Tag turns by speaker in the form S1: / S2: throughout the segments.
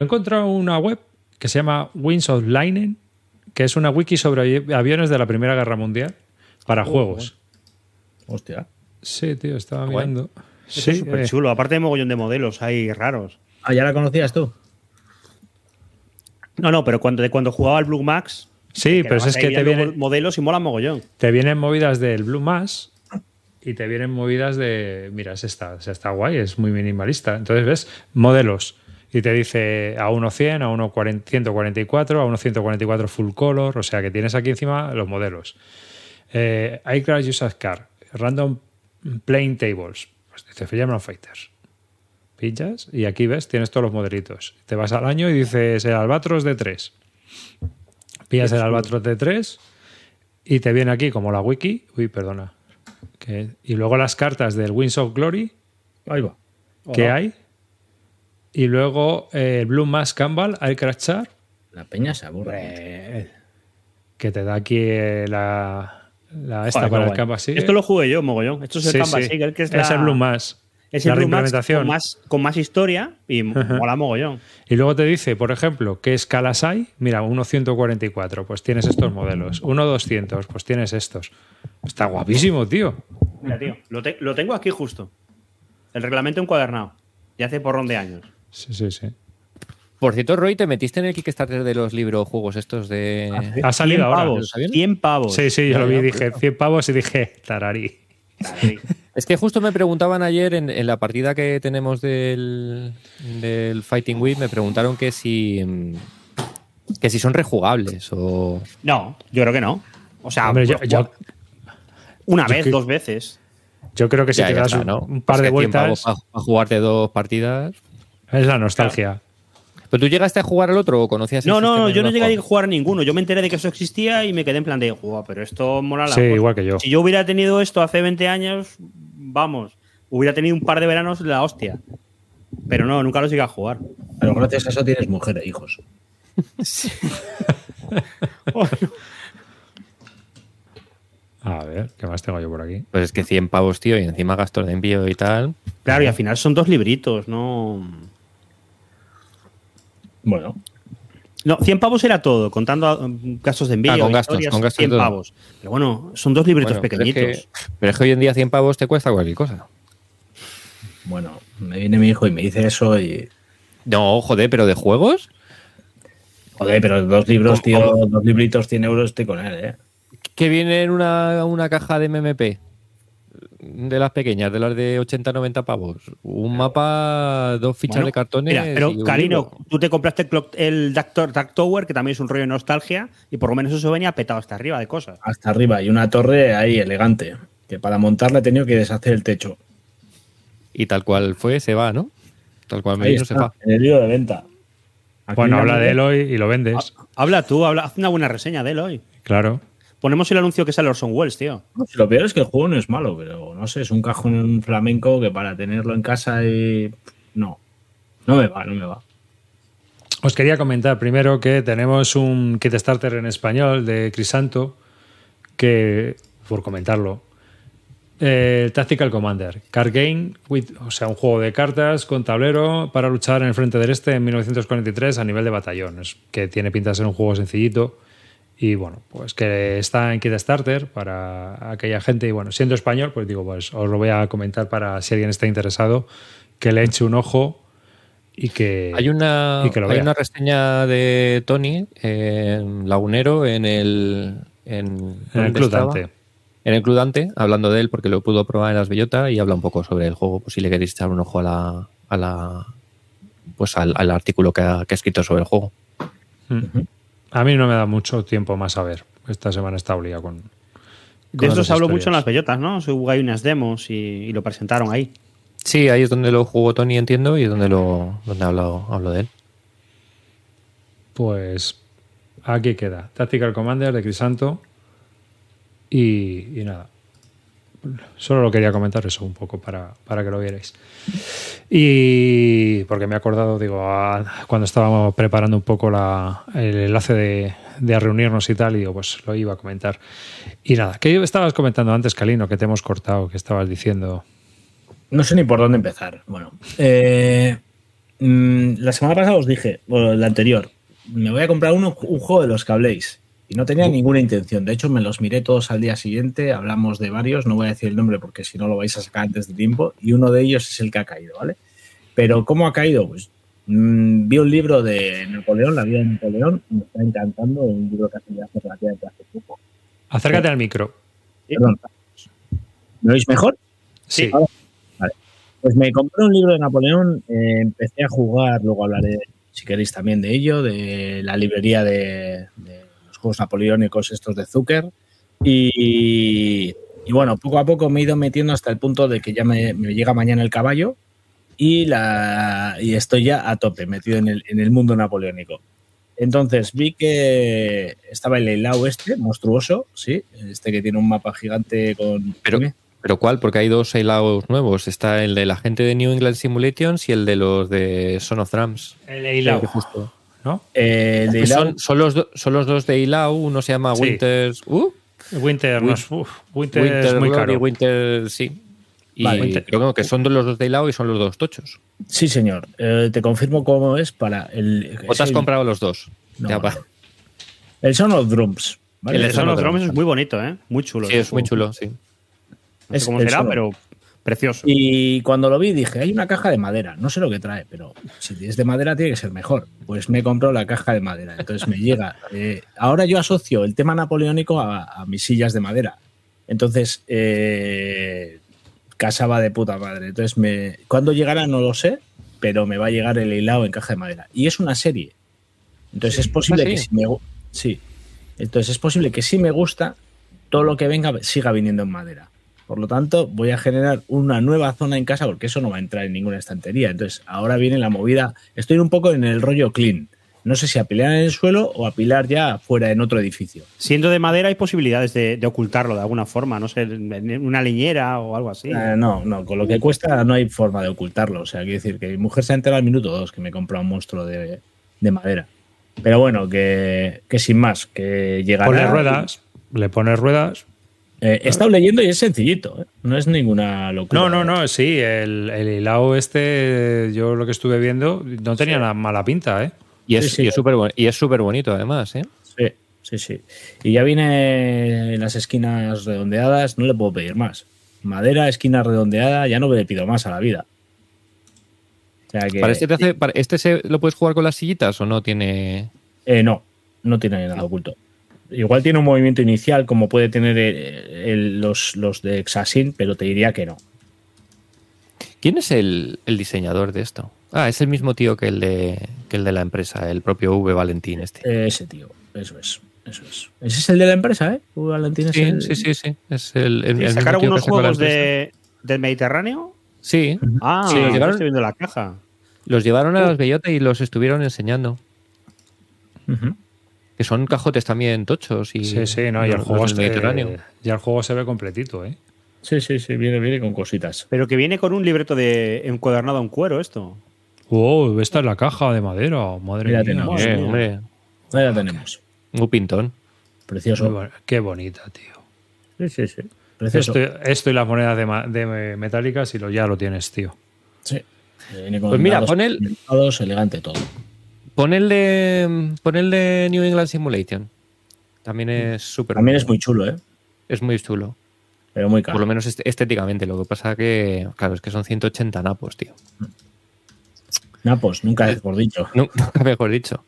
S1: He encontrado una web que se llama Wings of Lightning, que es una wiki sobre aviones de la Primera Guerra Mundial para
S2: Oh,
S1: juegos.
S2: Hostia.
S1: Sí, tío, estaba
S3: Guay.
S1: mirando.
S3: Eso
S1: Sí,
S3: es súper
S1: eh,
S3: chulo. Aparte de mogollón de modelos ahí raros.
S2: Ah, ¿ya la conocías tú?
S3: No, no, pero cuando, de cuando jugaba al Blue Max.
S1: sí, pero es que te vienen,
S3: modelos y mola mogollón.
S1: te vienen movidas del Blue Mass y te vienen movidas de. Mira, es esta, o sea, está guay, es muy minimalista. Entonces ves modelos y te dice a 1.100, a 1.144, a 1.144 full color, o sea que tienes aquí encima los modelos. Eh, iCrash User Car, Random Playing Tables, pues dice German Fighters. Pinchas y aquí ves, tienes todos los modelitos. Te vas al año y dices el Albatros de 3. Pillas el Albatros de 3 y te viene aquí como la wiki. Uy, perdona. Que- y luego las cartas del Wings of Glory
S2: Ahí va.
S1: que hay. Y luego eh, el Blue Mask Campbell, Aircraft Char,
S2: La peña se aburre.
S1: eh, que te da aquí eh, la, la esta
S3: Joder,
S1: para el. Canvas.
S3: Esto lo jugué yo, mogollón. Esto es el
S1: Sí,
S3: Canvas
S1: sí.
S3: Que es,
S1: Es
S3: la-
S1: el Blue Mask.
S3: Es el
S1: la
S3: Blue
S1: reimplementación.
S3: con más, con más historia y mola mogollón.
S1: Y luego te dice, por ejemplo, qué escalas hay. Mira, 1.144, pues tienes estos modelos. 1.200, pues tienes estos. Está guapísimo, tío.
S3: Mira, tío, lo, te- lo tengo aquí justo. El reglamento encuadernado. Ya hace porrón de años.
S1: Sí, sí, sí.
S4: Por cierto, Roy, ¿te metiste en el Kickstarter de los libros juegos estos de.
S1: Ha salido
S3: 100
S1: ahora.
S3: pavos.
S4: ¿sabían?
S3: 100 pavos.
S1: Sí, sí, yo lo vi y dije 100 pavos y dije, tararí.
S3: Sí.
S4: Es que justo me preguntaban ayer en, en la partida que tenemos del, del Fighting Week, me preguntaron que si. que si son rejugables o.
S3: No, yo creo que no. O sea,
S1: Hombre, yo,
S3: pues,
S1: yo-
S3: una
S1: yo
S3: vez,
S1: que-
S3: dos veces.
S1: yo creo que si
S4: Ya,
S1: te das
S4: está,
S1: un,
S4: ¿no?
S1: un par
S4: Es
S1: de
S4: que 100 pavos
S1: vueltas,
S4: para jugarte dos partidas.
S1: Es la nostalgia.
S4: ¿Pero tú llegaste a jugar al otro o conocías el
S3: No, no, no, yo no
S4: lo
S3: llegué a jugar ninguno. Yo me enteré de que eso existía y me quedé en plan de, "Guau, pero esto mola la
S1: Sí,
S3: cosa".
S1: igual que yo.
S3: Si yo hubiera tenido esto hace 20 años, vamos, hubiera tenido un par de veranos la hostia. Pero no, nunca los llegué a jugar.
S2: Pero gracias a eso tienes mujer e hijos.
S1: A ver, ¿qué más tengo yo por aquí?
S4: Pues es que 100 pavos, tío, y encima gastos de envío y tal.
S3: Claro, y al final son dos libritos, no.
S2: Bueno,
S3: No, 100 pavos era todo, contando mm, gastos de envío.
S4: Ah, con gastos, con gastos
S3: 100
S4: de todo.
S3: pavos. Pero bueno, son dos libritos
S4: Bueno, pero es
S3: pequeñitos.
S4: que- pero es que hoy en día 100 pavos te cuesta cualquier cosa.
S2: bueno, me viene mi hijo y me dice eso y.
S4: No, joder, pero de juegos.
S2: Joder, pero dos libros,
S4: ¿Cómo-
S2: tío, dos libritos, 100 euros estoy con él, ¿eh?
S4: que viene en una, una caja de MMP de las pequeñas, de las de 80-90 pavos. Un mapa, dos fichas
S3: Bueno,
S4: de cartones.
S3: Mira, pero Carino, tú te compraste el, Dark Tower, que también es un rollo de nostalgia, y por lo menos eso venía petado hasta arriba de cosas.
S2: Hasta arriba y una torre ahí elegante. Que para montarla he tenido que deshacer el techo.
S4: Y tal cual fue, se va, ¿no? Tal cual me vino, se va.
S2: en el libro de venta. Aquí
S1: Bueno,
S2: la
S1: habla de él hoy y lo vendes.
S3: Habla tú, habla, haz una buena reseña de él hoy.
S1: Claro.
S3: Ponemos el anuncio que sale Orson Welles, tío.
S2: Lo peor es que el juego no es malo, pero no sé, es un cajón flamenco que para tenerlo en casa y. No. No me va, no me va.
S1: Os quería comentar primero que tenemos un kit starter en español de Crisanto, que, por comentarlo, eh, Tactical Commander, Card Game, with- o sea, un juego de cartas con tablero para luchar en el frente del este en 1943 a nivel de batallón, es que tiene pinta de ser un juego sencillito y bueno, pues que está en kit starter para aquella gente y bueno, siendo español, pues digo, pues os lo voy a comentar para si alguien está interesado, que le eche un ojo y que...
S4: Hay una,
S1: y que lo
S4: hay una reseña de Tony, en Lagunero, en el. En,
S1: En el
S4: ¿dónde
S1: Club? Dante.
S4: En el Club Dante, hablando de él, porque lo pudo probar en las bellotas y habla un poco sobre el juego, pues si le queréis echar un ojo a la. A la pues al, al artículo que ha, que ha escrito sobre el juego.
S1: A mí no me da mucho tiempo más a ver. Esta semana está obligada con.
S3: De
S1: con otras
S3: se habló mucho en las bellotas, ¿no? Hubo ahí unas demos y, y lo presentaron ahí.
S4: Sí, ahí es donde lo jugó Tony, entiendo, y donde lo donde hablo, hablo de él.
S1: Pues aquí queda. Tactical Commander de Crisanto. Y, y nada. Solo lo quería comentar eso un poco para, para que lo vierais. Y porque me he acordado, digo, a- cuando estábamos preparando un poco la- el enlace de, de a reunirnos y tal, y digo, pues lo iba a comentar. Y nada, que estabas comentando antes, Calino, que te hemos cortado, que estabas diciendo.
S2: No sé ni por dónde empezar. Bueno, eh, mm, la semana pasada os dije, o la anterior, me voy a comprar un juego de los que habléis. Y no tenía ninguna intención. De hecho, me los miré todos al día siguiente. Hablamos de varios. No voy a decir el nombre porque si no lo vais a sacar antes de tiempo. Y uno de ellos es el que ha caído, ¿vale? Pero ¿cómo ha caído? Pues mm, vi un libro de Napoleón, La vida de Napoleón. Me está encantando. Un libro que hace relativamente hace poco.
S1: Acércate al micro.
S2: Perdón. ¿Me oís mejor?
S1: Sí.
S2: Vale. Pues me compré un libro de Napoleón, eh, empecé a jugar, luego hablaré, si queréis, también de ello, de la librería de, juegos napoleónicos estos de Zucker. Y, y bueno, poco a poco me he ido metiendo hasta el punto de que ya me, me llega mañana el caballo y, la, y estoy ya a tope, metido en el, en el mundo napoleónico. Entonces vi que estaba el Eilau este, monstruoso, sí, este que tiene un mapa gigante con...
S4: Pero. ¿Pero cuál? Porque hay dos Eilaos nuevos. Está el de la gente de New England Simulations y el de los de Son of Drums.
S1: El
S4: justo.
S1: ¿No?
S2: Eh, de
S4: son, son los do- son los dos de Eilau. Uno se llama
S1: Sí.
S4: Winters. uh,
S1: Winter, no es, uf, Winter,
S4: Winter
S1: es muy
S4: Glory,
S1: caro.
S4: Winter, sí. Y
S2: Vale.
S1: Winter.
S4: creo que son los dos de Eilau y son los dos tochos.
S2: Sí, señor. Eh, te confirmo cómo es para el.
S4: ¿O te has comprado los dos?
S2: No,
S4: Ya
S2: no. El Son of Drums. ¿vale?
S4: El
S3: Son of Drums
S4: Drums.
S3: es muy bonito, ¿eh? Muy chulo.
S4: Sí, es muy chulo, sí.
S3: No sé
S2: Es
S3: cómo será, pero precioso.
S2: Y cuando lo vi dije, hay una caja de madera. No sé lo que trae, pero si es de madera tiene que ser mejor. Pues me compró la caja de madera. Entonces me llega. eh, ahora yo asocio el tema napoleónico a, a mis sillas de madera. Entonces, eh, casa va de puta madre. Entonces, me, cuando llegará no lo sé, pero me va a llegar el hilado en caja de madera. Y es una serie. Entonces es posible
S4: ¿Ah,
S2: que si me sí. Entonces es posible que si me gusta, todo lo que venga siga viniendo en madera. Por lo tanto, voy a generar una nueva zona en casa porque eso no va a entrar en ninguna estantería. Entonces, ahora viene la movida. Estoy un poco en el rollo clean. No sé si apilar en el suelo o apilar ya fuera en otro edificio.
S3: Siendo de madera hay posibilidades de, de ocultarlo de alguna forma, no sé, en una leñera o algo así.
S2: Eh, no, no, con lo que cuesta no hay forma de ocultarlo. O sea, quiero decir que mi mujer se entera al minuto dos que me compra un monstruo de, de madera. Pero bueno, que, que sin más, que llegará.
S1: Ponle ruedas, le pones ruedas.
S2: Eh, he estado leyendo y es sencillito, ¿eh? no es ninguna locura.
S1: No, no, no, sí, el, el hilao este, yo lo que estuve viendo, no tenía nada mala pinta, ¿eh?
S4: Y es
S2: Sí, sí.
S4: y es súper y es súper bonito, además, ¿eh?
S2: Sí, sí, sí. Y ya viene en las esquinas redondeadas, no le puedo pedir más. Madera, esquina redondeada, ya no le pido más a la vida. O sea que.
S4: Para este, te hace- para este se, lo puedes jugar con las sillitas o no tiene.
S2: Eh, no, no tiene nada oculto. Igual tiene un movimiento inicial como puede tener el- los, los de Exasin, pero te diría que no.
S4: ¿Quién es el, el diseñador de esto? Ah, es el mismo tío que el de, que el de la empresa, el propio V Valentín este.
S2: Eh, Ese tío, eso es. Eso es. Ese es el de la empresa, ¿eh? Hugo Valentín es
S4: Sí,
S2: el-
S4: sí, sí, sí. Es el, el- el
S3: ¿Y
S4: mismo
S3: ¿Sacaron unos juegos de, del Mediterráneo?
S4: Sí,
S3: Ah,
S4: Sí,
S3: sí,
S4: llegaron-
S3: estoy viendo la caja.
S4: los llevaron a las bellotas y los estuvieron enseñando.
S2: Ujú.
S4: Que son cajotes también tochos y.
S1: Sí, sí, no, y el juego, este-
S4: Mediterráneo.
S1: ya el juego se ve completito, ¿eh?
S2: Sí, sí, sí, viene, viene con cositas.
S3: Pero que viene con un libreto de encuadernado en cuero esto.
S1: Wow, esta es la caja de madera, madre mía.
S2: tenemos.
S4: Eh, hombre,
S2: Ahí la tenemos.
S4: muy pintón.
S2: Precioso.
S1: bon- Qué bonita, tío.
S2: Sí, sí, sí. Precioso.
S1: Esto, esto y las monedas de, ma- de metálicas y lo, ya lo tienes, tío.
S2: Sí. Viene con
S4: Pues mira, pon el-
S2: elegante todo.
S4: Pon el de. Pon el de New England Simulation. También es súper.
S2: También es muy chulo, ¿eh?
S4: Es muy chulo.
S2: Pero muy caro.
S4: Por lo menos est- estéticamente. Lo que pasa que, claro, es que son 180 napos, tío.
S2: Napos, nunca es por dicho.
S4: Nunca mejor dicho.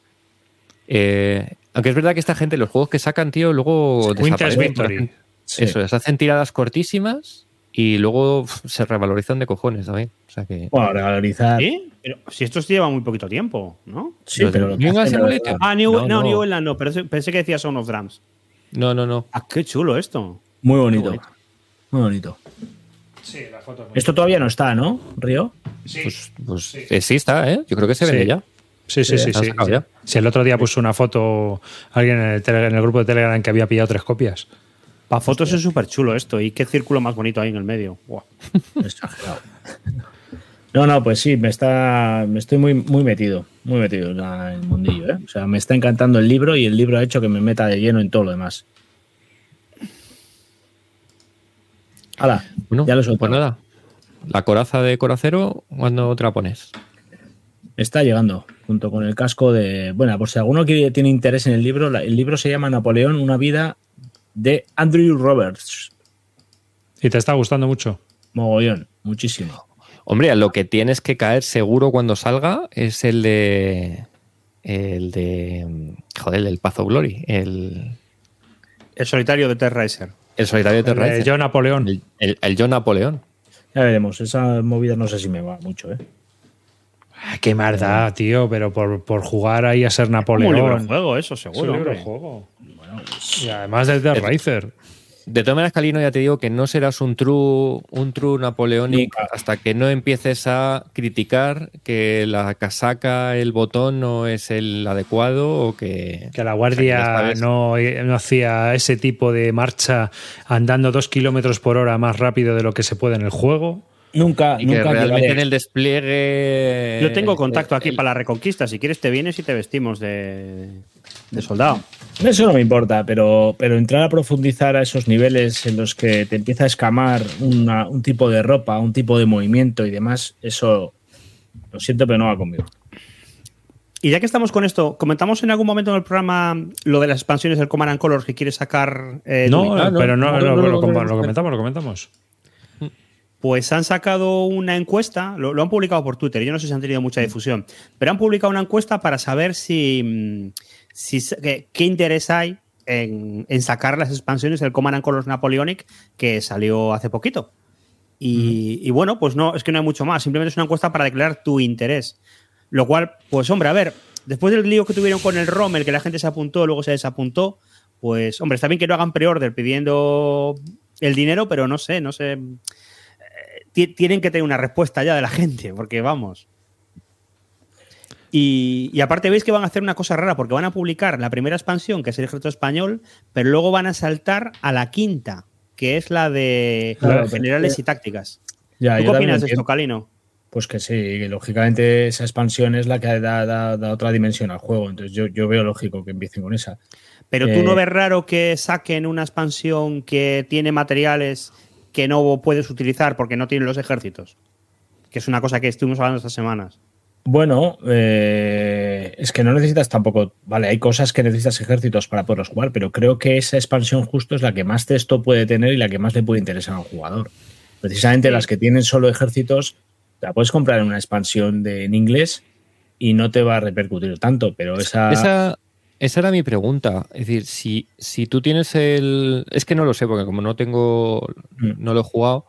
S4: Eh, aunque es verdad que esta gente, los juegos que sacan, tío, luego
S1: Winter's. Victory.
S2: Sí.
S4: Eso, les hacen tiradas cortísimas y luego se revalorizan de cojones también. O sea que.
S2: Bueno, revalorizar.
S3: ¿Sí? Pero si esto lleva muy poquito tiempo, ¿no?
S2: Sí, pero lo que
S4: New Simulator.
S3: Ah, New,
S4: No,
S3: no,
S4: no.
S3: New England no, pero pensé- que decía Sound of Drums.
S4: No, no, no.
S3: Ah, qué chulo esto.
S2: Muy bonito.
S3: Muy bonito.
S2: Muy bonito.
S1: Sí, la foto.
S2: Esto todavía no está, ¿no, Río?
S4: Pues, pues eh, sí está, ¿eh? Yo creo que se vende
S1: Sí.
S4: ya.
S1: Sí, sí,
S2: Sí,
S1: sí.
S4: han
S1: sí, sí. el otro día puso una foto alguien en el, tele- en el grupo de Telegram que había pillado tres copias.
S3: Para fotos es súper chulo esto. Y qué círculo más bonito hay en el medio.
S2: Exagerado. No, no, pues sí, me está, me estoy muy, muy metido, muy metido en el mundillo, ¿eh? O sea, me está encantando el libro y el libro ha hecho que me meta de lleno en todo lo demás. Hala,
S4: Bueno,
S2: ya lo he soltado.
S4: pues nada. La coraza de Coracero, ¿cuándo te la pones?
S2: Está llegando, junto con el casco de. Bueno, por si alguno quiere- tiene interés en el libro, el libro se llama Napoleón, una vida de Andrew Roberts.
S1: ¿Y te está gustando mucho?
S2: Mogollón, muchísimo.
S4: Hombre, a lo que tienes que caer seguro cuando salga es el de. El de. Joder, el Path of Glory. El,
S3: El solitario de Terra Racer.
S4: el solitario de
S1: El de
S4: Terra
S1: John Napoleón.
S4: el, el, el John Napoleón.
S2: Ya veremos, esa movida no sé si me va mucho, ¿eh?
S1: Ah, qué maldad, tío, pero por, por jugar ahí a ser
S3: Como un
S1: Napoleón.
S3: libro juego, eso
S1: Es un
S3: seguro.
S1: libro
S3: hombre.
S1: De. Y además del The Racer.
S4: De todas maneras, Calino, ya te digo que no serás un true, un true Napoleonic
S2: Nunca.
S4: hasta que no empieces a criticar que la casaca, el botón no es el adecuado o que.
S1: Que la
S4: o sea,
S1: guardia
S4: que ya sabes.
S1: no, no hacía ese tipo de marcha andando dos kilómetros por hora más rápido de lo que se puede en el juego.
S2: Nunca,
S4: Y que
S2: nunca
S4: realmente
S2: llegaré.
S4: en el despliegue.
S3: Yo tengo contacto aquí
S4: el-
S3: para la reconquista. Si quieres, te vienes y te vestimos de, de soldado.
S2: Eso no me importa, pero, pero entrar a profundizar a esos niveles en los que te empieza a escamar una- un tipo de ropa, un tipo de movimiento y demás, eso lo siento, pero no va conmigo.
S3: Y ya que estamos con esto, comentamos en algún momento en el programa lo de las expansiones del Command and Colors que quiere sacar. eh,
S1: No?
S4: Ah, no,
S1: pero no,
S4: no,
S1: lo-
S4: no,
S1: lo,
S4: no,
S1: com-
S4: no,
S1: lo
S4: no.
S1: comentamos, lo comentamos.
S3: Pues han sacado una encuesta, lo, lo han publicado por Twitter, yo no sé si han tenido mucha difusión, pero han publicado una encuesta para saber si, mm, si qué, qué interés hay en, en sacar las expansiones del Command and Colors Napoleonic que salió hace poquito. Y, y bueno, pues no, es que no hay mucho más, simplemente es una encuesta para declarar tu interés. Lo cual, pues hombre, a ver, después del lío que tuvieron con el Rommel, que la gente se apuntó, luego se desapuntó, pues hombre, está bien que no hagan pre-order pidiendo el dinero, pero no sé, no sé ti- tienen que tener una respuesta ya de la gente, porque vamos. Y, y aparte veis que van a hacer una cosa rara, porque van a publicar la primera expansión, que es el ejército español, pero luego van a saltar a la quinta, que es la de
S2: Claro,
S3: generales y tácticas.
S2: Ya,
S3: ¿Tú
S2: yo
S3: qué opinas de esto, Calino?
S2: Pues que sí, que lógicamente esa expansión es la que da, da- da otra dimensión al juego. Entonces yo, yo veo lógico que empiecen con esa.
S3: Pero tú
S2: Eh,
S3: no ves raro que saquen una expansión que tiene materiales que no puedes utilizar porque no tienen los ejércitos. Que es una cosa que estuvimos hablando estas semanas.
S2: Bueno, eh, es que no necesitas tampoco, vale, hay cosas que necesitas ejércitos para poderlos jugar, pero creo que esa expansión justo es la que más texto puede tener y la que más le puede interesar a un jugador. Precisamente las que tienen solo ejércitos, la puedes comprar en una expansión de, en inglés y no te va a repercutir tanto, pero esa...
S4: Esa, esa era mi pregunta. Es decir, si, si tú tienes el. Es que no lo sé, porque como no tengo.
S2: Mm.
S4: No lo he jugado.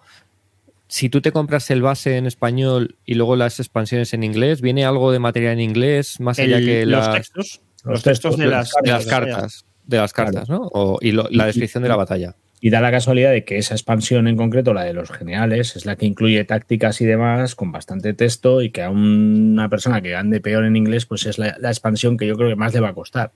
S4: Si tú te compras el base en español y luego las expansiones en inglés, ¿viene algo de material en inglés más allá
S3: El-
S4: que
S3: los
S4: las,
S3: textos,
S2: los
S3: los textos de las,
S4: de las cartas? De las cartas, ¿no? O- y lo- la descripción de la batalla.
S2: Y da la casualidad de que esa expansión en concreto, la de los generales, es la que incluye tácticas y demás con bastante texto y que a una persona que ande peor en inglés, pues es la, la expansión que yo creo que más le va a costar.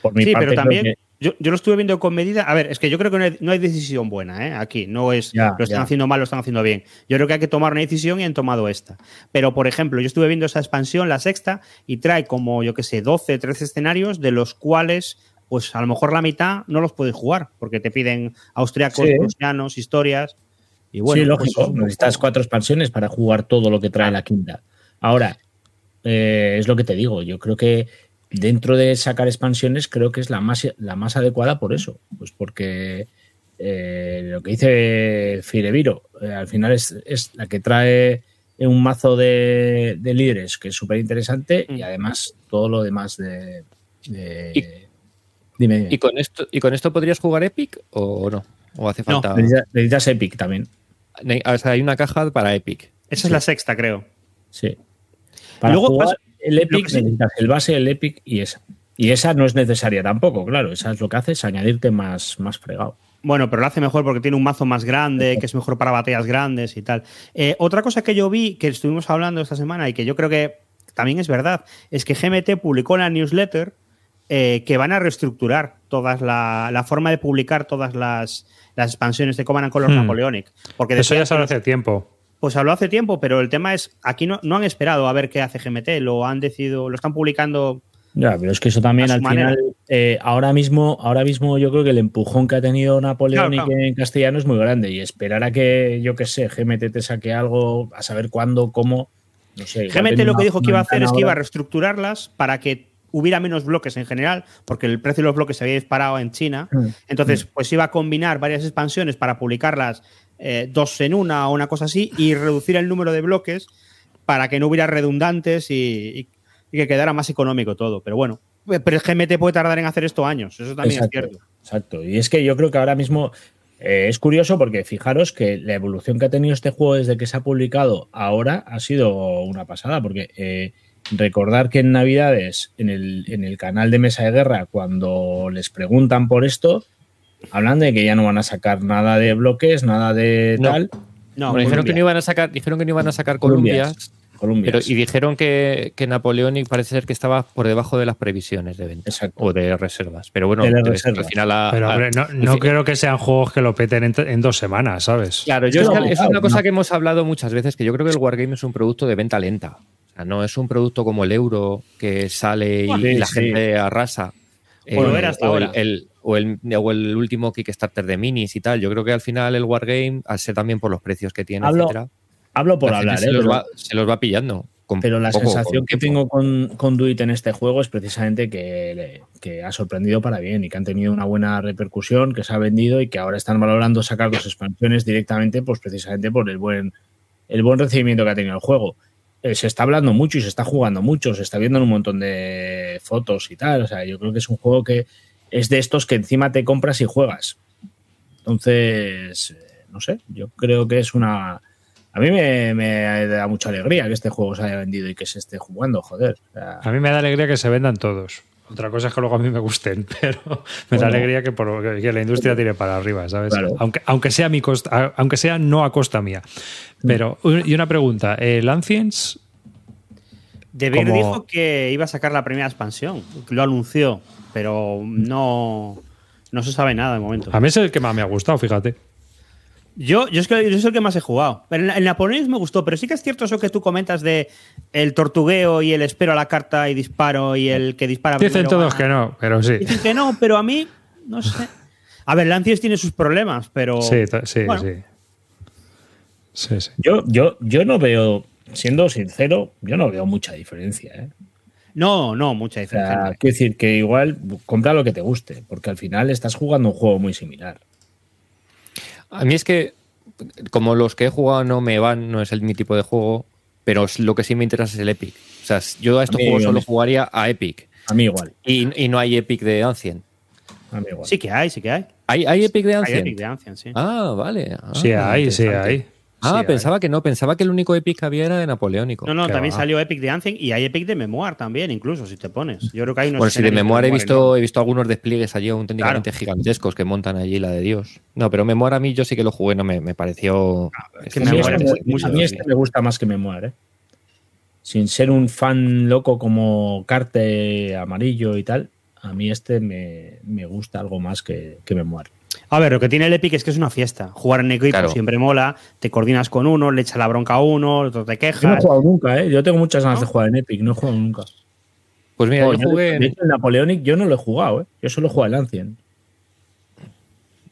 S2: Por mi
S3: Sí,
S2: parte,
S3: pero también
S2: que-
S3: yo, yo lo estuve viendo con medida. A ver, es que yo creo que no hay, no hay decisión buena ¿eh? aquí. No es
S2: Ya,
S3: lo están
S2: ya.
S3: haciendo mal, lo están haciendo bien. Yo creo que hay que tomar una decisión y han tomado esta. Pero, por ejemplo, yo estuve viendo esa expansión, la sexta, y trae como, yo qué sé, 12, 13 escenarios, de los cuales, pues a lo mejor la mitad no los puedes jugar, porque te piden austriacos,
S2: Sí.
S3: prusianos, historias. Y bueno,
S2: sí,
S3: pues,
S2: lógico.
S3: poco-
S2: Necesitas cuatro expansiones para jugar todo lo que trae la quinta. Ahora, eh, es lo que te digo. Yo creo que dentro de sacar expansiones, creo que es la más, la más adecuada por eso. Pues porque eh, lo que dice Fireviro, eh, al final es, es la que trae un mazo de, de líderes que es súper interesante y
S3: Mm.
S2: además todo lo demás de. de-
S4: Y-
S2: dime, dime.
S4: ¿Y con, esto, ¿Y con esto podrías jugar Epic o no? ¿O hace
S3: No.
S4: falta.?
S2: Necesitas, necesitas Epic también.
S4: O sea, hay una caja para Epic.
S3: Esa es la sexta, creo.
S2: Sí. Para
S3: Luego
S2: jugar
S3: pasa-
S2: el Epic necesitas el base, el Epic y esa. Y esa no es necesaria tampoco, claro. Esa es lo que hace es añadirte más, más fregado.
S3: Bueno, pero lo hace mejor porque tiene un mazo más grande, que es mejor para batallas grandes y tal. Eh, otra cosa que yo vi, que estuvimos hablando esta semana y que yo creo que también es verdad, es que GMT publicó en la newsletter eh, que van a reestructurar toda la, la forma de publicar todas las, las expansiones de Command and Colors
S1: Hmm.
S3: Napoleonic. Porque
S1: Eso ya se
S3: los-
S1: hace tiempo.
S3: Pues habló hace tiempo, pero el tema es, aquí no, no han esperado a ver qué hace GMT, lo han decidido, lo están publicando
S2: Ya, pero es que eso también al
S3: manera.
S2: final, eh, ahora mismo, ahora mismo yo creo que el empujón que ha tenido Napoleón
S3: Claro,
S2: en castellano es muy grande. Y esperar a que, yo qué sé, GMT te saque algo, a saber cuándo, cómo, no sé.
S3: GMT lo que dijo que iba a hacer es que iba a reestructurarlas para que hubiera menos bloques en general, porque el precio de los bloques se había disparado en China.
S2: Mm.
S3: Entonces, pues iba a combinar varias expansiones para publicarlas eh, dos en una o una cosa así y reducir el número de bloques para que no hubiera redundantes y, que quedara más económico todo. Pero bueno, pero el GMT puede tardar en hacer esto años, eso también
S2: Exacto,
S3: es cierto.
S2: Exacto. Y es que yo creo que ahora mismo eh, es curioso porque fijaros que la evolución que ha tenido este juego desde que se ha publicado ahora ha sido una pasada, porque eh, recordar que en Navidades, en el, en el canal de Mesa de Guerra, cuando les preguntan por esto, hablan de que ya no van a sacar nada de bloques, nada de
S4: No.
S2: tal.
S3: No,
S4: Bueno, dijeron que no iban a sacar, dijeron que no iban a sacar
S2: Columbias.
S4: Columbias,
S2: Columbias.
S4: pero, y dijeron que, que Napoleonic parece ser que estaba por debajo de las previsiones de venta
S2: Exacto.
S4: o de reservas. Pero bueno,
S2: reservas.
S4: al final ha-
S1: Pero hombre, no, no
S4: fin.
S1: creo que sean juegos que lo peten en, en dos semanas, ¿sabes?
S4: Claro, yo
S2: Es
S4: es,
S2: que
S4: es una cosa
S2: no.
S4: que hemos hablado muchas veces, que yo creo que el Wargame es un producto de venta lenta. O sea, no es un producto como el euro que sale y,
S2: Sí,
S4: y la
S2: sí.
S4: gente arrasa.
S3: O lo era hasta
S4: o el,
S3: ahora.
S4: el- o, el, o el último Kickstarter de minis y tal. Yo creo que al final el Wargame, al ser también por los precios que tiene,
S2: Hablo
S4: etcétera,
S2: Hablo por hablar,
S4: se,
S2: ¿eh?
S4: los
S2: Pero-
S4: va, se los va pillando. con
S2: Pero la
S4: poco-
S2: sensación
S4: con
S2: que tengo con, con Duit en este juego es precisamente que, le- que ha sorprendido para bien y que han tenido una buena repercusión, que se ha vendido y que ahora están valorando sacar dos expansiones directamente, pues precisamente por el buen, el buen recibimiento que ha tenido el juego. Eh, se está hablando mucho y se está jugando mucho, se está viendo en un montón de fotos y tal. O sea, yo creo que es un juego que es de estos que encima te compras y juegas. Entonces, eh, no sé, yo creo que es una. A mí me, da mucha alegría que este juego se haya vendido y que se esté jugando, joder.
S1: A mí me da alegría que se vendan todos. Otra cosa es que luego a mí me gusten, pero me da alegría que, por, que la industria tire para arriba, ¿sabes?
S2: Claro.
S1: Aunque, aunque sea a mi costa, aunque sea no a costa mía. Pero, y una pregunta, ¿el Ancients
S3: De Beer
S1: como-
S3: dijo que iba a sacar la primera expansión, lo anunció, pero no, no se sabe nada de momento.
S1: A mí es el que más me ha gustado, fíjate.
S3: Yo, yo es que yo soy el que más he jugado. El, el Napoleón me gustó, pero sí que es cierto eso que tú comentas de el tortugueo y el espero a la carta y disparo y el que dispara
S1: Dicen
S3: primero
S1: todos que no, pero sí.
S3: Dicen que no, pero a mí, no sé. A ver, Lanciers tiene sus problemas, pero.
S1: Sí, sí,
S3: bueno,
S1: sí. Sí, sí.
S2: yo, yo, yo no veo, siendo sincero, yo no veo mucha diferencia. ¿eh?
S3: No, no, mucha
S2: O
S3: diferencia.
S2: sea,
S3: no.
S2: quiero decir que igual compra lo que te guste, porque al final estás jugando un juego muy similar.
S4: A mí es que, como los que he jugado no me van, no es el, mi tipo de juego, pero es- lo que sí me interesa es el Epic. O sea, yo a estos
S2: A
S4: juegos
S2: lo
S4: solo
S2: mismo.
S4: jugaría a Epic.
S2: A mí igual.
S4: Y, y no hay Epic de Ancient.
S2: A mí igual.
S3: Sí que hay, sí que hay.
S4: ¿Hay, hay Epic de
S3: Hay
S4: Ancient?
S3: Epic de Ancient, sí.
S4: Ah, vale. Ah,
S1: Sí hay, sí hay.
S4: Ah,
S1: Sí
S4: pensaba que no, pensaba que el único Epic que había era de Napoleónico.
S3: No, no,
S1: que
S3: también
S1: va.
S3: salió Epic de Ancient y hay Epic de Memoir también, incluso, si te pones. Yo creo que hay unos.
S4: Bueno, si de memoria he
S3: Memoir
S4: visto, he visto algunos despliegues allí auténticamente
S3: Claro.
S4: gigantescos que montan allí la de Dios. No, pero memoria a mí yo sí que lo jugué, no me, me pareció.
S3: es que
S2: A mí,
S3: Memoria
S2: este,
S3: es
S2: me-
S3: muy
S2: a mí este me gusta más que Memoir, ¿eh? Sin ser un fan loco como Carte Amarillo y tal, a mí este me, me gusta algo más que, que Memoir.
S3: A ver, lo que tiene el Epic es que es una fiesta. Jugar en equipo
S4: Claro.
S3: siempre mola, te coordinas con uno, le echa la bronca a uno, el otro te
S2: Yo no he
S3: quejas.
S2: jugado nunca, ¿eh? Yo tengo muchas ganas
S3: ¿No?
S2: de jugar en Epic, no he jugado nunca.
S4: Pues mira,
S2: Oh,
S4: yo jugué.
S2: de hecho, el Napoleonic yo no lo he jugado, ¿eh? Yo solo he jugado el Ancient.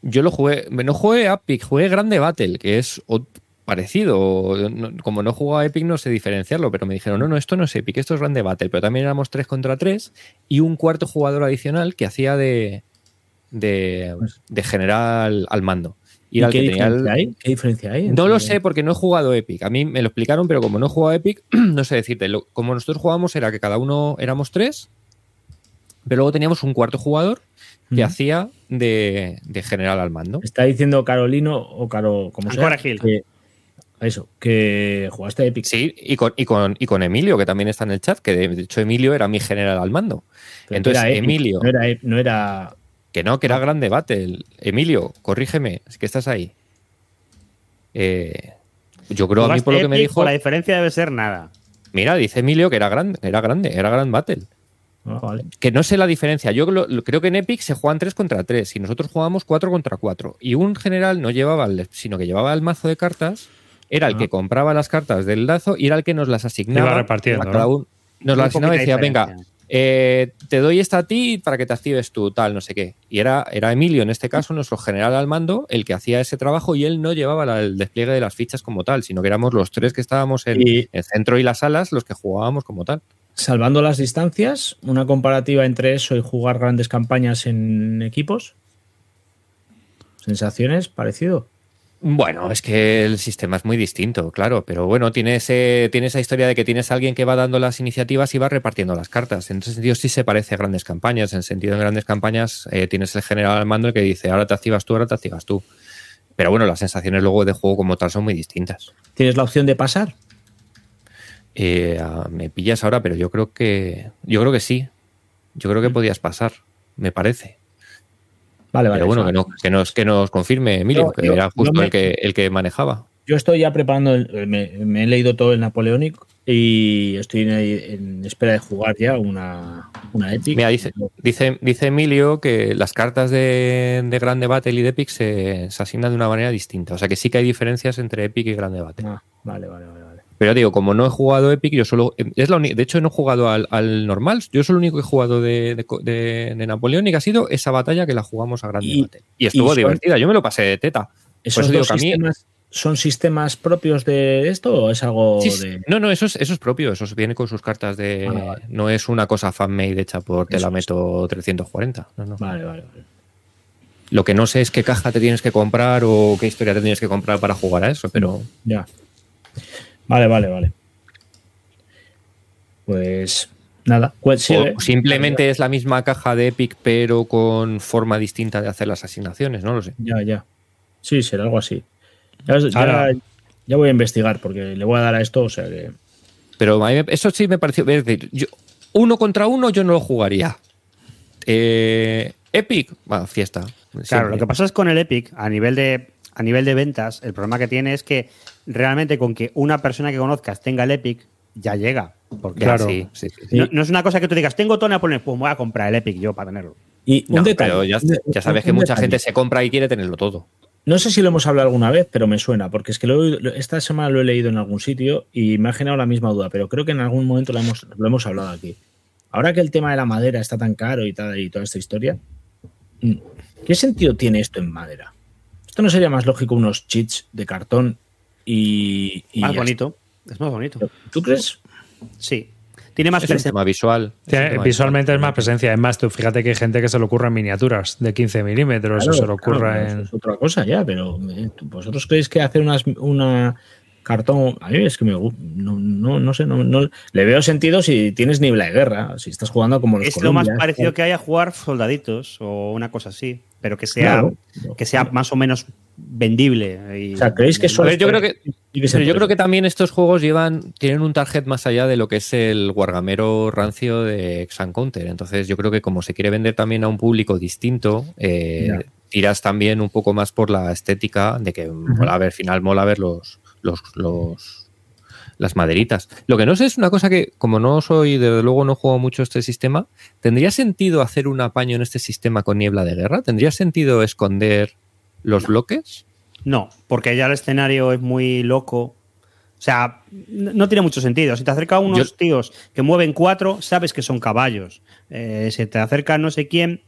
S4: Yo lo jugué, no jugué Epic, jugué Grande Battle, que es parecido. Como no jugaba a Epic no sé diferenciarlo, pero me dijeron, no, no, esto no es Epic, esto es Grande Battle, pero también éramos 3 contra 3 y un cuarto jugador adicional que hacía de, de, de general al mando. Y
S2: ¿Y
S4: era el
S2: qué,
S4: que tenía el-
S2: diferencia hay? ¿Qué diferencia hay?
S4: No lo sé porque no he jugado Epic. A mí me lo explicaron, pero como no he jugado Epic, no sé decirte. Lo- como nosotros jugábamos era que cada uno éramos tres, pero luego teníamos un cuarto jugador que hacía de, de general al mando.
S2: Está diciendo Carolino o Caro, como sea, que, eso, que jugaste Epic.
S4: Sí, y con, y, con, y con Emilio, que también está en el chat, que de hecho Emilio era mi general al mando.
S2: Pero
S4: Entonces,
S2: era Epic,
S4: Emilio,
S2: No era, no era-
S4: que no, que era grande battle. Emilio, corrígeme, es que estás ahí. Eh, yo creo a mí por lo que me dijo.
S3: La diferencia debe ser nada.
S4: Mira, dice Emilio que era grande, era grande, era gran battle.
S2: Ah, vale.
S4: Que no sé la diferencia. Yo lo- lo- creo que en Epic se juegan 3 contra 3 y nosotros jugábamos 4 contra 4. Y un general no llevaba, el, sino que llevaba el mazo de cartas, era el
S2: Ah.
S4: que compraba las cartas del lazo y era el que nos las asignaba.
S1: Iba repartiendo,
S4: a cada
S1: ¿no?
S4: uno. Nos las asignaba y decía, venga. Eh, te doy esta a ti para que te actives tú, tal, no sé qué. Y era, era Emilio, en este caso, nuestro general al mando, el que hacía ese trabajo y él no llevaba la- el despliegue de las fichas como tal, sino que éramos los tres que estábamos en
S2: Y-
S4: el centro y las salas los que jugábamos como tal.
S2: Salvando las distancias, una comparativa entre eso y jugar grandes campañas en equipos. ¿Sensaciones? ¿Parecido?
S4: Bueno, es que el sistema es muy distinto, claro, pero bueno, tiene, ese, tiene esa historia de que tienes a alguien que va dando las iniciativas y va repartiendo las cartas. En ese sentido sí se parece a grandes campañas. En sentido en grandes campañas eh, tienes el general al mando el que dice ahora te activas tú, ahora te activas tú. Pero bueno, las sensaciones luego de juego como tal son muy distintas.
S2: ¿Tienes la opción de pasar?
S4: Eh, me pillas ahora, pero yo creo que yo creo que sí. Yo creo que podías pasar, me parece.
S2: Vale, vale.
S4: pero bueno, que, no- que nos, que nos confirme, Emilio,
S2: Yo-
S4: que
S2: yo-
S4: era justo
S2: me-
S4: el, que, el que manejaba.
S2: Yo estoy ya preparando, el- me, me he leído todo el Napoleonic y estoy en, en espera de jugar ya una, una Epic.
S4: Mira, dice, dice, dice Emilio que las cartas de, de Grande Battle y de Epic se, se asignan de una manera distinta. O sea que sí que hay diferencias entre Epic y Grande Battle.
S2: Ah, vale, vale, vale.
S4: Pero ya digo, como no he jugado Epic, yo solo. Es la de hecho, no he jugado al, al normal. Yo soy el único que he jugado de, de, de, de Napoleón y que ha sido esa batalla que la jugamos a Grande
S2: Y-.
S4: Y estuvo
S2: y
S4: divertida. Yo me lo pasé de teta.
S2: ¿Esos
S4: eso digo
S2: dos
S4: que a mí-
S2: sistemas son sistemas propios de esto o es algo
S4: Sí,
S2: de.?
S4: No, no, eso es, eso es propio. Eso viene con sus cartas de.
S2: Ah, vale.
S4: No es una cosa fan-made hecha por
S2: Eso es.
S4: Telameto 340. No, no.
S2: Vale, vale, vale.
S4: Lo que no sé es qué caja te tienes que comprar o qué historia te tienes que comprar para jugar a eso, pero
S2: Ya. Vale, vale, vale. Pues nada. Pues sí,
S4: o
S2: eh.
S4: simplemente es la misma caja de Epic, pero con forma distinta de hacer las asignaciones, no lo sé.
S2: Ya, ya. Sí, será algo así. Ya, ya-
S1: Ahora-
S2: ya voy a investigar porque le voy a dar a esto, o sea que.
S4: Pero a mí eso sí me pareció. Es decir, yo- uno contra uno yo no lo jugaría. Eh, Epic, va, fiesta.
S3: Claro,
S4: siempre.
S3: lo que pasa es con el Epic, a nivel de a nivel de ventas, el problema que tiene es que realmente con que una persona que conozcas tenga el Epic, ya llega. Porque
S4: Ya,
S1: Claro.
S4: sí, sí, sí, sí.
S3: no, no es una cosa que tú digas, tengo Tony Napoleón, pues voy a comprar el Epic yo para tenerlo.
S2: Y un
S4: No,
S2: detalle.
S4: pero ya, sabes
S2: un
S4: que mucha
S2: detalle.
S4: gente se compra y quiere tenerlo todo.
S2: No sé si lo hemos hablado alguna vez, pero me suena, porque es que lo esta semana lo he leído en algún sitio y me ha generado la misma duda, pero creo que en algún momento lo hemos, lo hemos hablado aquí. Ahora que el tema de la madera está tan caro y, tal, y toda esta historia, mm, ¿qué sentido tiene esto en madera? ¿Esto no sería más lógico unos cheats de cartón y... y
S3: Más bonito. Es más bonito.
S2: ¿Tú crees?
S3: Sí. Tiene más
S4: Es un
S3: presencia.
S4: tema visual. Es un
S1: Tiene-
S4: tema
S1: visualmente es
S4: visual.
S1: más presencia. Es más, tú fíjate que hay gente que se le ocurra en miniaturas de 15 milímetros
S2: Claro,
S1: o se le
S2: claro,
S1: ocurra
S2: pero
S1: en.
S2: eso Es otra cosa ya, pero eh, ¿vosotros creéis que hacer unas, una cartón... A mí es que me no, no, no sé, no, no- le veo sentido si tienes niebla de guerra, si estás jugando como los
S3: Es lo más parecido que haya jugar soldaditos o una cosa así, pero que sea,
S2: Claro.
S3: que sea más o menos vendible. y-
S2: O sea, ¿creéis que solo
S4: yo creo que, pero yo creo que también estos juegos llevan, tienen un target más allá de lo que es el guargamero rancio de Exan Counter. Entonces, yo creo que como se quiere vender también a un público distinto, eh, tiras también un poco más por la estética de que mola a ver, al final mola ver los, los, los- las maderitas. Lo que no sé es una cosa que, como no soy, desde luego no juego mucho este sistema, ¿tendría sentido hacer un apaño en este sistema con niebla de guerra? ¿Tendría sentido esconder los bloques?
S3: No, porque ya el escenario es muy loco. O sea, no tiene mucho sentido. Si te acerca unos
S4: Yo-
S3: tíos que mueven cuatro, sabes que son caballos. Eh, si te acerca no sé quién.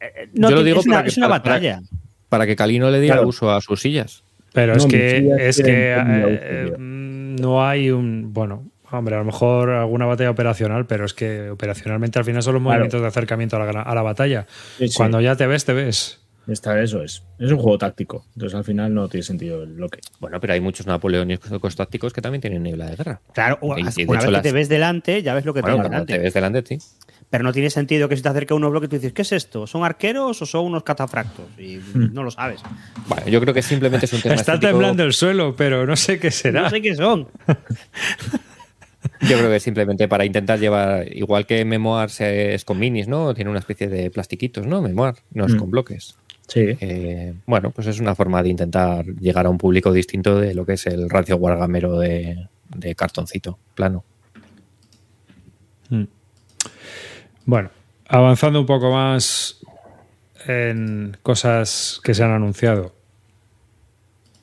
S3: eh, no
S4: Yo lo digo
S3: es una,
S4: que-
S3: es una
S4: para-
S3: batalla.
S4: Para que Calino le diera
S2: Claro.
S4: uso a sus sillas.
S1: Pero
S2: No,
S1: es que, es que eh, mm, no hay un. Bueno, hombre, a lo mejor alguna batalla operacional, pero es que operacionalmente al final son los
S2: Claro.
S1: movimientos de acercamiento a la, a la batalla.
S2: Sí, sí.
S1: Cuando ya te ves, te ves.
S2: Está, eso es. Es un juego táctico. Entonces al final no tiene sentido el bloque.
S4: Bueno, pero hay muchos napoleónicos tácticos que también tienen niebla de guerra.
S3: Claro, o-
S4: Y- y de
S3: una
S4: hecho
S3: vez
S4: las-
S3: que te ves delante, ya ves lo que
S4: Bueno,
S3: tienes delante.
S4: te ves delante, sí.
S3: Pero no tiene sentido que si te acerca uno bloque tú dices, ¿qué es esto? ¿Son arqueros o son unos catafractos? Y
S2: Hmm.
S3: no lo sabes.
S4: Bueno, yo creo que simplemente es un tema
S1: Está
S4: estético.
S1: temblando el suelo, pero no sé qué será.
S3: No sé qué son.
S4: Yo creo que simplemente para intentar llevar, igual que Memoir se- es con minis, ¿no? Tiene una especie de plastiquitos, ¿no? Memoir, no es
S2: Mm.
S4: con bloques.
S2: Sí.
S4: Eh, bueno, pues es una forma de intentar llegar a un público distinto de lo que es el rancio guargamero de, de cartoncito plano.
S1: Mm. Bueno, avanzando un poco más en cosas que se han anunciado.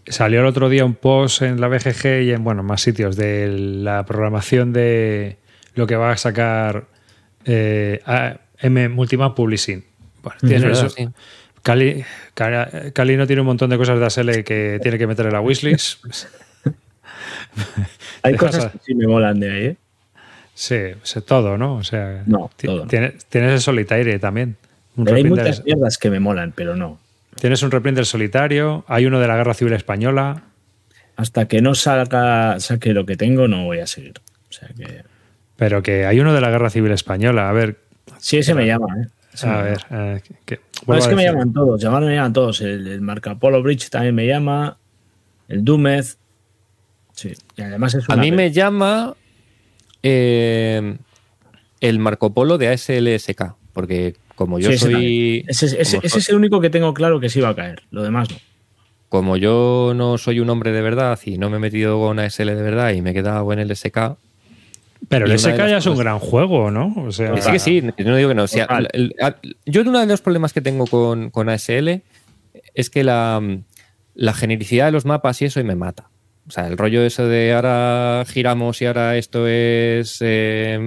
S1: Salió el otro día un post en la BGG y en bueno, más sitios de la programación de lo que va a sacar eh, a- M Multimap Publishing. Bueno, tienes
S4: verdad,
S1: eso.
S4: sí.
S1: Cali, Cali, Cali no tiene un montón de cosas de ASL que tiene que meter en la wishlist.
S2: Hay
S1: Dejas
S2: cosas
S1: a-
S2: que sí me molan de ahí, ¿eh?
S1: Sí, sé todo, ¿no? O sea,
S2: No, todo no.
S1: Tienes, tienes el solitaire también. Un
S2: hay muchas mierdas que me molan, pero no.
S1: tienes un reprint del solitario, hay uno de la Guerra Civil Española.
S2: Hasta que no salga, saque lo que tengo, no voy a seguir. O sea que.
S1: Pero que hay uno de la Guerra Civil Española. A ver,
S2: Sí, ese me llama, ¿eh? Ese
S1: a
S2: me
S1: ver.
S2: llama.
S1: eh, que-
S2: No,
S1: vuelvo
S2: es que me llaman todos, llamar me llaman todos. El, el Marco Bridge también me llama. El Dumez. Sí, y además es
S4: A mí me llama eh, el Marco Polo de ASLSK, porque como yo
S2: Sí,
S4: soy.
S2: Ese, es el único que tengo claro que sí va a caer. Lo demás no.
S4: como yo no soy un hombre de verdad y no me he metido con ASL de verdad y me he quedado en el SK,
S1: Pero el SK ya es un gran juego, ¿no? O sea,
S4: sí, que sí, yo no digo que no. O sea,
S2: Total.
S4: el- el- yo uno de los problemas que tengo con, con ASL es que la, la genericidad de los mapas y eso y me mata. O sea, el rollo eso de ahora giramos y ahora esto es eh,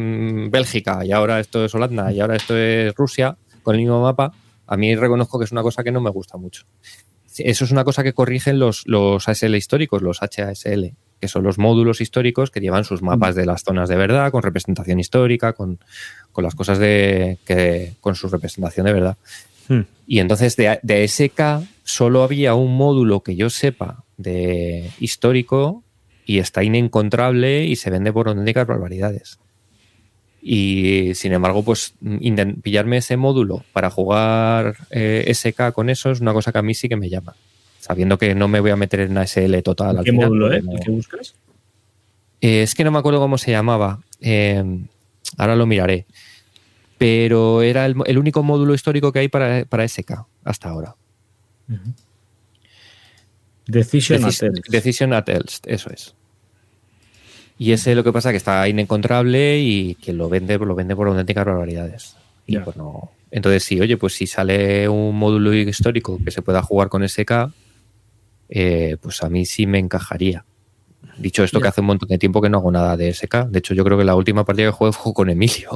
S4: Bélgica y ahora esto es Holanda y ahora esto es Rusia con el mismo mapa, a mí reconozco que es una cosa que no me gusta mucho. Eso es una cosa que corrigen los, los ASL históricos, los HASL, que son los módulos históricos que llevan sus mapas de las zonas de verdad, con representación histórica, con, con las cosas de que con su representación de verdad.
S1: hmm.
S4: Y entonces de, de SK solo había un módulo que yo sepa de histórico y está inencontrable y se vende por auténticas barbaridades. Y sin embargo, pues pillarme ese módulo para jugar eh, SK con eso es una cosa que a mí sí que me llama. Sabiendo que no me voy a meter en ASL total. al
S2: ¿Qué
S4: final,
S2: módulo,
S4: porque
S2: eh?
S4: no-
S2: ¿El que buscas?
S4: eh, es que no me acuerdo cómo se llamaba. Eh, ahora lo miraré. Pero era el, el único módulo histórico que hay para, para SK hasta ahora.
S2: Decision
S4: Decis-
S2: Attempts.
S4: Decision at Elst, eso es. Y ese lo que pasa es que está inencontrable y quien lo vende, lo vende por auténticas barbaridades. Y
S2: Ya.
S4: pues no. Entonces, sí, oye, pues si sale un módulo histórico que se pueda jugar con SK, eh, pues a mí sí me encajaría. Dicho esto, que hace un montón de tiempo que no hago nada de SK. De hecho, yo creo que la última partida que jugué fue con Emilio,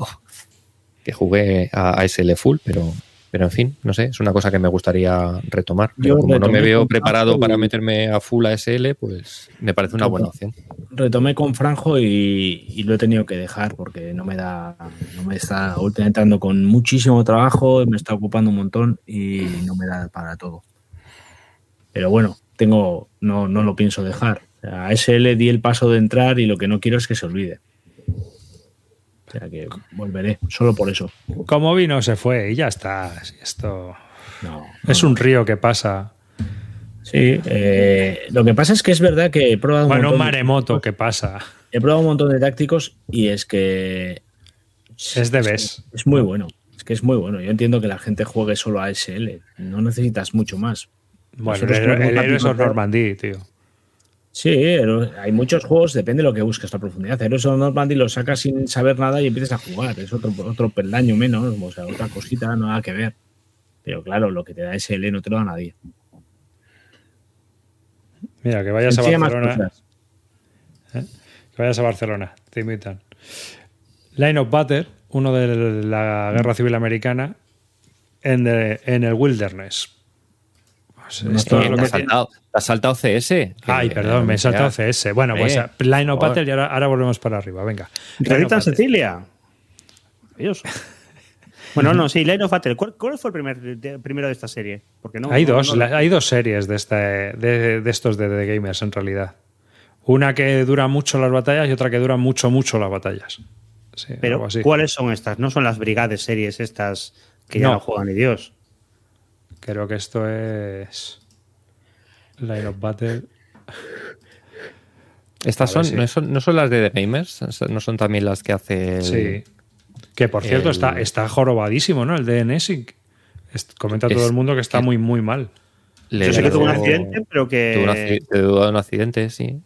S4: que jugué a, a SL Full, pero, pero en fin, no sé, es una cosa que me gustaría retomar. Pero
S2: Yo
S4: como no me veo preparado para meterme a full ASL, pues me parece una buena opción.
S2: Retomé con Franjo y, y lo he tenido que dejar porque no me da, no me está últimamente ando con muchísimo trabajo, me está ocupando un montón y no me da para todo. Pero bueno, tengo, no, no lo pienso dejar. A SL di el paso de entrar y lo que no quiero es que se olvide. O sea que volveré, solo por eso.
S1: como vino se fue y ya está. Esto
S2: No,
S1: es un río que pasa.
S2: Sí, eh, lo que pasa es que es verdad que he probado un
S1: Bueno, un
S2: montón de-
S1: maremoto que pasa.
S2: He probado un montón de tácticos y es que.
S1: Es de vez.
S2: Es muy bueno. Es que es muy bueno. Yo entiendo que la gente juegue solo a SL. No necesitas mucho más.
S1: Bueno, el, el, el Heroes of Normandy, tío.
S2: Sí, hay muchos juegos, depende de lo que busques la profundidad. Heroes of Normandy lo sacas sin saber nada y empiezas a jugar. Es otro, otro peldaño menos, o sea, otra cosita, nada que ver. Pero claro, lo que te da SL no te lo da nadie.
S1: Mira, que vayas a Barcelona.
S2: cosas.
S1: Que vayas a Barcelona, te invitan. Line of Battle, uno de la Guerra Civil Americana, en, de- en el Wilderness. Pues
S2: No
S1: esto es lo
S4: te,
S1: que
S4: has
S1: tiene-
S4: saltado, te has saltado CS. que-
S1: Ay, perdón, me he saltado. CS. Bueno, pues
S4: Eh,
S1: Line of Battle y ahora, ahora volvemos para arriba. Venga.
S3: Revista. Cecilia. Dios. Bueno, no, sí, Line of Battle. ¿Cuál, cuál fue el primer, de- primero de esta serie? Porque no,
S1: hay,
S3: no-
S1: dos,
S3: no-
S1: la- hay dos series de, este, de, de estos de The Gamers en realidad. Una que dura mucho las batallas y otra que dura mucho, mucho las batallas. Sí, algo
S3: Pero,
S1: así.
S3: ¿cuáles son estas? No son las brigades series estas que ya
S1: No.
S3: no juegan ni Dios.
S1: Creo que esto es. Line of Battle.
S4: Estas son,
S1: si-
S4: no, son, no son las de The Gamers, no son también las que hace. el-
S1: Sí. Que por cierto
S4: el-
S1: está, está jorobadísimo, ¿no? El de Nessing. Es- Comenta todo el mundo que está
S4: es-
S1: muy, muy mal.
S4: le
S3: Yo sé que tuvo un accidente, pero que.
S4: Tuvo un, acci- tuvo un accidente, sí.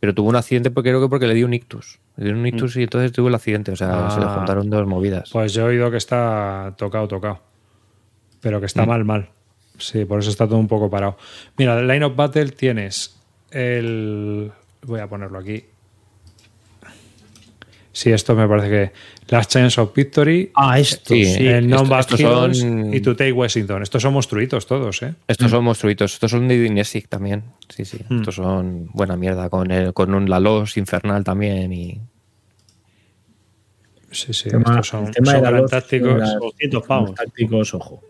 S4: Pero tuvo un accidente porque creo que porque le dio un ictus. Le dio un ictus y entonces tuvo el accidente. O sea, se le
S1: Ah.
S4: juntaron dos movidas.
S1: Pues yo he oído que está tocado, tocado. Pero que
S4: Mm.
S1: está mal, mal. Sí, por eso está todo un poco parado. Mira, de Line of Battle tienes el. Voy a ponerlo aquí. Sí, esto me parece que Last Chance of Victory,
S3: Ah, esto,
S4: Sí,
S3: sí.
S1: el Non Heroes
S4: son-
S1: y To Take Washington. Estos son monstruitos todos, ¿eh?
S4: Estos son monstruitos, estos son de Dinesic también. Sí, sí.
S1: Mm.
S4: Estos son buena mierda. Con, el, con un Lalos infernal también. Y
S1: Sí, sí,
S2: El tema-
S1: estos son,
S2: el tema
S1: son
S2: de
S1: tácticos.
S2: la-
S3: 200 pavos.
S2: Los tácticos, ojo.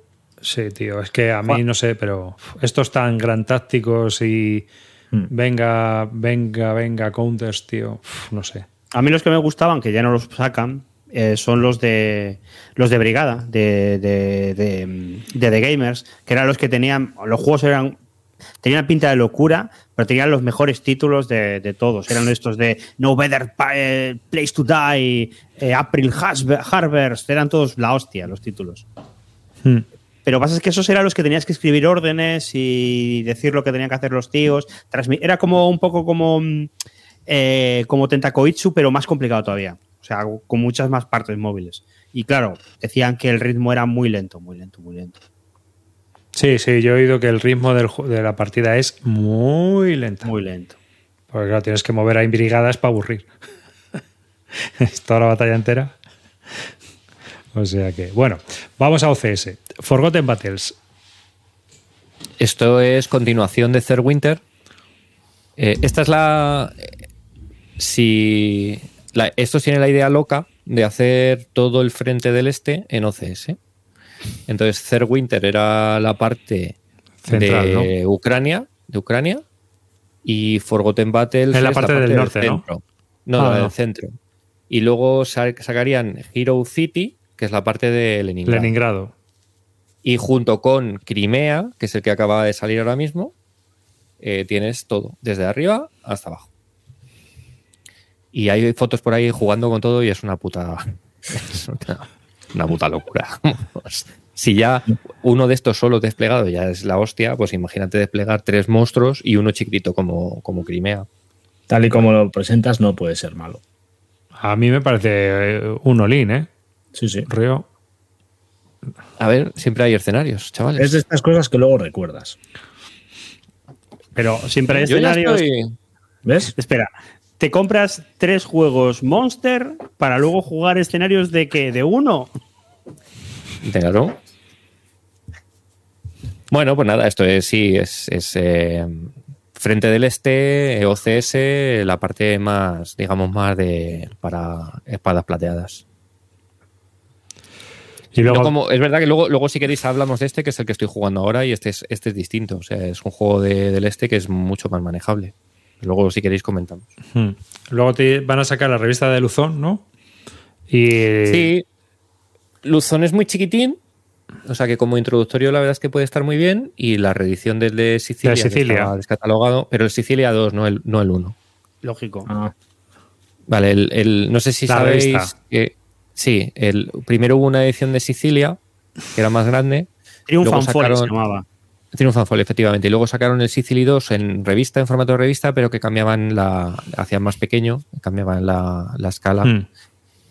S1: Sí, tío, es que a mí
S3: Juan.
S1: no sé, pero estos tan gran tácticos y
S2: Hmm.
S1: venga, venga, venga, counters, tío, no sé.
S3: A mí los que me gustaban, que ya no los sacan, eh, son los de los de Brigada, de, de, de, de The Gamers, que eran los que tenían. Los juegos eran. Tenían pinta de locura, pero tenían los mejores títulos de, todos. Eran estos de No Better eh, Place to Die, eh, April Harvest, eran todos la hostia los títulos.
S1: Hmm.
S3: Pero pasa es que esos eran los que tenías que escribir órdenes y decir lo que tenían que hacer los tíos. Era como un poco como, mm, eh, como Tentacoitsu, pero más complicado todavía. O sea, con muchas más partes móviles. Y claro, decían que el ritmo era muy lento, muy lento, muy lento.
S1: Sí, sí, yo he oído que el ritmo del de la partida es muy lenta.
S3: Muy lento.
S1: Porque claro, tienes que mover a brigadas para aburrir. es toda la batalla entera. O sea que, bueno, vamos a OCS. Forgotten Battles.
S4: esto es continuación de Winter. Eh, esta es la. Si. la- estos tienen la idea loca de hacer todo el frente del este en OCS. Entonces, Winter era la parte
S1: Central,
S4: de Ucrania, de Ucrania, y Forgotten Battles
S1: Es la parte del norte, ¿no?
S4: centro. No,
S1: Ah,
S4: la del
S1: no.
S4: centro. Y luego sa- sacarían Hero City, que es la parte de Leningrado.
S1: Leningrado.
S4: Y junto con Crimea, que es el que acaba de salir ahora mismo, eh, tienes todo, desde arriba hasta abajo. Y hay fotos por ahí jugando con todo y es una puta. es una, una puta locura. si ya uno de estos solo desplegado ya es la hostia, pues imagínate desplegar tres monstruos y uno chiquitito como, como Crimea.
S2: Tal y como lo presentas, no puede ser malo.
S1: A mí me parece eh, un olín, ¿eh?
S2: Sí, sí.
S1: Río.
S4: A ver, siempre hay escenarios, chavales.
S2: Es de estas cosas que luego recuerdas.
S3: Pero siempre hay
S4: Yo ya
S3: escenarios.
S4: estoy-
S2: ¿Ves?
S3: Espera, te compras tres juegos Monster para luego jugar escenarios de que de uno.
S4: Claro. Bueno, pues nada, esto es sí, es, es, eh, Frente del Este, eh, OCS, la parte más, digamos, más de para espadas plateadas.
S1: Y luego,
S4: Yo como, es verdad que luego, luego si queréis hablamos de este, que es el que estoy jugando ahora, y este es, este es distinto. O sea, es un juego de- del este que es mucho más manejable. Luego, si queréis, comentamos.
S1: Hmm. luego te van a sacar la revista de Luzón, ¿no? Y
S4: Sí. Luzón es muy chiquitín. O sea que como introductorio la verdad es que puede estar muy bien. Y la reedición del de Sicilia,
S1: De Sicilia.
S4: descatalogado, pero el Sicilia 2, no el, no el 1.
S3: Lógico.
S2: Ah,
S4: Vale, el, el- no sé si
S1: La
S4: sabéis
S1: revista.
S4: que sí, el primero hubo una edición de Sicilia que era más grande.
S3: Triunfan se llamaba.
S4: Triunfan efectivamente. Y luego sacaron el Sicily 2 en revista, en formato de revista, pero que cambiaban la. hacían más pequeño, cambiaban la, la escala.
S1: Hmm.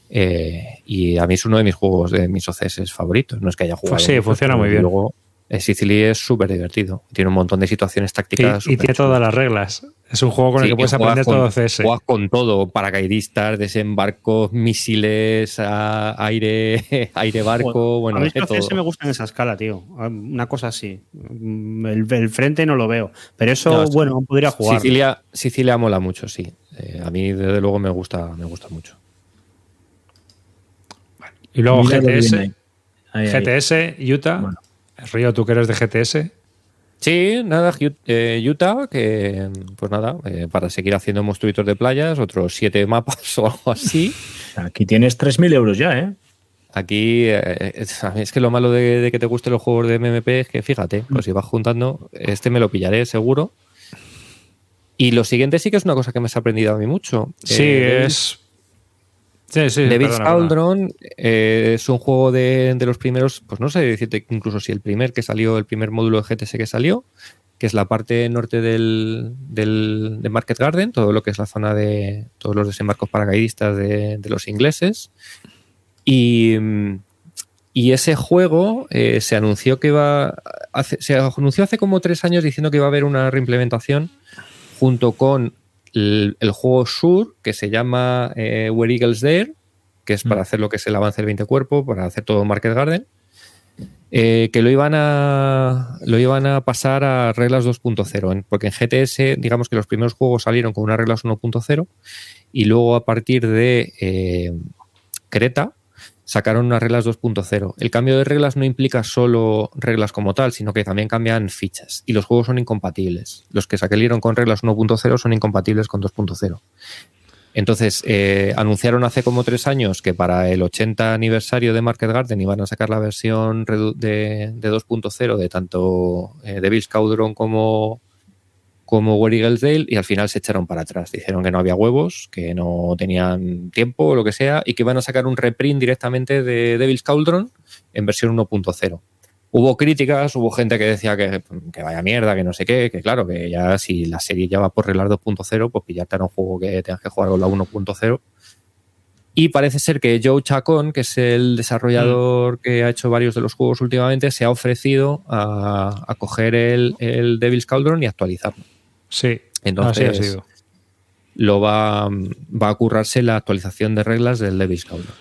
S4: Eh, y a mí es uno de mis juegos, de mis OCS favoritos. No es que haya jugado.
S1: Pues sí, funciona muy bien.
S4: Luego, el Sicily es súper divertido. Tiene un montón de situaciones tácticas.
S1: y tiene todas las reglas. Es un juego con el que puedes aprender
S4: con-
S1: todo CS.
S4: Juegas con todo, paracaidistas, desembarcos, misiles, a- aire, aire barco, bueno,
S3: a mí los CS
S4: todo.
S3: me gusta en esa escala, tío. Una cosa así. El, el frente no lo veo. Pero eso,
S4: No,
S3: bueno, podría jugar.
S4: Sicilia, Sicilia mola mucho, sí. Eh, a mí desde luego me gusta, me gusta mucho.
S1: Y luego
S2: mira
S1: GTS.
S2: Ahí, ahí.
S1: GTS, Utah.
S2: Bueno.
S1: Río, tú que eres de GTS.
S4: Sí, nada, eh, Utah, que pues nada, eh, para seguir haciendo monstruitos de playas, otros siete mapas o algo así.
S2: Aquí tienes 3.000 euros ya, ¿eh?
S4: Aquí eh, mí es que lo malo de, de que te gusten los juegos de MMP es que fíjate, pues si vas juntando, este me lo pillaré seguro. Y lo siguiente sí que es una cosa que me ha sorprendido a mí mucho.
S1: Sí,
S4: Eh,
S1: es. Sí, sí.
S4: Cauldron eh, es un juego de, de los primeros, pues no sé decirte incluso si el primer que salió, el primer módulo de GTS que salió, que es la parte norte del, del- de Market Garden, todo lo que es la zona de todos los desembarcos paracaidistas de, de los ingleses. Y, y ese juego eh, se anunció que iba. Hace, se anunció hace como tres años diciendo que iba a haber una reimplementación junto con el, el juego Sur, que se llama eh, Where Eagles Dare, que es para
S1: Mm.
S4: hacer lo que es el avance del 20 cuerpo, para hacer todo Market Garden, eh, que lo iban, a, lo iban a pasar a reglas 2.0, en- porque en GTS, digamos que los primeros juegos salieron con unas reglas 1.0 y luego a partir de eh, Creta sacaron unas reglas 2.0. El cambio de reglas no implica solo reglas como tal, sino que también cambian fichas y los juegos son incompatibles. Los que salieron con reglas 1.0 son incompatibles con 2.0. Entonces, eh, anunciaron hace como tres años que para el 80 aniversario de Market Garden iban a sacar la versión de, de 2.0 de tanto eh, Devil's Cauldron como, como Where Eagles y al final se echaron para atrás. Dijeron que no había huevos, que no tenían tiempo o lo que sea y que iban a sacar un reprint directamente de Devil's Cauldron en versión 1.0. Hubo críticas, hubo gente que decía que, vaya mierda, que no sé qué, que claro, que ya si la serie ya va por reglas 2.0, pues pillarte era un juego que tengas que jugar con la 1.0. Y parece ser que Joe Chacón, que es el desarrollador que ha hecho varios de los juegos últimamente, se ha ofrecido a, a coger el, el Devil's Cauldron y actualizarlo.
S1: Sí,
S4: Entonces,
S1: así ha sido.
S4: lo va, va a currarse la actualización de reglas del Devil's Cauldron.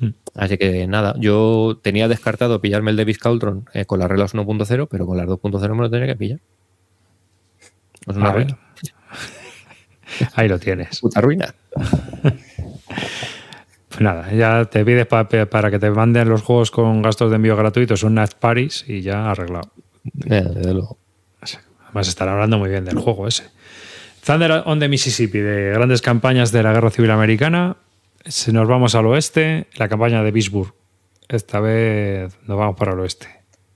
S1: Hmm.
S4: Así que nada, yo tenía descartado pillarme el Devil's Cauldron eh, con las reglas 1.0, pero con las 2.0 me lo tenía que pillar. Es una
S1: A ver.
S4: ruina.
S1: Ahí lo tienes.
S4: Puta ruina.
S1: Pues nada, ya te pides pa- para que te manden los juegos con gastos de envío gratuitos un Night Paris y ya arreglado.
S4: Eh, desde luego.
S1: Además estarán hablando muy bien del juego ese. Thunder on the Mississippi, de grandes campañas de la Guerra Civil Americana. Si nos vamos al oeste, la campaña de Vicksburg. Esta vez nos vamos para el oeste.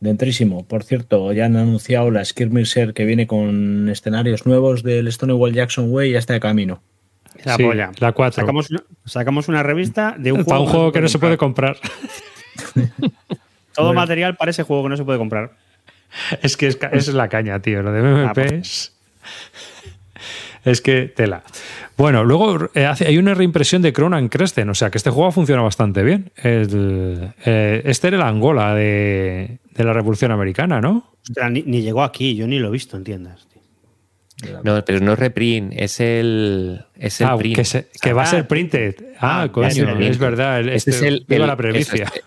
S2: Dentrísimo. Por cierto, ya han anunciado la Skirmisher que viene con escenarios nuevos del Stonewall Jackson Way y ya está de camino.
S3: La
S1: Sí,
S3: polla.
S1: la cuatro.
S3: Sacamos una, sacamos una revista de un
S1: Para
S3: juego,
S1: un juego que no se puede
S3: comprar.
S1: comprar.
S3: Todo material para ese juego que no se puede comprar.
S1: Es que es, es la caña, tío. Lo de MMP
S3: pues.
S1: es. Es que tela. Bueno, luego eh, hace- hay una reimpresión de Cronan Cresten, o sea que este juego funciona bastante bien. El- eh, este era el Angola de, de la Revolución Americana, ¿no?
S3: Ostras, ni, ni llegó aquí, yo ni lo he visto en tiendas. tío.
S4: No, pero no es reprint, es el, es el
S1: Ah,
S4: print.
S1: que, se- que va a
S3: Ah,
S1: ser printed. Ah,
S3: ah,
S1: coño,
S4: es
S1: verdad. el-
S4: Este
S1: este-
S4: es el, el-
S1: la primicia.
S4: eso es,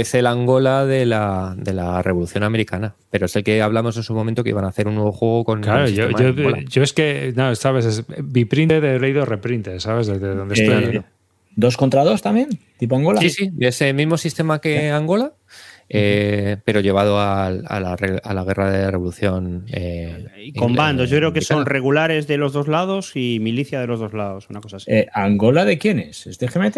S4: es el Angola de la, de la Revolución Americana, pero es el que hablamos en su momento que iban a hacer un nuevo juego con
S1: Claro,
S4: el
S1: yo, yo, es que, no, sabes, es biprinted he leído reprinted, ¿sabes? Desde donde estoy.
S2: Eh, ¿Dos contra dos también? ¿Tipo Angola?
S4: Sí, sí, de ese mismo sistema que Angola, eh, pero llevado a, la, a la guerra de revolución. eh,
S3: Y con bandos, yo creo que son regulares de los dos lados y milicia de los dos lados, una cosa así.
S2: Eh, ¿Angola de quién es? ¿Es de GMT?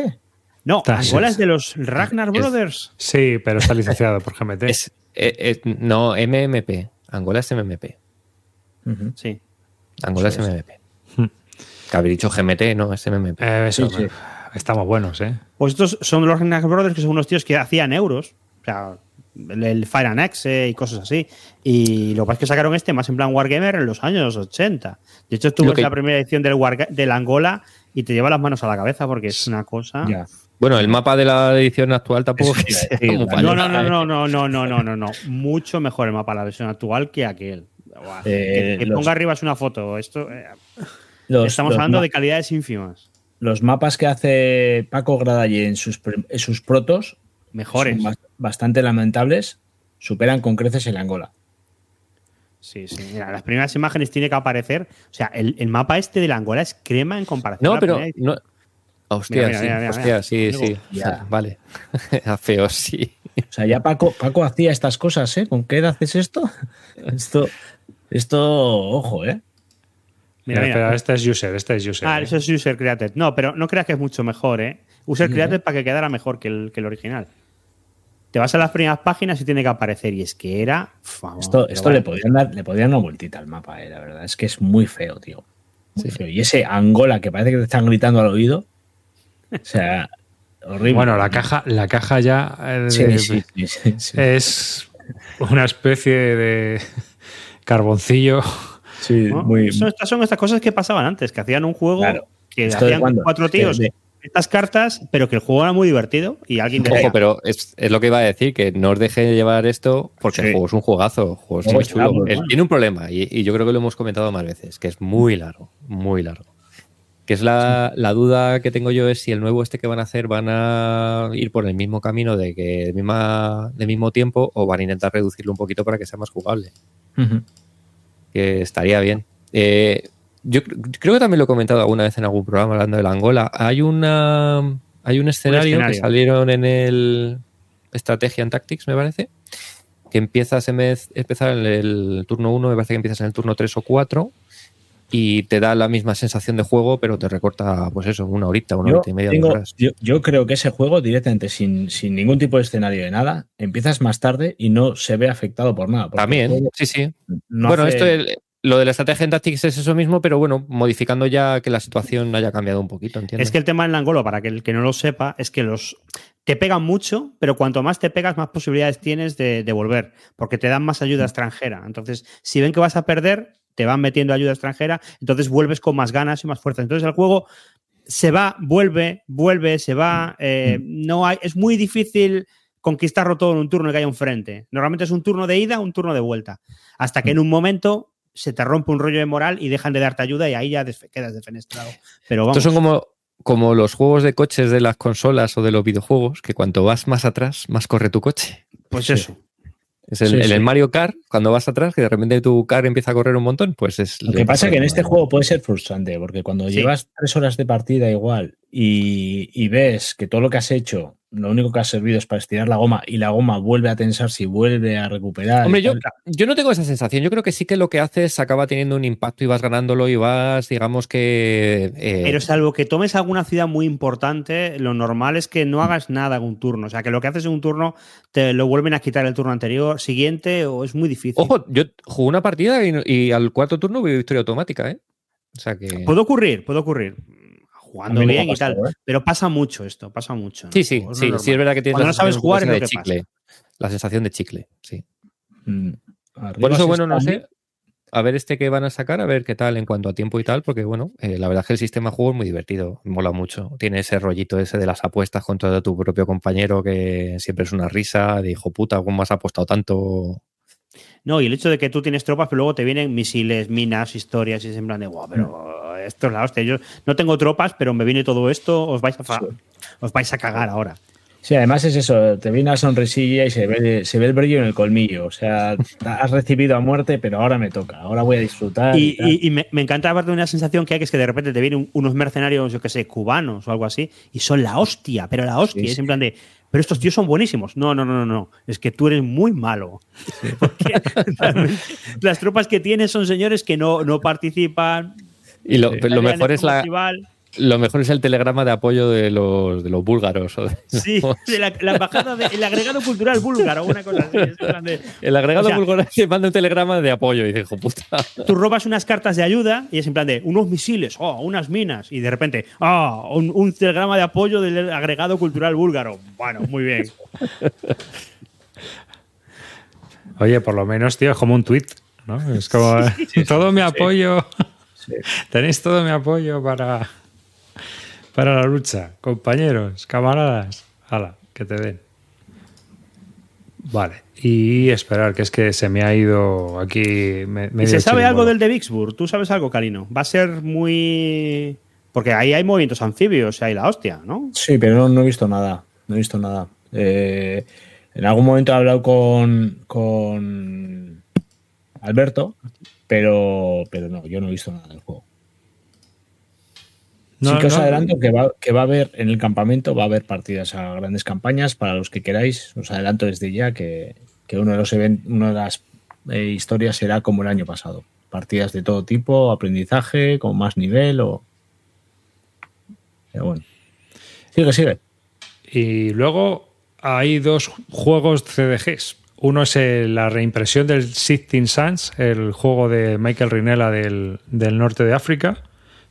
S3: No, Angola es de los Ragnar
S4: Es-
S3: Brothers.
S1: Sí, pero está licenciado por GMT.
S4: Es, eh, eh, no, MMP. Angola es MMP.
S3: Sí.
S4: Angola es. MMP. Que dicho GMT, no, es MMP.
S1: Eh, eso,
S2: Sí, sí.
S1: Estamos buenos, ¿eh?
S3: Pues estos son los Ragnar Brothers, que son unos tíos que hacían euros. O sea, el, Fire and Axe y cosas así. Y lo que pasa es que sacaron este más en plan Wargamer en los años 80. De hecho, ves
S4: que-
S3: la primera edición del, Warga- del Angola y te lleva las manos a la cabeza porque es una cosa.
S2: Ya.
S4: Bueno, el mapa de la edición actual tampoco
S2: a
S4: paño.
S3: No, no, no, no, no, no, no, no, no, no. Mucho mejor el mapa, la versión actual que aquel. Buah,
S2: Eh,
S3: que, que
S2: los-
S3: ponga arriba es una foto. Esto, eh,
S2: Los,
S3: estamos
S2: los
S3: hablando de calidades ínfimas.
S2: los mapas que hace Paco Gradalle en sus, en sus protos
S3: Mejores.
S2: son bastante lamentables. Superan con creces el Angola.
S3: Sí, sí. Mira, las primeras imágenes tiene que aparecer. O sea, el, el mapa este de la Angola es crema en comparación a
S4: No,
S3: la
S4: pero. No, hostia,
S3: Mira, mira,
S4: sí,
S3: mira, mira,
S4: hostia,
S3: mira.
S4: sí, sí.
S2: ya.
S4: Vale. A feo, sí.
S2: O sea, ya Paco, Paco hacía estas cosas, ¿eh? ¿Con qué edad es esto? Esto, esto, ojo, ¿eh?
S3: Mira,
S1: Mira,
S3: mira.
S1: Pero este es user, este es user.
S3: Ah,
S1: ¿eh?
S3: eso es user created. No, pero no creas que es mucho mejor, ¿eh? User created para que quedara mejor que el, que el original. Te vas a las primeras páginas y tiene que aparecer. Y es que era. Vamos,
S2: Esto, esto
S3: vale.
S2: le podrían dar, le podrían dar una vueltita al mapa, eh, la verdad. Es que es muy feo, tío. Muy
S4: Sí.
S2: feo. Y ese Angola que parece que te están gritando al oído. O sea, horrible.
S1: Bueno, la caja, la caja ya eh,
S2: Sí,
S1: de-
S2: sí, sí, sí, sí.
S1: es una especie de carboncillo.
S2: Sí,
S3: ¿no?
S2: muy.
S3: Son, estas son estas cosas que pasaban antes, que hacían un juego
S2: Claro.
S3: que
S2: ¿Esto de
S3: hacían
S2: cuándo?
S3: cuatro tíos
S2: de-
S3: estas cartas, pero que el juego era muy divertido y alguien decía,
S4: Ojo, pero es, es lo que iba a decir, que no os deje llevar esto porque
S2: Sí.
S4: el juego es un juegazo, el juego es muy chulo. tiene un problema y, y yo creo que lo hemos comentado más veces, que es muy largo, muy largo. Que es la, la duda que tengo yo es si el nuevo este que van a hacer van a ir por el mismo camino de que de, misma, de mismo tiempo o van a intentar reducirlo un poquito para que sea más jugable. Que estaría bien. Eh, yo cr- creo que también lo he comentado alguna vez en algún programa hablando de la Angola. Hay una hay un escenario,
S3: escenario.
S4: que salieron en el Strategy and Tactics, me parece, que empiezas en vez empezar en el turno 1, me parece que empiezas en el turno 3 o 4 y te da la misma sensación de juego, pero te recorta, pues eso, una horita, una
S2: Yo,
S4: horita y media.
S2: tengo-
S4: horas.
S2: yo- yo creo que ese juego directamente sin, sin ningún tipo de escenario de nada, empiezas más tarde y no se ve afectado por nada.
S4: También, sí, sí.
S2: no
S4: bueno,
S2: hace-
S4: esto es- lo de la estrategia en Tactics es eso mismo, pero bueno, modificando ya que la situación haya cambiado un poquito, ¿entiendes?
S3: Es que el tema en Langolo, para que el que no lo sepa, es que los te pegan mucho, pero cuanto más te pegas, más posibilidades tienes de, de volver, porque te dan más ayuda extranjera. Entonces, si ven que vas a perder, te van metiendo ayuda extranjera, entonces vuelves con más ganas y más fuerza. Entonces el juego se va, vuelve, vuelve, se va. eh, no hay, es muy difícil conquistarlo todo en un turno que haya un frente. Normalmente es un turno de ida, un turno de vuelta. Hasta que en un momento se te rompe un rollo de moral y dejan de darte ayuda y ahí ya quedas defenestrado. Pero vamos.
S4: Estos son como, como los juegos de coches de las consolas o de los videojuegos, que cuanto vas más atrás, más corre tu coche.
S3: Pues
S2: Sí.
S3: eso.
S4: Es el,
S2: Sí,
S4: en
S2: sí.
S4: el Mario Kart, cuando vas atrás, que de repente tu car empieza a correr un montón, pues es...
S2: Lo que pasa es que en este juego puede ser frustrante, porque cuando
S3: Sí.
S2: llevas tres horas de partida igual y, y ves que todo lo que has hecho, lo único que ha servido es para estirar la goma y la goma vuelve a tensarse y vuelve a recuperar.
S4: Hombre, yo, yo no tengo esa sensación. Yo creo que sí que lo que haces acaba teniendo un impacto y vas ganándolo y vas, digamos que... eh,
S3: Pero salvo que tomes alguna ciudad muy importante, lo normal es que no hagas nada en un turno. O sea, que lo que haces en un turno te lo vuelven a quitar el turno anterior, siguiente, o es muy difícil.
S4: Ojo, yo jugué una partida y, y al cuarto turno vi victoria automática, ¿eh? O sea que...
S3: Puede ocurrir, puede ocurrir. Jugando bien y tal.
S2: ¿eh?
S3: Pero pasa mucho esto, pasa mucho. ¿no?
S4: Sí, sí, sí, sí, es verdad que tienes
S3: Cuando
S4: la
S3: no sabes
S4: sensación
S3: jugar es lo que
S4: chicle. La sensación de chicle, sí.
S2: Mm.
S4: Por eso, bueno, no sé. A ver este que van a sacar, a ver qué tal en cuanto a tiempo y tal, porque bueno, eh, la verdad es que el sistema de juego es muy divertido, mola mucho. Tiene ese rollito ese de las apuestas contra tu propio compañero que siempre es una risa, de hijo puta, ¿cómo has apostado tanto?
S3: No, y el hecho de que tú tienes tropas, pero luego te vienen misiles, minas, historias, y es en plan de, guau, pero esto es la hostia. Yo no tengo tropas, pero me viene todo esto, os vais a, os vais a cagar ahora.
S2: Sí, además es eso, te viene una sonrisilla y se ve, se ve el brillo en el colmillo. O sea, has recibido a muerte, pero ahora me toca, ahora voy a disfrutar.
S3: Y,
S2: tal.
S3: y- y me, me encanta ver de una sensación que hay, que es que de repente te vienen unos mercenarios, yo que sé, cubanos o algo así, y son la hostia, pero la hostia.
S2: Sí,
S3: Es
S2: sí.
S3: en plan de, pero estos tíos son buenísimos. No, no, no, no, no. Es que tú eres muy malo. Porque las tropas que tienes son señores que no, no participan.
S4: Y lo, lo mejor es la,
S3: festival.
S4: Lo mejor es el telegrama de apoyo de los, de los búlgaros. o de-
S3: Sí, de la, la embajada del agregado cultural búlgaro, una cosa así. De,
S4: El agregado
S3: O sea-
S4: búlgaro te manda un telegrama de apoyo y dice, hijo puta.
S3: tú robas unas cartas de ayuda y es en plan de unos misiles, oh, unas minas, y de repente, ah, un, un telegrama de apoyo del agregado cultural búlgaro. Bueno, muy bien.
S1: Oye, por lo menos, tío, es como un tweet, ¿no? Es como todo mi apoyo.
S2: Sí.
S1: Tenéis todo mi apoyo para, para la lucha, compañeros, camaradas. Hala, que te den. Vale, y esperar, que es que se me ha ido aquí. me-
S3: ¿Y se sabe algo del de Vicksburg? ¿Tú sabes algo, Calino? Va a ser muy. Porque ahí hay movimientos anfibios, hay la hostia, ¿no?
S2: Sí, pero no, no he visto nada. No he visto nada. Eh, en algún momento he hablado con, con Alberto, pero, pero no, yo no he visto nada del juego.
S1: No,
S2: sí que os
S1: no,
S2: adelanto que va, que va a haber en el campamento, va a haber partidas a grandes campañas. Para los que queráis, os adelanto desde ya que, que uno de los event- una de las eh, historias será como el año pasado. Partidas de todo tipo, aprendizaje, con más nivel o. Pero bueno. Sigue, sigue.
S1: Y luego hay dos juegos CDGs. Uno es eh, la reimpresión del Sixteen Suns, el juego de Michael Rinella del, del norte de África,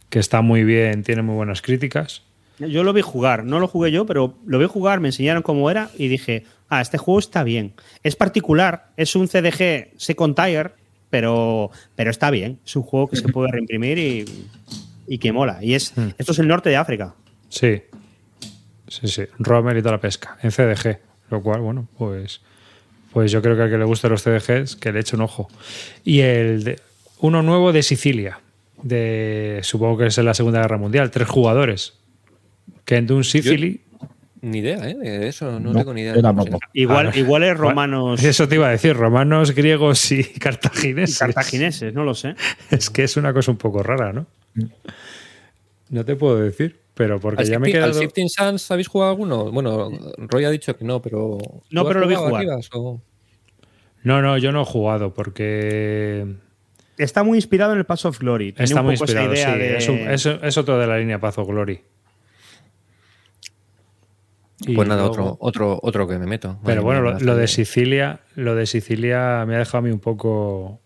S1: que está muy bien, tiene muy buenas críticas.
S3: Yo lo vi jugar, no lo jugué yo, pero lo vi jugar, me enseñaron cómo era y dije, ah, este juego está bien. Es particular, es un CDG Second Tier, pero, pero está bien. Es un juego que se puede reimprimir y, y que mola. Y es,
S1: Hmm.
S3: esto es el norte de África.
S1: Sí. Sí, sí. Rommel y toda la pesca. En CDG. Lo cual, bueno, pues. Pues yo creo que al que le gusten los CDGs, que le eche un ojo. Y el de- uno nuevo de Sicilia. De, supongo que es en la Segunda Guerra Mundial. Tres jugadores. Kendun Sicily.
S4: Ni idea, ¿eh? De eso no,
S2: No,
S4: tengo ni idea.
S3: Igual,
S1: Ah,
S3: igual es romanos
S1: Eso te iba a decir, romanos, griegos y
S3: y
S1: cartagineses.
S3: cartagineses, no lo sé.
S1: Es que es una cosa un poco rara, ¿no? No te puedo decir, pero porque
S4: ¿Al
S1: ya me he
S4: Shifting- ¿Al
S1: quedado.
S4: Shifting Suns habéis jugado alguno? Bueno, Roy ha dicho que no, pero.
S3: No,
S4: ¿tú has
S3: pero lo vi jugar.
S4: Arribas, o-
S1: No, no, yo no he jugado porque
S3: Está muy inspirado en el Pass of Glory. Tiene
S1: está
S3: un
S1: muy
S3: poco esa
S1: inspirado.
S3: idea
S1: sí,
S3: de-
S1: es, un- es- es otro de la línea Pazo Glory. Y
S4: Pues nada,
S1: luego-
S4: otro, otro, otro que me meto.
S1: Pero bueno, lo, de Sicilia, lo de Sicilia me ha dejado a mí un poco.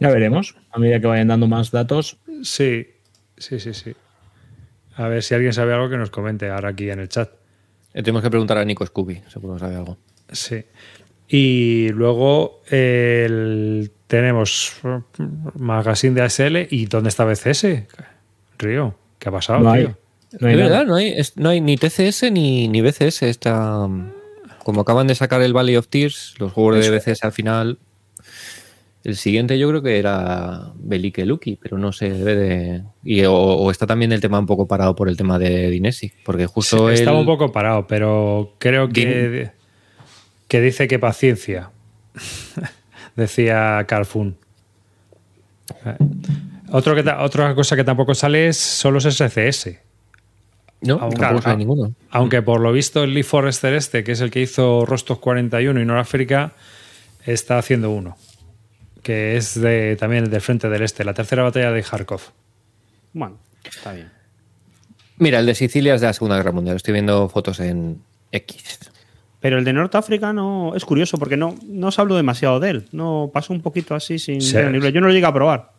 S2: Ya veremos. A medida que vayan dando más datos.
S1: Sí, sí, sí, sí. A ver si alguien sabe algo que nos comente ahora aquí en el chat.
S4: Le tenemos que preguntar a Nico Scooby, seguro que sabe algo.
S1: Sí. Y luego el- tenemos Magazine de ASL y ¿dónde está BCS? Río, ¿qué ha pasado,
S2: No hay.
S1: tío?
S2: No hay
S4: es
S2: nada.
S4: verdad, no hay, es- no hay ni TCS ni, ni BCS. Está, mm, como acaban de sacar el Valley of Tears, los juegos de BCS al final. El siguiente yo creo que era Belike Lucky, pero no sé, debe de. Y, o, o está también el tema un poco parado por el tema de Dinesi, porque justo
S1: Sí, estaba
S4: el-
S1: un poco parado, pero creo que, que dice que paciencia. Decía Carfun. Otro que ta- otra cosa que tampoco sale es son los SCS.
S4: No,
S1: claro, ah.
S4: ninguno.
S1: Aunque por lo visto el Lee Forrester este, que es el que hizo Rostos 41 y Noráfrica, está haciendo uno. Que es de, también del frente del este, la tercera batalla de Kharkov.
S3: Bueno, está bien.
S4: Mira, el de Sicilia es de la Segunda Guerra Mundial. Estoy viendo fotos en X.
S3: Pero el de Norteáfrica no es curioso porque no, no os hablo demasiado de él. No pasó un poquito así sin
S1: Sí.
S3: Yo no lo llegué a probar.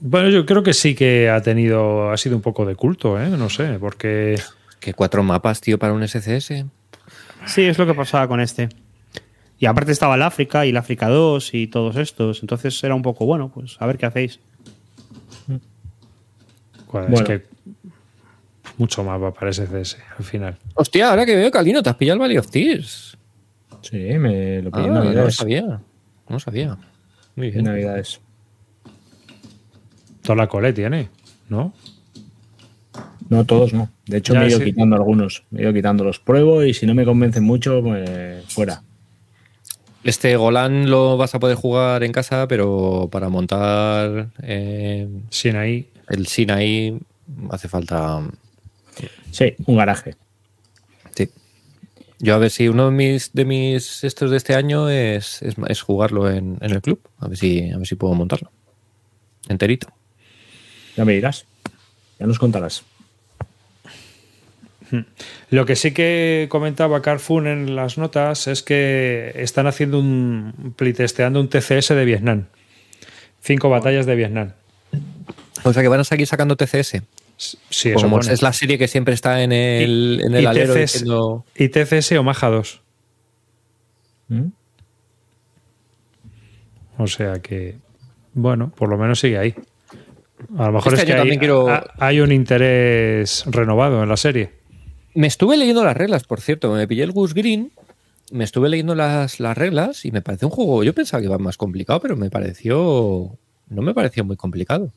S1: Bueno, yo creo que sí que ha tenido, ha sido un poco de culto, ¿eh? No sé, porque
S4: Que cuatro mapas, tío, para un SCS.
S3: Sí, es lo que pasaba con este. Y aparte estaba el África y el África 2 y todos estos. Entonces era un poco bueno, pues a ver qué hacéis.
S2: Bueno.
S1: es que mucho más va para SCS al final.
S4: Hostia, ahora que veo, Calino, te has pillado el Valley of Tears.
S2: Sí, me lo
S4: Ah,
S2: pillé en
S4: no lo
S2: Navidades.
S4: sabía. No lo sabía. Muy
S2: En
S4: bien.
S2: Navidades.
S1: Toda la cole tiene, ¿no?
S2: No, todos no. De hecho,
S1: Ya,
S2: me he ido
S1: sí.
S2: quitando algunos. Me he ido quitando los pruebo y si no me convencen mucho, pues fuera.
S4: Este Golan lo vas a poder jugar en casa, pero para montar eh,
S1: Sin ahí.
S4: el Sinai hace falta.
S2: Sí, un garaje.
S4: Sí. Yo a ver si uno de mis, de mis estos de este año es, es, es jugarlo en, en el club. A ver si, a ver si puedo montarlo. Enterito.
S2: Ya me dirás. Ya nos contarás.
S1: Lo que sí que comentaba Carfun en las notas es que están haciendo un playtesteando un TCS de Vietnam. Cinco batallas de Vietnam.
S4: O sea que van a seguir sacando TCS.
S1: Sí, eso
S4: Como
S1: pone.
S4: es la serie que siempre está en el, en
S1: Y-
S4: el alero
S1: TCS
S4: diciendo.
S1: Y TCS Omaha 2.
S2: ¿Mm?
S1: O sea que, bueno, por lo menos sigue ahí. A lo mejor
S4: Este
S1: es que hay,
S4: quiero-
S1: un interés renovado en la serie.
S4: Me estuve leyendo las reglas, por cierto. Me pillé el Goose Green. Me estuve leyendo las, las reglas y me pareció un juego. Yo pensaba que iba más complicado, pero me pareció. No me pareció muy complicado.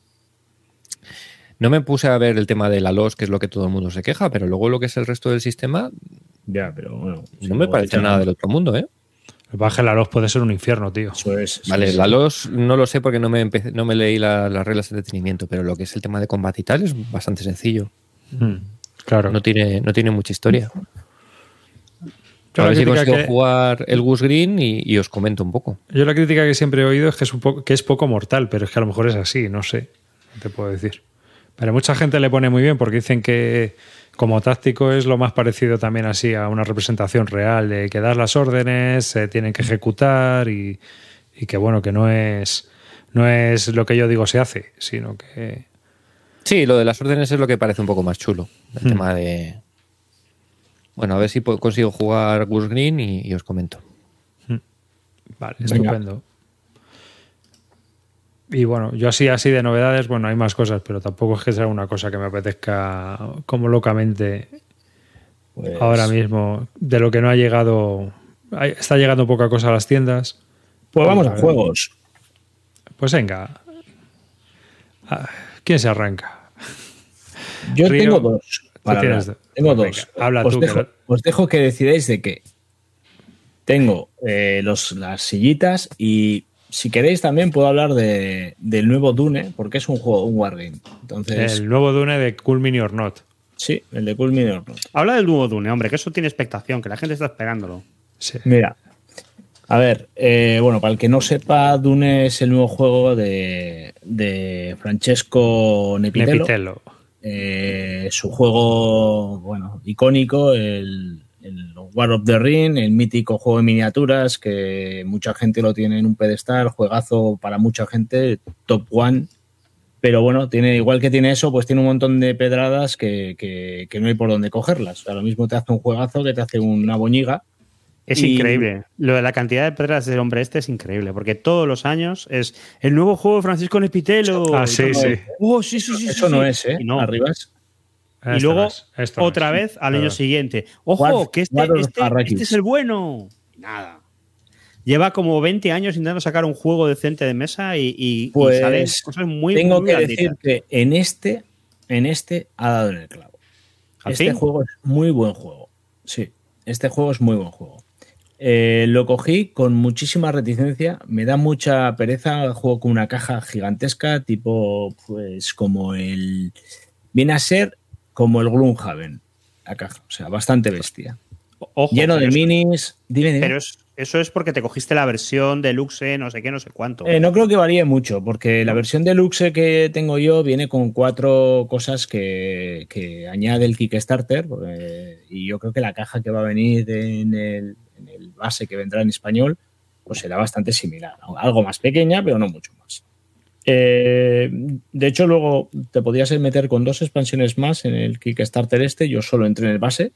S4: No me puse a ver el tema de la LOS, que es lo que todo el mundo se queja, pero luego lo que es el resto del sistema
S2: Ya, pero bueno.
S4: no me parece nada del otro mundo, ¿eh?
S1: El baje la luz puede ser un infierno, tío.
S2: Eso es. eso
S4: Vale,
S2: es.
S4: la LOS no lo sé porque no me, empecé- no me leí la- las reglas de detenimiento, pero lo que es el tema de combate y tal es bastante sencillo.
S1: Mm, claro.
S4: No tiene, no tiene mucha historia.
S1: Yo
S4: a ver si consigo
S1: que-
S4: jugar el Goose Green y, y os comento un poco.
S1: Yo la crítica que siempre he oído es que es, un poco, que es poco mortal, pero es que a lo mejor es así, no sé. No te puedo decir. Pero mucha gente le pone muy bien porque dicen que como táctico es lo más parecido también así a una representación real de que das las órdenes, se tienen que ejecutar y, y que bueno, que no es, no es lo que yo digo se hace, sino que...
S4: Sí, lo de las órdenes es lo que parece un poco más chulo. El
S1: Hmm.
S4: tema de. Bueno, a ver si puedo- consigo jugar Goose Green y, y os comento.
S1: Vale,
S2: Venga.
S1: estupendo. Y bueno, yo así, así de novedades, bueno, hay más cosas, pero tampoco es que sea una cosa que me apetezca como locamente
S2: Pues,
S1: ahora mismo, de lo que no ha llegado. Está llegando poca cosa a las tiendas.
S2: Pues vamos
S1: a
S2: juegos.
S1: Pues venga. Ah, ¿Quién se arranca?
S2: Yo
S1: Río,
S2: tengo dos.
S1: tú tienes.
S2: Tengo
S1: Pues
S2: dos.
S1: venga, habla
S2: os,
S1: tú, que
S2: dejo,
S1: lo-
S2: os dejo que decidáis de qué. Tengo eh, los, las sillitas y si queréis también puedo hablar de, del nuevo Dune, porque es un juego, un wargame. Entonces,
S1: El nuevo Dune de Cool Mini or Not.
S2: sí, el de Cool Mini or Not.
S3: Habla del nuevo Dune, hombre, que eso tiene expectación, que la gente está esperándolo.
S1: Sí.
S2: Mira, a ver, eh, bueno, para el que no sepa, Dune es el nuevo juego de, de Francesco Nepitello.
S1: Nepitello.
S2: Eh, su juego, bueno, icónico, el, el War of the Ring, el mítico juego de miniaturas que mucha gente lo tiene en un pedestal, juegazo para mucha gente, top one. Pero bueno, tiene, igual que tiene eso, pues tiene un montón de pedradas que, que- que no hay por dónde cogerlas. O sea, lo mismo te hace un juegazo que te hace una boñiga.
S3: Es
S2: Y-
S3: increíble. Lo de la cantidad de pedras del hombre este es increíble, porque todos los años es el nuevo juego de Francisco Nepitelo.
S1: Ah, sí, sí.
S3: Oh, sí, sí, sí,
S2: eso
S3: sí,
S2: no
S3: sí.
S2: es, ¿eh?
S3: No.
S2: Arribas.
S3: Y luego
S1: es,
S3: otra
S1: es.
S3: vez al año siguiente. Ojo, que este, este- este es el bueno. Nada. Lleva como 20 años intentando sacar un juego decente de mesa y, y- y
S2: Pues,
S3: salen cosas muy
S2: Tengo
S3: muy
S2: que
S3: blanditas.
S2: decir que en este, en este ha dado en el clavo.
S3: ¿Al
S2: Este
S3: fin?
S2: juego es muy buen juego. Sí, este juego es muy buen juego. Eh, lo cogí con muchísima reticencia. Me da mucha pereza. Juego con una caja gigantesca, tipo, pues como el. Viene a ser como el Gloomhaven, la caja. O sea, bastante bestia.
S3: Ojo,
S2: Lleno de minis. Dime, dime.
S3: Pero es- eso es porque te cogiste la versión deluxe, no sé qué, no sé cuánto.
S2: Eh, no creo que varíe mucho, porque la versión deluxe que tengo yo viene con cuatro cosas que, que añade el Kickstarter, y yo creo que la caja que va a venir en el, en el base que vendrá en español, pues será bastante similar. Algo más pequeña, pero no mucho más. Eh, de hecho, luego te podías meter con dos expansiones más en el Kickstarter este, yo solo entré en el base,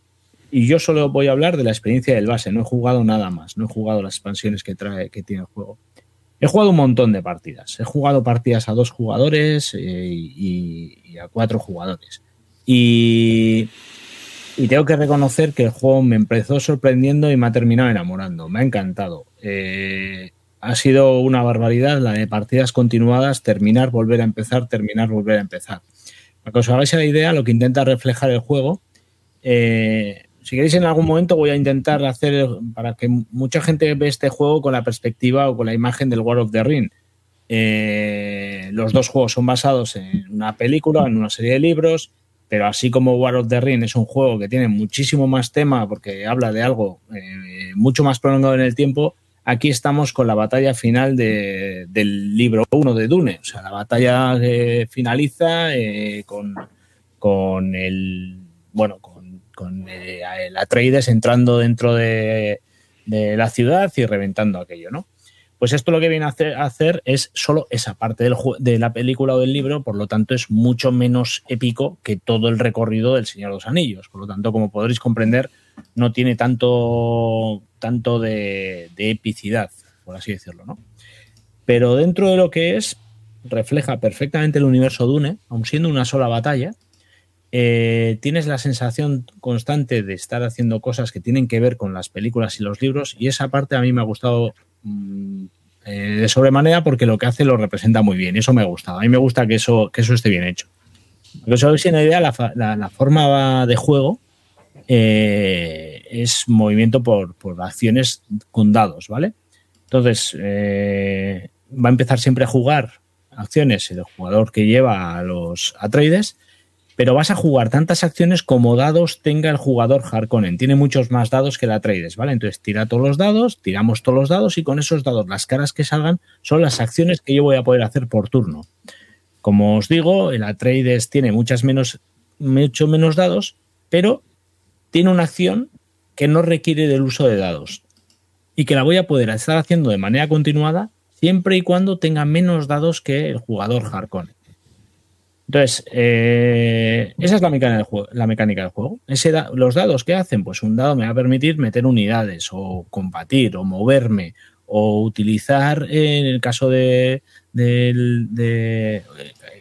S2: y yo solo voy a hablar de la experiencia del base, no he jugado nada más, no he jugado las expansiones que trae, que tiene el juego. He jugado un montón de partidas. He jugado partidas a dos jugadores eh, y, a cuatro jugadores. Y, y tengo que reconocer que el juego me empezó sorprendiendo y me ha terminado enamorando. Me ha encantado. Eh, ha sido una barbaridad la de partidas continuadas, terminar, volver a empezar, terminar, volver a empezar. Para que os hagáis la idea, lo que intenta reflejar el juego. eh, si queréis en algún momento voy a intentar hacer para que mucha gente ve este juego con la perspectiva o con la imagen del War of the Ring. Eh, los dos juegos son basados en una película, en una serie de libros, pero así como War of the Ring es un juego que tiene muchísimo más tema porque habla de algo eh, mucho más prolongado en el tiempo, aquí estamos con la batalla final de- del libro 1 de Dune. O sea, la batalla que finaliza eh, con, con el. Bueno, con, con eh, el Atreides entrando dentro de, la ciudad y reventando aquello, ¿no? Pues esto lo que viene a hacer, es solo esa parte del de la película o del libro, por lo tanto es mucho menos épico que todo el recorrido del Señor de los Anillos. Por lo tanto, como podréis comprender, no tiene tanto, tanto de, epicidad, por así decirlo, ¿no? Pero dentro de lo que es, refleja perfectamente el universo Dune, aun siendo una sola batalla. eh, tienes la sensación constante de estar haciendo cosas que tienen que ver con las películas y los libros, y esa parte a mí me ha gustado mm, eh, de sobremanera porque lo que hace lo representa muy bien, y eso me ha gustado. A mí me gusta que eso, que eso esté bien hecho. Para que os hagáis una idea, la- la forma de juego eh, es movimiento por, por acciones con dados, ¿vale? Entonces, eh, va a empezar siempre a jugar acciones el jugador que lleva a los Atreides, pero vas a jugar tantas acciones como dados tenga el jugador Harkonnen. Tiene muchos más dados que el Atreides, ¿vale? Entonces tira todos los dados, tiramos todos los dados y con esos dados las caras que salgan son las acciones que yo voy a poder hacer por turno. Como os digo, el Atreides tiene muchas menos, mucho menos dados, pero tiene una acción que no requiere del uso de dados y que la voy a poder estar haciendo de manera continuada siempre y cuando tenga menos dados que el jugador Harkonnen. Entonces, eh, esa es la mecánica del juego. La mecánica del juego. Ese los dados que hacen, pues un dado me va a permitir meter unidades o combatir o moverme o utilizar en el caso de, de-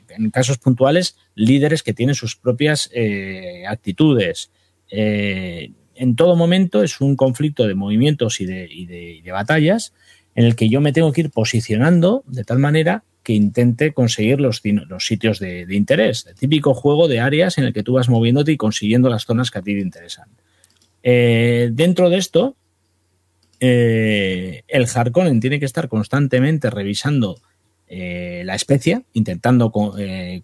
S2: en casos puntuales líderes que tienen sus propias eh, actitudes. Eh, en todo momento es un conflicto de movimientos y de, batallas en el que yo me tengo que ir posicionando de tal manera que intente conseguir los, sitios de, interés. El típico juego de áreas en el que tú vas moviéndote y consiguiendo las zonas que a ti te interesan. Eh, dentro de esto, eh, el Harkonnen tiene que estar constantemente revisando eh, la especia, intentando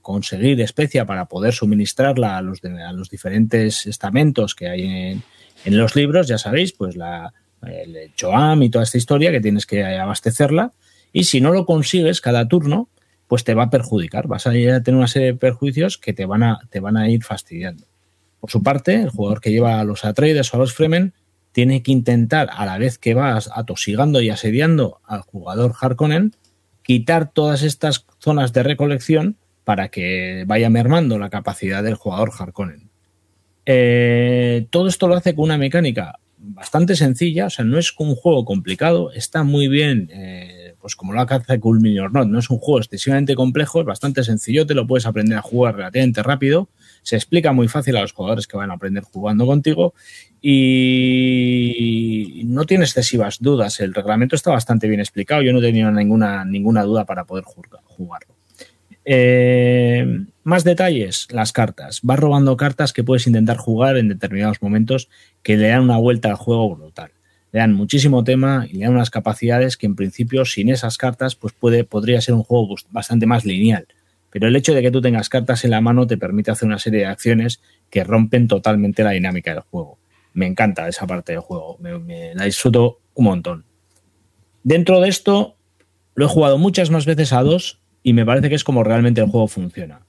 S2: conseguir especia para poder suministrarla a los, a los diferentes estamentos que hay en, en los libros, ya sabéis, pues la, el Choam y toda esta historia que tienes que abastecerla. Y si no lo consigues cada turno, pues te va a perjudicar. Vas a, a tener una serie de perjuicios que te van a, te van a ir fastidiando. Por su parte, el jugador que lleva a los Atreides o a los Fremen tiene que intentar, a la vez que vas atosigando y asediando al jugador Harkonnen, quitar todas estas zonas de recolección para que vaya mermando la capacidad del jugador Harkonnen. Eh, todo esto lo hace con una mecánica bastante sencilla, o sea, no es un juego complicado, está muy bien, eh, pues como lo hace Cool Not, no es un juego excesivamente complejo, es bastante sencillo, te lo puedes aprender a jugar relativamente rápido, se explica muy fácil a los jugadores que van a aprender jugando contigo y no tiene excesivas dudas, el reglamento está bastante bien explicado, yo no he tenido ninguna, ninguna duda para poder jugarlo. Eh, más detalles, las cartas. Vas robando cartas que puedes intentar jugar en determinados momentos que le dan una vuelta al juego brutal. Le dan muchísimo tema y le dan unas capacidades que en principio sin esas cartas pues puede, podría ser un juego bastante más lineal. Pero el hecho de que tú tengas cartas en la mano te permite hacer una serie de acciones que rompen totalmente la dinámica del juego. Me encanta esa parte del juego, me la disfruto un montón. Dentro de esto, lo he jugado muchas más veces a dos y me parece que es como realmente el juego funciona.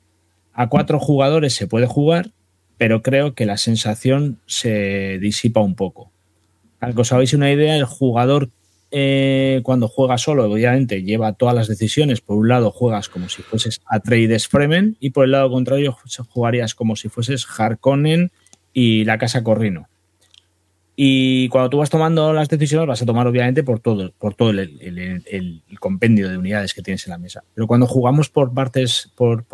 S2: A cuatro jugadores se puede jugar, pero creo que la sensación se disipa un poco. Para que os hagáis una idea, el jugador eh, cuando juega solo, obviamente, lleva todas las decisiones. Por un lado, juegas como si fueses Atreides Fremen y por el lado contrario, jugarías como si fueses Harkonnen y la Casa Corrino. Y cuando tú vas tomando las decisiones, vas a tomar obviamente por todo, por todo el, compendio de unidades que tienes en la mesa. Pero cuando jugamos por partes, por,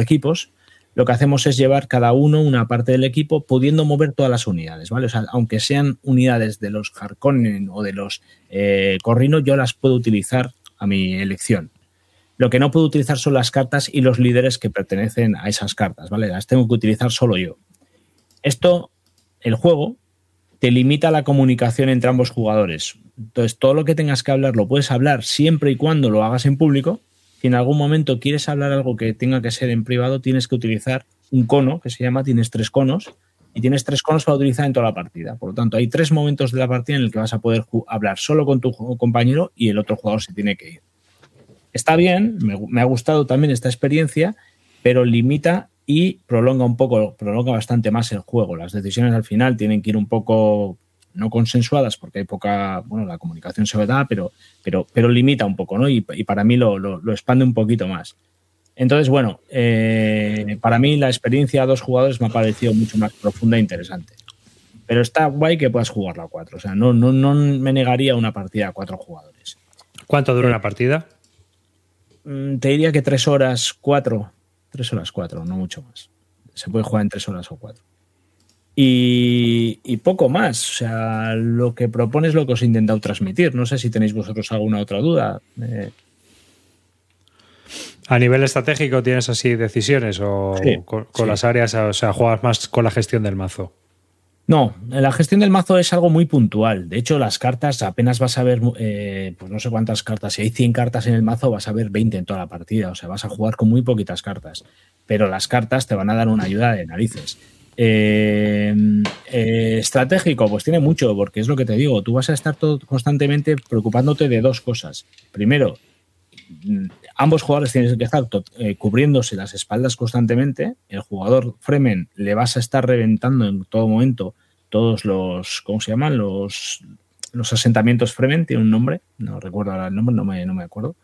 S2: equipos, lo que hacemos es llevar cada uno una parte del equipo pudiendo mover todas las unidades, ¿vale? O sea, aunque sean unidades de los Harkonnen o de los eh, Corrino, yo las puedo utilizar a mi elección. Lo que no puedo utilizar son las cartas y los líderes que pertenecen a esas cartas, ¿vale? Las tengo que utilizar solo yo. Esto, el juego, te limita la comunicación entre ambos jugadores. Entonces, todo lo que tengas que hablar lo puedes hablar siempre y cuando lo hagas en público. Si en algún momento quieres hablar algo que tenga que ser en privado, tienes que utilizar un cono, que se llama, tienes tres conos, y tienes tres conos para utilizar en toda la partida. Por lo tanto, hay tres momentos de la partida en el que vas a poder hablar solo con tu compañero y el otro jugador se tiene que ir. Está bien, me ha gustado también esta experiencia, pero limita y prolonga un poco, prolonga bastante más el juego. Las decisiones al final tienen que ir un poco no consensuadas porque hay poca, bueno, la comunicación se da, pero, pero, pero limita un poco, ¿no? Y, para mí lo, lo, expande un poquito más. Entonces, bueno, eh, para mí la experiencia a dos jugadores me ha parecido mucho más profunda e interesante. Pero está guay que puedas jugarla a cuatro. O sea, no, no, no me negaría una partida a cuatro jugadores.
S1: ¿Cuánto dura una partida?
S2: Mm, te diría que tres horas, cuatro, Tres horas cuatro, no mucho más. Se puede jugar en tres horas o cuatro. Y, poco más. O sea, lo que propone es lo que os he intentado transmitir. No sé si tenéis vosotros alguna otra duda. Eh,
S1: a nivel estratégico tienes así decisiones o con, las áreas, o sea, juegas más con la gestión del mazo.
S2: No, la gestión del mazo es algo muy puntual. De hecho, las cartas apenas vas a ver, eh, pues no sé cuántas cartas. Si hay 100 cartas en el mazo, vas a ver 20 en toda la partida. O sea, vas a jugar con muy poquitas cartas. Pero las cartas te van a dar una ayuda de narices. Eh, eh, estratégico, pues tiene mucho, porque es lo que te digo. Tú vas a estar todo, constantemente preocupándote de dos cosas. Primero, mm, ambos jugadores tienen que estar cubriéndose las espaldas constantemente. El jugador Fremen le vas a estar reventando en todo momento todos los, ¿cómo se llaman? Los, los asentamientos Fremen, tiene un nombre, no recuerdo ahora el nombre, no me, no me acuerdo.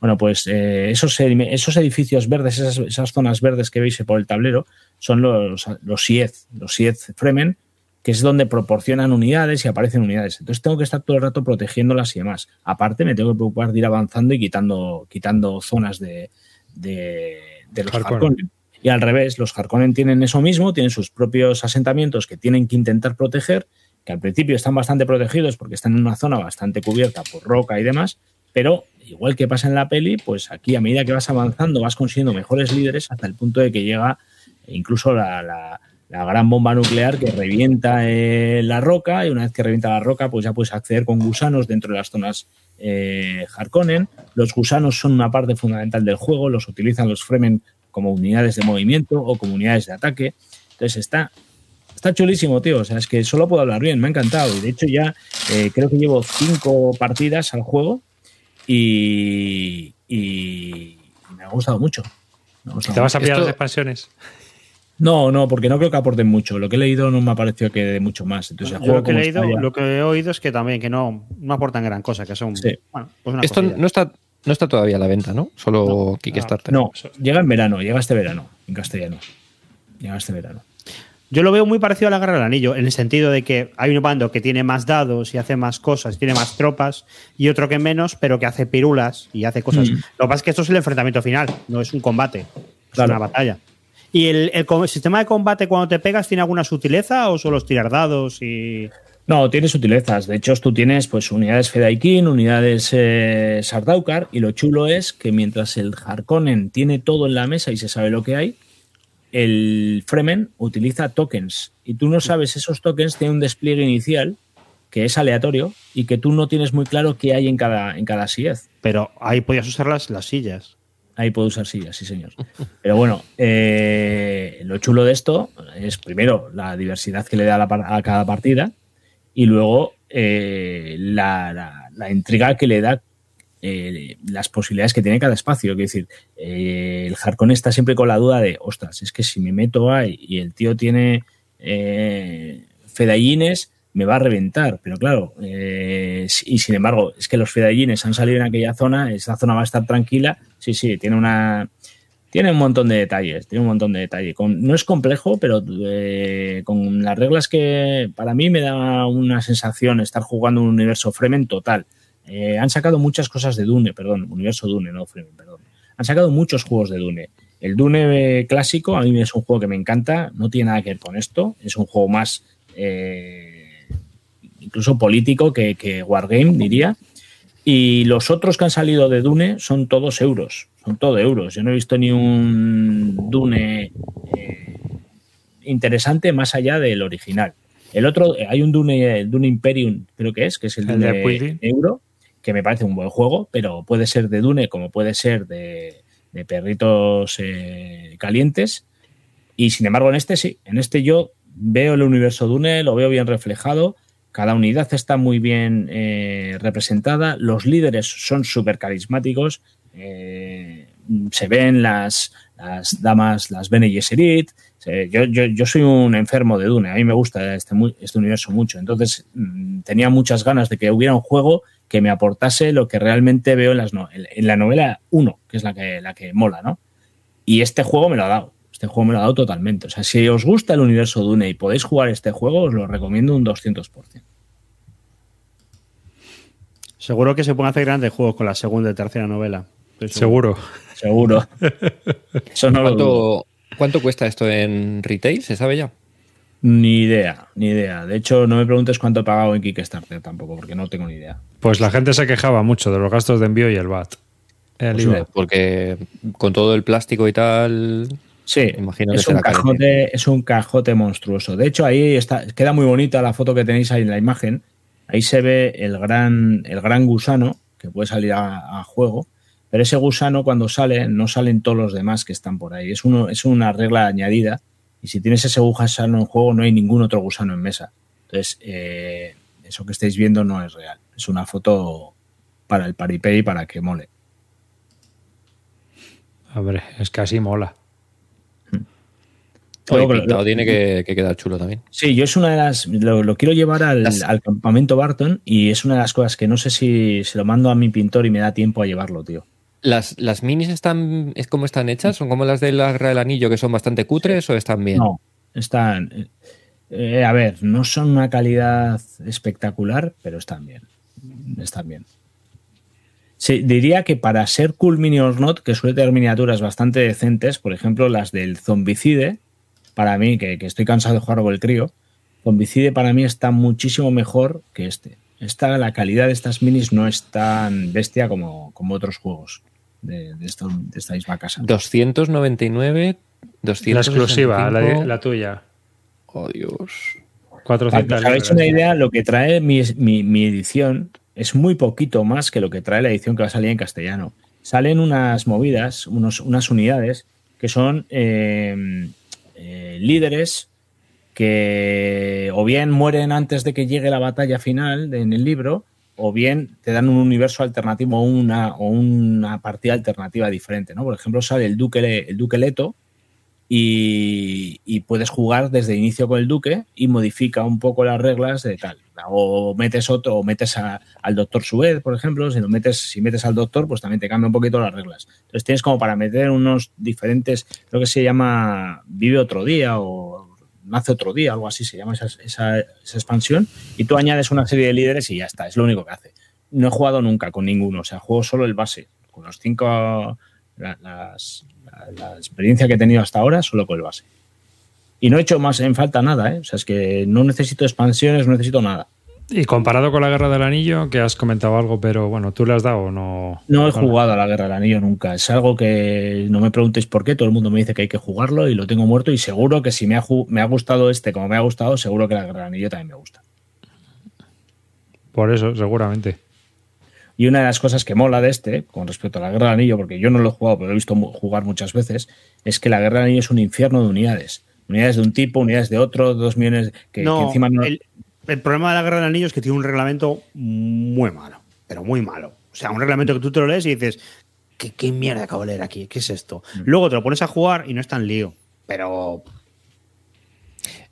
S2: Bueno, pues eh, esos, esos, edificios verdes, esas, zonas verdes que veis por el tablero, son los, los Siez, los Siez Fremen, que es donde proporcionan unidades y aparecen unidades. Entonces tengo que estar todo el rato protegiéndolas y demás. Aparte, me tengo que preocupar de ir avanzando y quitando, quitando zonas de, de, los Harkonnen. Y al revés, los Harkonnen tienen eso mismo, tienen sus propios asentamientos que tienen que intentar proteger, que al principio están bastante protegidos porque están en una zona bastante cubierta por roca y demás, pero igual que pasa en la peli, pues aquí a medida que vas avanzando vas consiguiendo mejores líderes hasta el punto de que llega incluso la, gran bomba nuclear que revienta eh, la roca y una vez que revienta la roca pues ya puedes acceder con gusanos dentro de las zonas eh, Harkonnen. Los gusanos son una parte fundamental del juego, los utilizan los Fremen como unidades de movimiento o como unidades de ataque. Entonces está, está chulísimo, tío. O sea, es que solo puedo hablar bien, me ha encantado. Y de hecho ya eh, creo que llevo cinco partidas al juego y, y me ha gustado mucho. Ha gustado
S1: ¿Te vas a pillar
S4: Esto-
S1: las expansiones?
S2: No, no, porque no creo que aporten mucho. Lo que he leído no me ha parecido que dé mucho más. Entonces,
S3: lo que, he leído, lo que he oído es que también que no, no aportan gran cosa, que son
S2: Sí.
S3: bueno, pues una
S4: Esto
S3: cosilla.
S4: no está, no está todavía a la venta, ¿no? Solo Kickstarter.
S2: No, llega en verano, llega este verano, en castellano. Llega este verano.
S3: Yo lo veo muy parecido a la Guerra del Anillo, en el sentido de que hay un bando que tiene más dados y hace más cosas, tiene más tropas, y otro que menos, pero que hace pirulas y hace cosas.
S2: Mm.
S3: Lo que pasa es que esto es el enfrentamiento final, no es un combate, es
S2: Claro.
S3: una batalla. ¿Y el, sistema de combate cuando te pegas tiene alguna sutileza o solo es tirar dados y...?
S2: No, tiene sutilezas. De hecho, tú tienes pues unidades Fedaykin, unidades eh, Sardaukar, y lo chulo es que mientras el Harkonnen tiene todo en la mesa y se sabe lo que hay, el Fremen utiliza tokens. Y tú no sabes, esos tokens tienen un despliegue inicial que es aleatorio y que tú no tienes muy claro qué hay en cada, en cada siez.
S3: Pero ahí podías usar las, las sillas.
S2: Ahí puedo usar sillas, sí, señor. Pero bueno, eh, lo chulo de esto es primero la diversidad que le da a, la par- a cada partida y luego eh, la, la- la intriga que le da eh, las posibilidades que tiene cada espacio. Quiero decir, eh, el Harkon está siempre con la duda de, ostras, es que si me meto ahí y el tío tiene eh, fedallines, me va a reventar. Pero claro, eh, y sin embargo, es que los fedallines han salido en aquella zona, esa zona va a estar tranquila. Sí, sí, tiene una. Tiene un montón de detalles, tiene un montón de detalles. Con- no es complejo, pero con las reglas que para mí me da una sensación estar jugando un universo Fremen total. Eh, han sacado muchas cosas de Dune, perdón, universo Dune, no Fremen, perdón. Han sacado muchos juegos de Dune. El Dune eh, clásico a mí es un juego que me encanta, no tiene nada que ver con esto, es un juego más eh, incluso político que, que Wargame, diría. Y los otros que han salido de Dune son todos euros, son todo euros. Yo no he visto ni un Dune eh, interesante más allá del original. El otro, hay un Dune, el Dune Imperium, creo que es, que es el,
S1: El de
S2: Dune
S1: Quidditch.
S2: euro, que me parece un buen juego, pero puede ser de Dune como puede ser de, perritos eh, calientes. Y sin embargo, en este sí, en este yo veo el universo Dune, lo veo bien reflejado. Cada unidad está muy bien eh, representada. Los líderes son súper carismáticos. eh, se ven las, las damas, las Bene Gesserit. Se- Yo, yo, yo soy un enfermo de Dune. A mí me gusta este, este universo mucho. Entonces mm, tenía muchas ganas de que hubiera un juego que me aportase lo que realmente veo en, las no- en- en la novela 1, que es la que, la que mola, ¿no? Y este juego me lo ha dado. Este juego me lo ha dado totalmente. O sea, si os gusta el universo Dune y podéis jugar este juego, os lo recomiendo un 200%.
S3: Seguro que se pueden hacer grandes juegos con la segunda y tercera novela. Seguro.
S1: Seguro.
S2: Seguro. Eso no lo dudo.
S4: ¿Cuánto, ¿Cuánto cuesta esto en retail? ¿Se sabe ya?
S2: Ni idea, ni idea. De hecho, no me preguntes cuánto he pagado en Kickstarter tampoco, porque no tengo ni idea.
S1: Pues la gente se quejaba mucho de los gastos de envío y el VAT. El
S2: Pues
S1: IVA.
S2: mira,
S4: Porque con todo el plástico y tal.
S2: Sí,
S4: Imagino que
S2: es un, cajote, es un cajote monstruoso. De hecho, ahí está, queda muy bonita la foto que tenéis ahí en la imagen. Ahí se ve el gran, el gran gusano que puede salir a, a juego. Pero ese gusano cuando sale, no salen todos los demás que están por ahí. Es, uno, es una regla añadida. Y si tienes ese gusano en juego, no hay ningún otro gusano en mesa. Entonces, eh, eso que estáis viendo no es real. Es una foto para el paripé y para que mole.
S1: Hombre, es que así mola.
S4: Oye,
S2: Luego,
S4: pintado
S2: lo-
S4: tiene que, que quedar chulo también.
S2: Sí, yo es una de las. Lo, lo quiero llevar al,
S4: Las-
S2: al campamento Barton y es una de las cosas que no sé si se lo mando a mi pintor y me da tiempo a llevarlo, tío.
S4: ¿Las, ¿Las minis están es como están hechas? ¿Son como las de la del Anillo que son bastante cutres o están bien?
S2: No, están. eh, a ver, no son una calidad espectacular, pero están bien. Están bien. Diría que para ser Cool Mini or Not, que suele tener miniaturas bastante decentes, por ejemplo, las del Zombicide, para mí, que, que estoy cansado de jugar con el crío, Zombicide para mí está muchísimo mejor que este. Esta, la calidad de estas minis no es tan bestia como, como otros juegos de, de, esto- de esta misma casa.
S4: 299, 265.
S1: La exclusiva, la, la tuya.
S4: Oh, Dios.
S1: 400
S2: Para que os hagáis una idea, lo que trae mi, mi- mi edición es muy poquito más que lo que trae la edición que va a salir en castellano. Salen unas movidas, unos, unas unidades que son eh, eh, líderes que o bien mueren antes de que llegue la batalla final en el libro, o bien te dan un universo alternativo o una, o una partida alternativa diferente. ¿no? Por ejemplo, sale el Duque, el Leto, y, puedes jugar desde inicio con el duque y modifica un poco las reglas de tal. O metes otro, o metes al doctor Suez, por ejemplo, si lo metes, si metes al doctor, pues también te cambia un poquito las reglas. Entonces tienes como para meter unos diferentes, creo que se llama Vive otro día o Nace otro día, algo así se llama esa, esa- expansión, y tú añades una serie de líderes y ya está, es lo único que hace. No he jugado nunca con ninguno, o sea, juego solo el base, con los cinco, la experiencia que he tenido hasta ahora solo con el base. Y no he hecho más en falta nada, ¿eh? O sea, es que no necesito expansiones, no necesito nada.
S1: Y comparado con la Guerra del Anillo, que has comentado algo, pero bueno, ¿tú le has dado o no?
S2: No he jugado a la Guerra del Anillo nunca. Es algo que no me preguntéis por qué. Todo el mundo me dice que hay que jugarlo y lo tengo muerto. Y seguro que si me ha, me ha gustado este como me ha gustado, seguro que la Guerra del Anillo también me gusta.
S1: Por eso, seguramente.
S2: Y una de las cosas que mola de este, con respecto a la Guerra del Anillo, porque yo no lo he jugado, pero lo he visto jugar muchas veces, es que la Guerra del Anillo es un infierno de unidades. Unidades de un tipo, unidades de otro, dos millones que, que encima no.
S3: el, el problema de la Guerra del Anillo es que tiene un reglamento muy malo, pero muy malo. O sea, un reglamento que tú te lo lees y dices, ¿qué, qué mierda acabo de leer aquí? ¿Qué es esto?
S2: Mm.
S3: Luego te lo pones a jugar y no es tan lío. Pero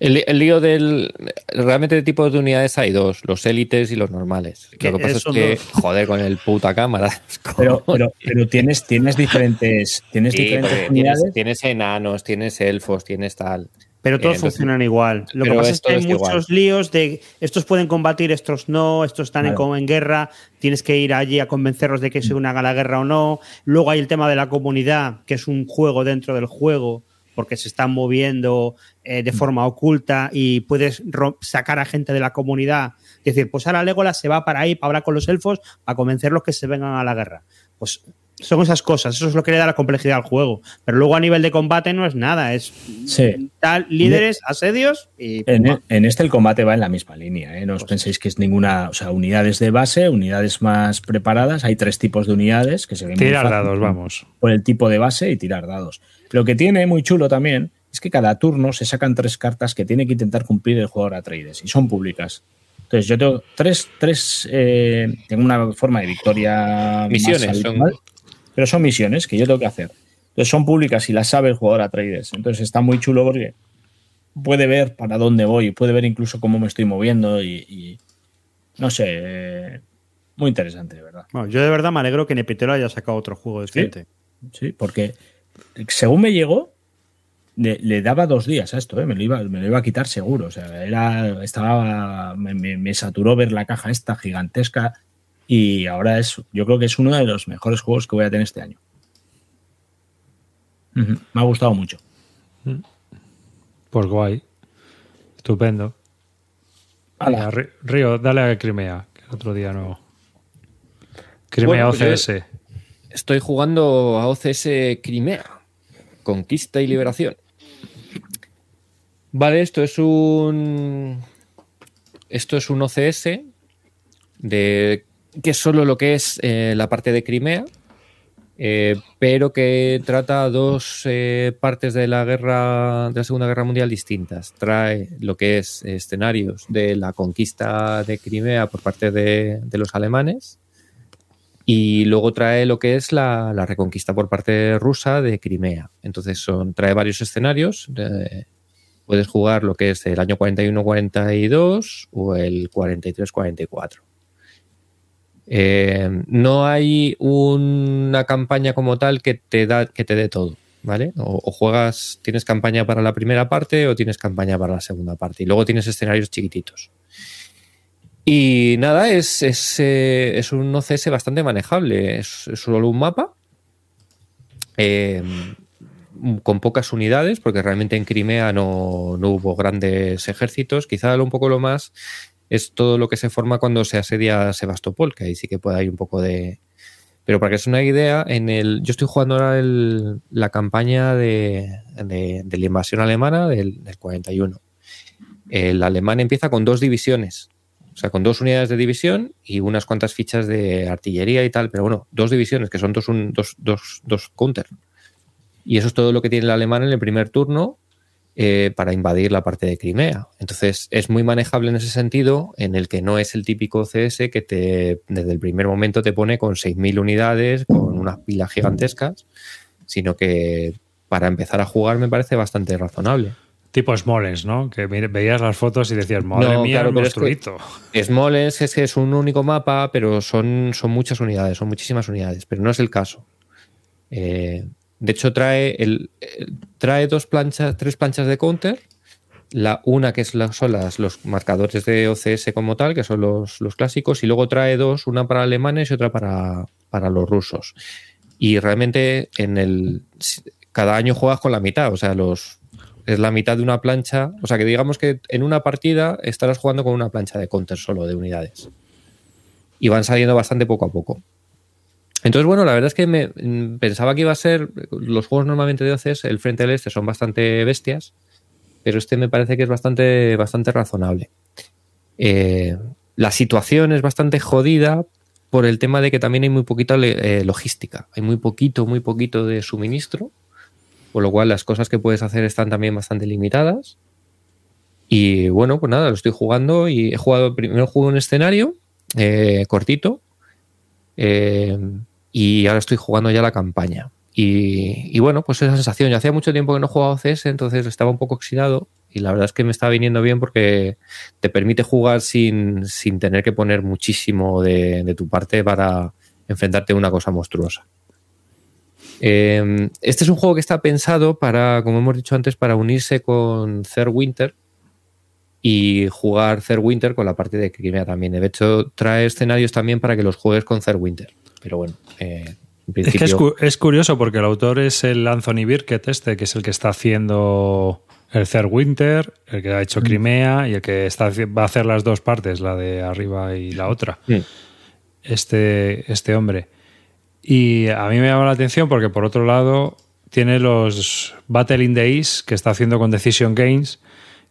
S4: El, el lío del. Realmente de tipos de unidades hay dos: los élites y los normales. Lo que pasa es que,
S3: dos.
S4: joder, con el puta cámara.
S2: Pero, pero, pero tienes, tienes diferentes, tienes
S4: Sí,
S2: diferentes unidades.
S4: tienes, tienes enanos, tienes elfos, tienes tal.
S3: Pero todos
S4: Entonces-
S3: funcionan igual. Lo que pasa es que hay muchos líos de estos pueden combatir, estos no, estos están en, guerra, tienes que ir allí a convencerlos de que se unan a la guerra o no. Luego hay el tema de la comunidad, que es un juego dentro del juego, porque se están moviendo eh, de forma oculta y puedes sacar a gente de la comunidad. Es decir, pues ahora Legolas se va para ahí para hablar con los elfos, para convencerlos que se vengan a la guerra. Pues son esas cosas, eso es lo que le da la complejidad al juego. Pero luego a nivel de combate no es nada, es
S2: Sí.
S3: tal, líderes, asedios y
S2: En,
S3: pumba.
S2: en este el combate va en la misma línea, ¿eh? no os penséis que es ninguna, o sea, unidades de base, unidades más preparadas, hay tres tipos de unidades que se ven muy
S1: Tirar
S2: fácil
S1: dados, vamos.
S2: por el tipo de base y tirar dados. Lo que tiene muy chulo también es que cada turno se sacan tres cartas que tiene que intentar cumplir el jugador Atreides y son públicas. Entonces yo tengo tres, tres eh, tengo una forma de victoria más
S4: Misiones, son-
S2: pero son misiones que yo tengo que hacer. Entonces son públicas y las sabe el jugador Atreides. Entonces está muy chulo porque puede ver para dónde voy, puede ver incluso cómo me estoy moviendo y, y no sé, eh, muy interesante, de verdad.
S3: Bueno, yo de verdad me alegro que Nepitero haya sacado otro juego decente.
S2: Sí, porque según me llegó, le, le daba dos días a esto, ¿eh? me, lo iba, me lo iba a quitar seguro. O sea, era, estaba, me, me- me saturó ver la caja esta gigantesca y ahora es, yo creo que es uno de los mejores juegos que voy a tener este año. Me ha gustado mucho.
S1: Pues guay. Estupendo. Río, dale a Crimea, que el otro día no. Crimea
S4: Bueno, pues
S1: OCS.
S4: Estoy jugando a OCS Crimea, Conquista y Liberación. Vale, esto es un. Esto es un OCS de que es solo lo que es eh, la parte de Crimea, eh, pero que trata dos eh, partes de la guerra, de la Segunda Guerra Mundial distintas. Trae lo que es escenarios de la conquista de Crimea por parte de, de los alemanes y luego trae lo que es la, la reconquista por parte rusa de Crimea. Entonces son, trae varios escenarios. puedes jugar lo que es el año 41-42 o el 43-44. Eh, no hay una campaña como tal que te da que te dé todo, ¿vale? O, juegas, tienes campaña para la primera parte o tienes campaña para la segunda parte. Y luego tienes escenarios chiquititos. Y nada, es, es, eh, es un OCS bastante manejable. Es, solo un mapa eh, con pocas unidades, porque realmente en Crimea no, no hubo grandes ejércitos. Quizá un poco lo más es todo lo que se forma cuando se asedia Sebastopol, que ahí sí que puede haber un poco de... Pero para que es una idea, en el, yo estoy jugando ahora el, la campaña de, de- la invasión alemana del, del 41. El alemán empieza con dos divisiones, o sea, con dos unidades de división y unas cuantas fichas de artillería y tal, pero bueno, dos divisiones, que son dos, un- dos, dos, dos counter. Y eso es todo lo que tiene el alemán en el primer turno eh, para invadir la parte de Crimea. Entonces es muy manejable en ese sentido, en el que no es el típico CS que te desde el primer momento te pone con 6.000 unidades, con unas pilas gigantescas, sino que para empezar a jugar me parece bastante razonable.
S1: Tipo Smolensk, ¿no? Que veías las fotos y decías, madre
S4: No,
S1: mía,
S4: claro,
S1: el
S4: pero es que-
S1: monstruito.
S4: Smolensk es que es un único mapa, pero son, son muchas unidades, son muchísimas unidades, pero no es el caso. Eh, de hecho, trae, el, el- trae dos planchas, tres planchas de counter. La, una que es son las, los marcadores de OCS como tal, que son los, los clásicos, y luego trae dos, una para alemanes y otra para, para los rusos. Y realmente en el cada año juegas con la mitad, o sea, los es la mitad de una plancha, o sea que digamos que en una partida estarás jugando con una plancha de counter solo de unidades. Y van saliendo bastante poco a poco. Entonces, bueno, la verdad es que me mm, pensaba que iba a ser. Los juegos normalmente de OCS, el Frente del Este, son bastante bestias, pero este me parece que es bastante, bastante razonable. Eh, la situación es bastante jodida por el tema de que también hay muy poquita eh, logística. Hay muy poquito, muy poquito de suministro, por lo cual las cosas que puedes hacer están también bastante limitadas. Y bueno, pues nada, lo estoy jugando y he jugado, primero jugué un escenario eh, cortito eh, y ahora estoy jugando ya la campaña. Y, bueno, pues esa sensación, yo hacía mucho tiempo que no jugaba CS, entonces estaba un poco oxidado y la verdad es que me está viniendo bien porque te permite jugar sin, sin tener que poner muchísimo de, tu parte para enfrentarte a una cosa monstruosa. Eh, este es un juego que está pensado para, como hemos dicho antes, para unirse con Third Winter y jugar Third Winter con la parte de Crimea también. De hecho, trae escenarios también para que los juegues con Third Winter. Pero bueno, eh, en
S1: Es que es, cu- es curioso porque el autor es el Anthony Birkett este, que es el que está haciendo el Third Winter, el que ha
S4: Mm.
S1: hecho Crimea y el que está, va a hacer las dos partes, la de arriba y la otra.
S4: Mm.
S1: Este, este hombre. Y a mí me llama la atención porque por otro lado tiene los Battle in the East que está haciendo con Decision Games,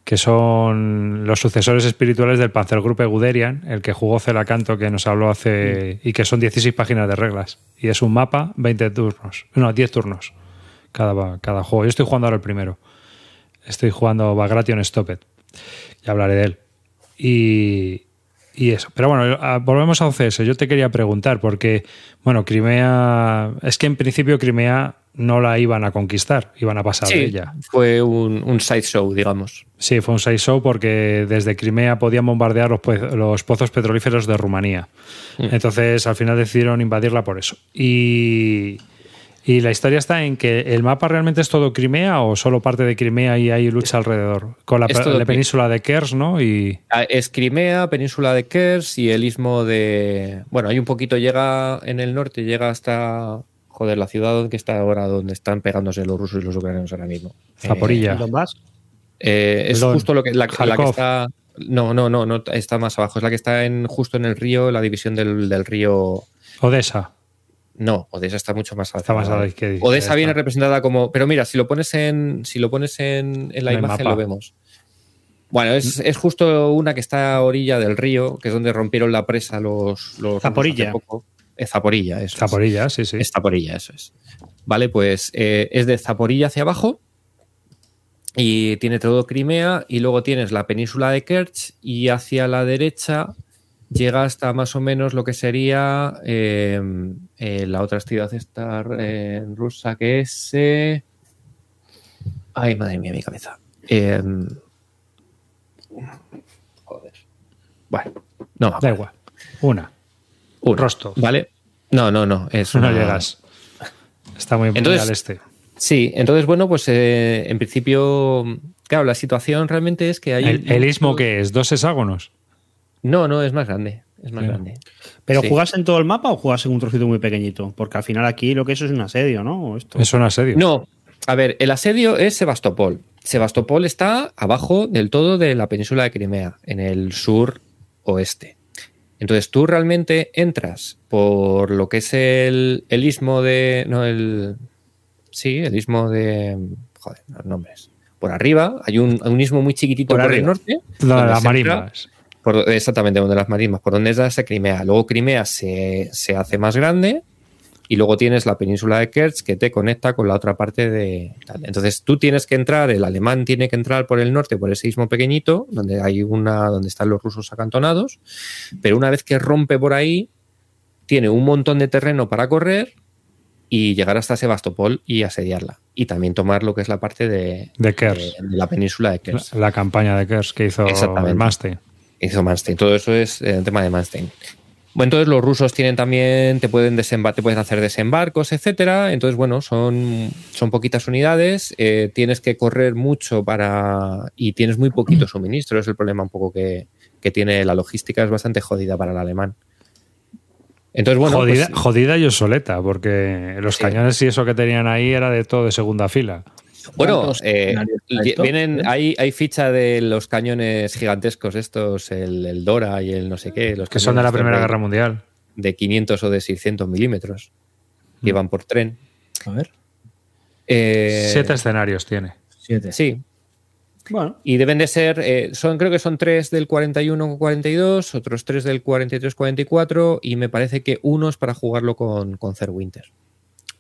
S1: que son los sucesores espirituales del Panzergruppe Guderian, el que jugó Celacanto que nos habló hace y que son 16 páginas de reglas y es un mapa 20 turnos, no, 10 turnos cada, cada juego. Yo estoy jugando ahora el primero. Estoy jugando Bagration Stopped. Ya hablaré de él. Y, y eso. Pero bueno, volvemos a OCS. Yo te quería preguntar, porque, bueno, Crimea. Es que en principio Crimea no la iban a conquistar, iban a pasar de
S4: Sí,
S1: ella.
S4: fue un, un sideshow, digamos.
S1: Sí, fue un side show porque desde Crimea podían bombardear los, po- los pozos petrolíferos de Rumanía. Entonces, al final decidieron invadirla por eso. Y, y la historia está en que el mapa realmente es todo Crimea o solo parte de Crimea y hay lucha alrededor. Con la, península de Kers, ¿no? Y
S4: Ah, Es Crimea, península de Kers y el istmo de. Bueno, hay un poquito, llega en el norte, llega hasta. Joder, la ciudad que está ahora donde están pegándose los rusos y los ucranianos ahora mismo.
S1: Zaporilla.
S3: ¿El Donbass?
S4: Eh, es justo lo que, la, la que está. No, no, no, no, está más abajo. Es la que está en, justo en el río, la división del, del río.
S1: Odessa.
S4: No, Odessa está mucho más
S1: Está más a la izquierda.
S4: Odessa viene
S1: Está.
S4: representada como. Pero mira, si lo pones en. Si lo pones en, en la imagen, lo vemos. Bueno, es, es justo una que está a orilla del río, que es donde rompieron la presa los. los
S3: Zaporilla.
S4: hace poco. Es Zaporilla, eso. es.
S1: Zaporilla, sí, sí.
S4: Es Zaporilla, eso es. Vale, pues eh, es de Zaporilla hacia abajo y tiene todo Crimea y luego tienes la península de Kerch y hacia la derecha llega hasta más o menos lo que sería eh, eh, la otra ciudad esta eh, rusa que es... Ay, madre mía, mi cabeza. Joder. Bueno, no.
S1: Da igual. Una.
S4: Una.
S1: Rostov.
S4: Vale. No, no, no. Es
S1: No
S4: una-
S1: llegas. Está muy,
S4: Entonces-
S1: al este.
S4: Sí, entonces, bueno, pues en principio, claro, la situación realmente es que hay.
S1: ¿El, el istmo qué es? ¿Dos hexágonos?
S4: No, no, es más grande. Es más
S1: Sí.
S4: grande.
S3: ¿Pero
S4: Sí.
S3: jugas en todo el mapa o jugas en un trocito muy pequeñito? Porque al final aquí lo que eso es un asedio, ¿no? Esto.
S1: Es un asedio.
S4: No, a ver, el asedio es Sebastopol. Sebastopol está abajo del todo de la península de Crimea, en el sur oeste. Entonces tú realmente entras por lo que es el, el istmo de. No, el. Sí, el istmo de. Joder, los nombres. Por arriba hay un, un istmo muy chiquitito
S3: Por
S4: por, el
S3: arriba.
S4: norte.
S1: La las.
S4: Por- exactamente, donde las marismas, por donde es Crimea. Luego Crimea se, se hace más grande y luego tienes la península de Kerch que te conecta con la otra parte de. Entonces tú tienes que entrar, el alemán tiene que entrar por el norte, por ese istmo pequeñito, donde hay una, donde están los rusos acantonados, pero una vez que rompe por ahí, tiene un montón de terreno para correr y llegar hasta Sebastopol y asediarla. Y también tomar lo que es la parte de,
S1: De Kers.
S4: de- de la península de
S1: La,
S4: Kerch
S1: la campaña de Kers que hizo el Manstein.
S4: Hizo Manstein. Todo eso es eh, el tema de Manstein. Bueno, entonces los rusos tienen también, te pueden desembar te pueden hacer desembarcos, etcétera. Entonces, bueno, son, son poquitas unidades, eh, tienes que correr mucho para. y tienes muy poquito suministro. Es el problema un poco que, que tiene la logística, es bastante jodida para el alemán. Entonces, bueno.
S1: jodida,
S4: pues-
S1: jodida y obsoleta, porque los
S4: Sí.
S1: cañones y eso que tenían ahí era de todo de segunda fila.
S4: Bueno,
S2: ¿Cuántos
S4: eh, vienen, hay, hay ficha de los cañones gigantescos estos, el, el Dora y el no sé qué. Los
S1: Que son de la Primera
S4: de-
S1: Guerra Mundial.
S4: de 500 o de 600 milímetros que
S1: Mm.
S4: iban por tren.
S2: A ver,
S4: Eh,
S1: Siete escenarios tiene.
S2: siete.
S4: Sí,
S3: Bueno,
S4: y deben de ser, eh, son creo que son tres del 41-42, otros tres del 43-44 y me parece que unos para jugarlo con, con Winter.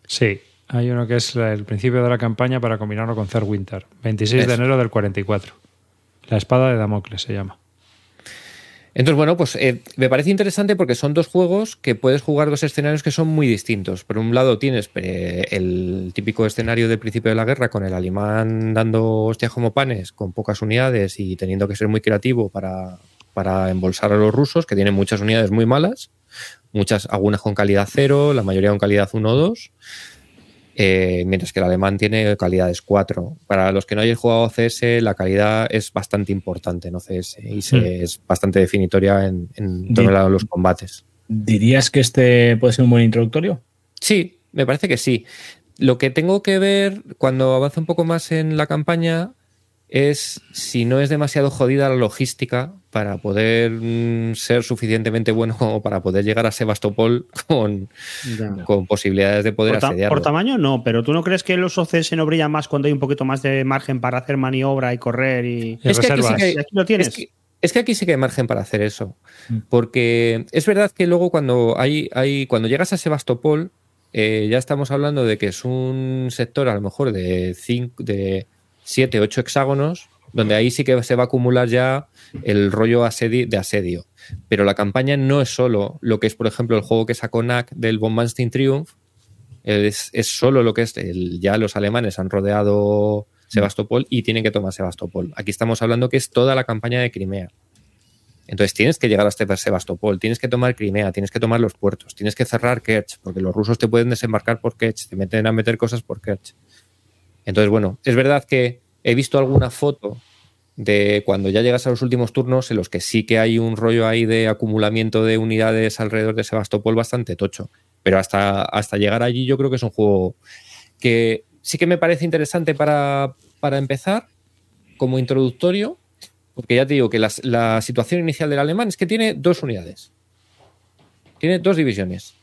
S1: Sí, hay uno que es el principio de la campaña para combinarlo con Third Winter. 26 de enero del 44. La espada de Damocles se llama.
S4: Entonces, bueno, pues eh, me parece interesante porque son dos juegos que puedes jugar dos escenarios que son muy distintos. Por un lado tienes eh, el típico escenario del principio de la guerra con el alemán dando hostias como panes, con pocas unidades y teniendo que ser muy creativo para, para embolsar a los rusos, que tienen muchas unidades muy malas, muchas, algunas con calidad cero, la mayoría con calidad 1 o 2. Eh, mientras que el alemán tiene calidades 4. Para los que no hayáis jugado CS, la calidad es bastante importante, ¿no? CS, y se-
S1: Mm.
S4: es bastante definitoria en, en
S2: Di-
S4: todos los combates.
S2: ¿Dirías que este puede ser un buen introductorio?
S4: Sí, me parece que sí. Lo que tengo que ver cuando avance un poco más en la campaña es si no es demasiado jodida la logística para poder mm, ser suficientemente bueno como para poder llegar a Sebastopol con,
S3: ya.
S4: con posibilidades de poder
S3: por, ta-
S4: asediarlo.
S3: por tamaño no, pero ¿tú no crees que los OCS no brillan más cuando hay un poquito más de margen para hacer maniobra y correr y...
S1: Y
S4: Es que aquí sí que-
S3: aquí lo tienes.
S4: Es que, es que aquí sí que hay margen para hacer eso.
S2: Mm.
S4: Porque es verdad que luego cuando hay, hay cuando llegas a Sebastopol, eh, ya estamos hablando de que es un sector a lo mejor de cinco, de 7, 8 hexágonos, donde ahí sí que se va a acumular ya el rollo de asedio. Pero la campaña no es solo lo que es, por ejemplo, el juego que sacó NAC del Bombastin Triumph, es, es solo lo que es el, ya los alemanes han rodeado Sebastopol y tienen que tomar Sebastopol. Aquí estamos hablando que es toda la campaña de Crimea. Entonces tienes que llegar hasta Sebastopol, tienes que tomar Crimea, tienes que tomar los puertos, tienes que cerrar Kerch, porque los rusos te pueden desembarcar por Kerch, te meten a meter cosas por Kerch. Entonces, bueno, es verdad que he visto alguna foto de cuando ya llegas a los últimos turnos en los que sí que hay un rollo ahí de acumulamiento de unidades alrededor de Sebastopol bastante tocho. Pero hasta, hasta llegar allí yo creo que es un juego que sí que me parece interesante para, para empezar como introductorio, porque ya te digo que la situación inicial del alemán es que tiene dos unidades. Tiene dos divisiones.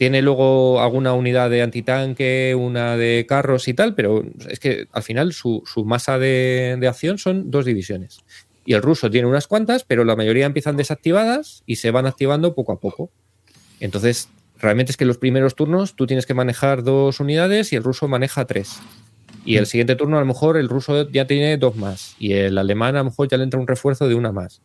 S4: Tiene luego alguna unidad de antitanque, una de carros y tal, pero es que al final su, su masa de, de acción son dos divisiones. Y el ruso tiene unas cuantas, pero la mayoría empiezan desactivadas y se van activando poco a poco. Entonces, realmente es que en los primeros turnos tú tienes que manejar dos unidades y el ruso maneja tres. Y el siguiente turno a lo mejor el ruso ya tiene dos más y el alemán a lo mejor ya le entra un refuerzo de una más.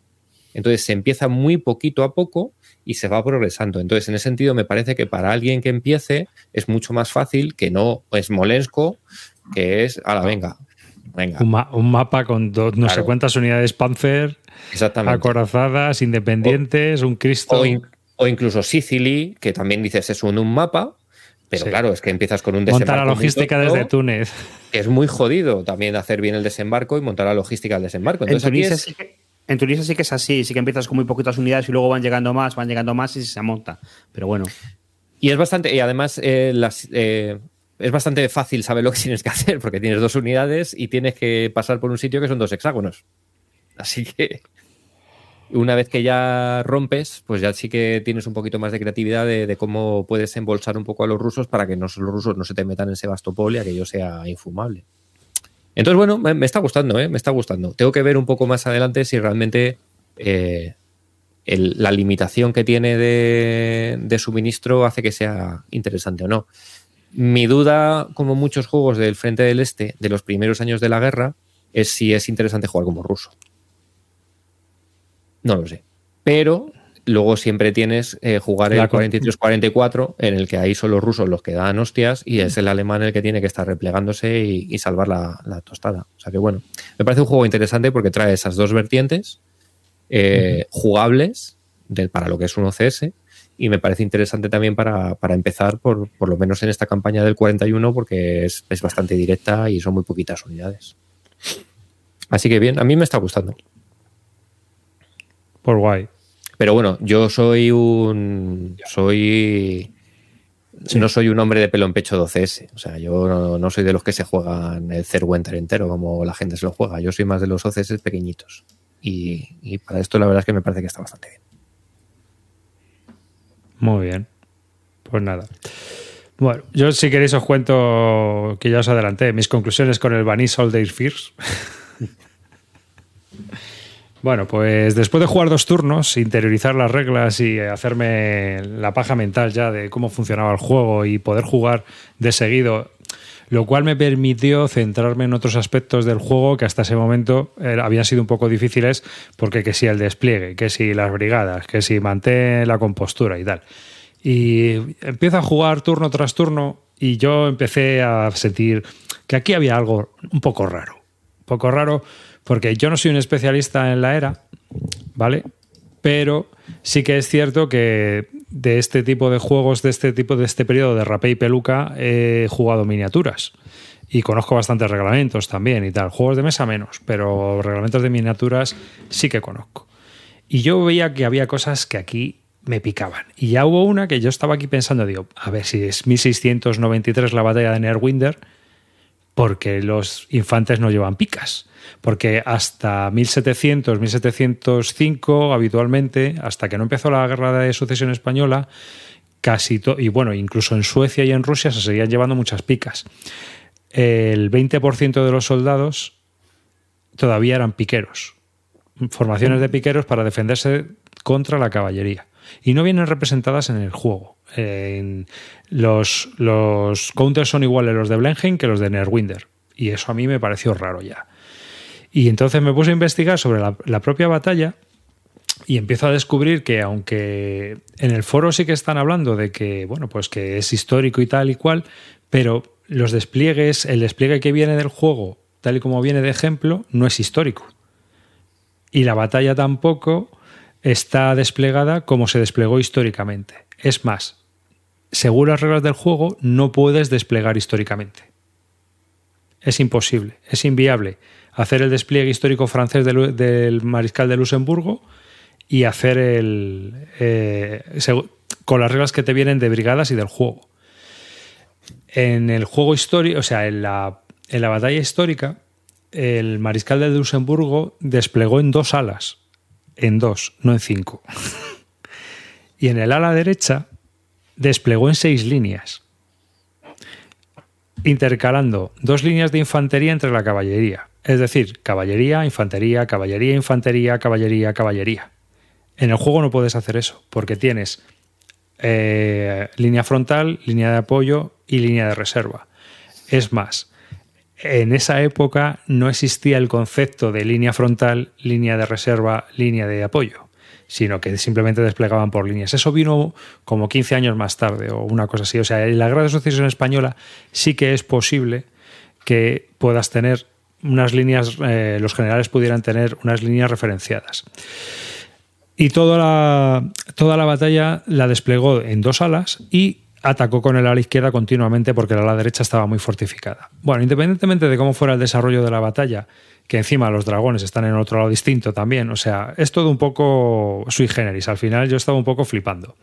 S4: Entonces se empieza muy poquito a poco y se va progresando. Entonces en ese sentido me parece que para alguien que empiece es mucho más fácil que no es Molensko, que es, a la venga, venga,
S1: Un, ma- un mapa con dos, no sé cuántas unidades Panzer, acorazadas, independientes, un Cristo.
S4: O, in- o incluso Sicily, que también dices es un, un mapa, pero
S1: Sí.
S4: claro, es que empiezas con un desembarco.
S1: la
S4: muy
S1: logística desde Túnez.
S4: es muy jodido también hacer bien el desembarco y montar la logística del desembarco.
S3: En
S4: Entonces aquí es,
S3: En Tunisia sí que es así, sí que empiezas con muy poquitas unidades y luego van llegando más, van llegando más y se monta. Pero bueno.
S4: Y es bastante, y además eh, eh, es bastante fácil saber lo que tienes que hacer, porque tienes dos unidades y tienes que pasar por un sitio que son dos hexágonos. Así que una vez que ya rompes, pues ya sí que tienes un poquito más de creatividad de, de cómo puedes embolsar un poco a los rusos para que no, los rusos no se te metan en Sebastopol y aquello sea infumable. Entonces, bueno, me, está gustando, ¿eh? me está gustando. Tengo que ver un poco más adelante si realmente eh, la limitación que tiene de suministro hace que sea interesante o no. Mi duda, como muchos juegos del Frente del Este de los primeros años de la guerra, es si es interesante jugar como ruso. No lo sé. Pero luego siempre tienes eh, jugar el
S1: La con-
S4: 43-44, en el que ahí son los rusos los que dan hostias y es el alemán el que tiene que estar replegándose y, y salvar la, la tostada. O sea que bueno, me parece un juego interesante porque trae esas dos vertientes eh, jugables para lo que es un OCS y me parece interesante también para, para empezar, por, por lo menos en esta campaña del 41, porque es, es bastante directa y son muy poquitas unidades. Así que bien, a mí me está gustando.
S1: Por guay.
S4: Pero bueno, yo soy un. Soy. No soy un hombre de pelo en pecho 12S. O sea, yo no, no soy de los que se juegan el Winter entero como la gente se lo juega. Yo soy más de los OCS pequeñitos. Y, y para esto la verdad es que me parece que está bastante bien.
S1: Muy bien. Pues nada. Bueno, yo si queréis os cuento que ya os adelanté mis conclusiones con el Vanilla All Day Fears. Bueno, pues después de jugar dos turnos, interiorizar las reglas y hacerme la paja mental ya de cómo funcionaba el juego y poder jugar de seguido, lo cual me permitió centrarme en otros aspectos del juego que hasta ese momento eh, habían sido un poco difíciles porque que si el despliegue, que si las brigadas, que si mantén la compostura y tal. Y empiezo a jugar turno tras turno y yo empecé a sentir que aquí había algo un poco raro. Un poco raro porque yo no soy un especialista en la era, ¿vale? Pero sí que es cierto que de este tipo de juegos, de este tipo de este periodo de rapé y peluca, he jugado miniaturas. Y conozco bastantes reglamentos también y tal. Juegos de mesa menos, pero reglamentos de miniaturas sí que conozco. Y yo veía que había cosas que aquí me picaban. Y ya hubo una que yo estaba aquí pensando, digo, a ver si es 1693 la batalla de Nerwinder, porque los infantes no llevan picas. Porque hasta 1700, 1705, habitualmente, hasta que no empezó la guerra de sucesión española, casi todo, y bueno, incluso en Suecia y en Rusia se seguían llevando muchas picas. El 20% de los soldados todavía eran piqueros. Formaciones de piqueros para defenderse contra la caballería. Y no vienen representadas en el juego. Los, los counters son iguales los de Blenheim que los de Nerwinder. Y eso a mí me pareció raro ya. Y entonces me puse a investigar sobre la, la propia batalla y empiezo a descubrir que aunque en el foro sí que están hablando de que, bueno, pues que es histórico y tal y cual, pero los despliegues, el despliegue que viene del juego, tal y como viene de ejemplo, no es histórico. Y la batalla tampoco está desplegada como se desplegó históricamente. Es más, según las reglas del juego, no puedes desplegar históricamente. Es imposible, es inviable hacer el despliegue histórico francés del, mariscal de Luxemburgo y hacer el. eh, con las reglas que te vienen de brigadas y del juego. En el juego histórico, o sea, en la, en la batalla histórica, el mariscal de Luxemburgo desplegó en dos alas. En dos, no en cinco. y en el ala derecha desplegó en seis líneas intercalando dos líneas de infantería entre la caballería. Es decir, caballería, infantería, caballería, infantería, caballería, caballería. En el juego no puedes hacer eso, porque tienes eh, línea frontal, línea de apoyo y línea de reserva. Es más, en esa época no existía el concepto de línea frontal, línea de reserva, línea de apoyo, sino que simplemente desplegaban por líneas. Eso vino como 15 años más tarde o una cosa así. O sea, en la de Sucesión Española sí que es posible que puedas tener unas líneas, eh, los generales pudieran tener unas líneas referenciadas. Y toda la, toda la batalla la desplegó en dos alas y atacó con el ala izquierda continuamente porque el ala derecha estaba muy fortificada. Bueno, independientemente de cómo fuera el desarrollo de la batalla, que encima los dragones están en otro lado distinto también, o sea, es todo un poco sui generis. Al final yo estaba un poco flipando.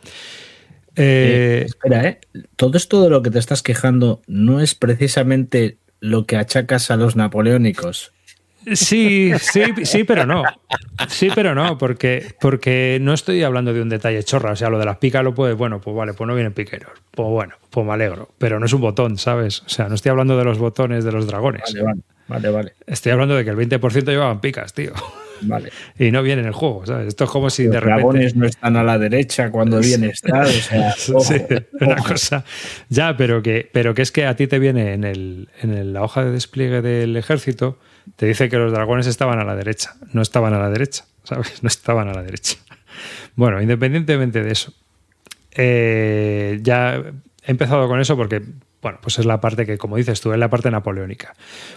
S2: Eh, espera, ¿eh? Todo esto de lo que te estás quejando no es precisamente lo que achacas a los napoleónicos.
S1: Sí, sí, sí, pero no. Sí, pero no, porque, porque no estoy hablando de un detalle chorra. O sea, lo de las picas lo puede, bueno, pues vale, pues no vienen piqueros. Pues bueno, pues me alegro. Pero no es un botón, ¿sabes? O sea, no estoy hablando de los botones de los dragones.
S2: Vale, vale, vale. vale.
S1: Estoy hablando de que el 20% llevaban picas, tío.
S2: Vale.
S1: Y no viene en el juego, ¿sabes? Esto es como si
S2: Los
S1: de repente.
S2: dragones no están a la derecha cuando viene estar. O sea,
S1: Sí, una
S2: ojo.
S1: cosa. Ya, pero que, pero que es que a ti te viene en, el, en el- la hoja de despliegue del ejército, te dice que los dragones estaban a la derecha. No estaban a la derecha, ¿sabes? No estaban a la derecha. Bueno, independientemente de eso, eh, ya he empezado con eso porque, bueno, pues es la parte que, como dices tú, es la parte napoleónica.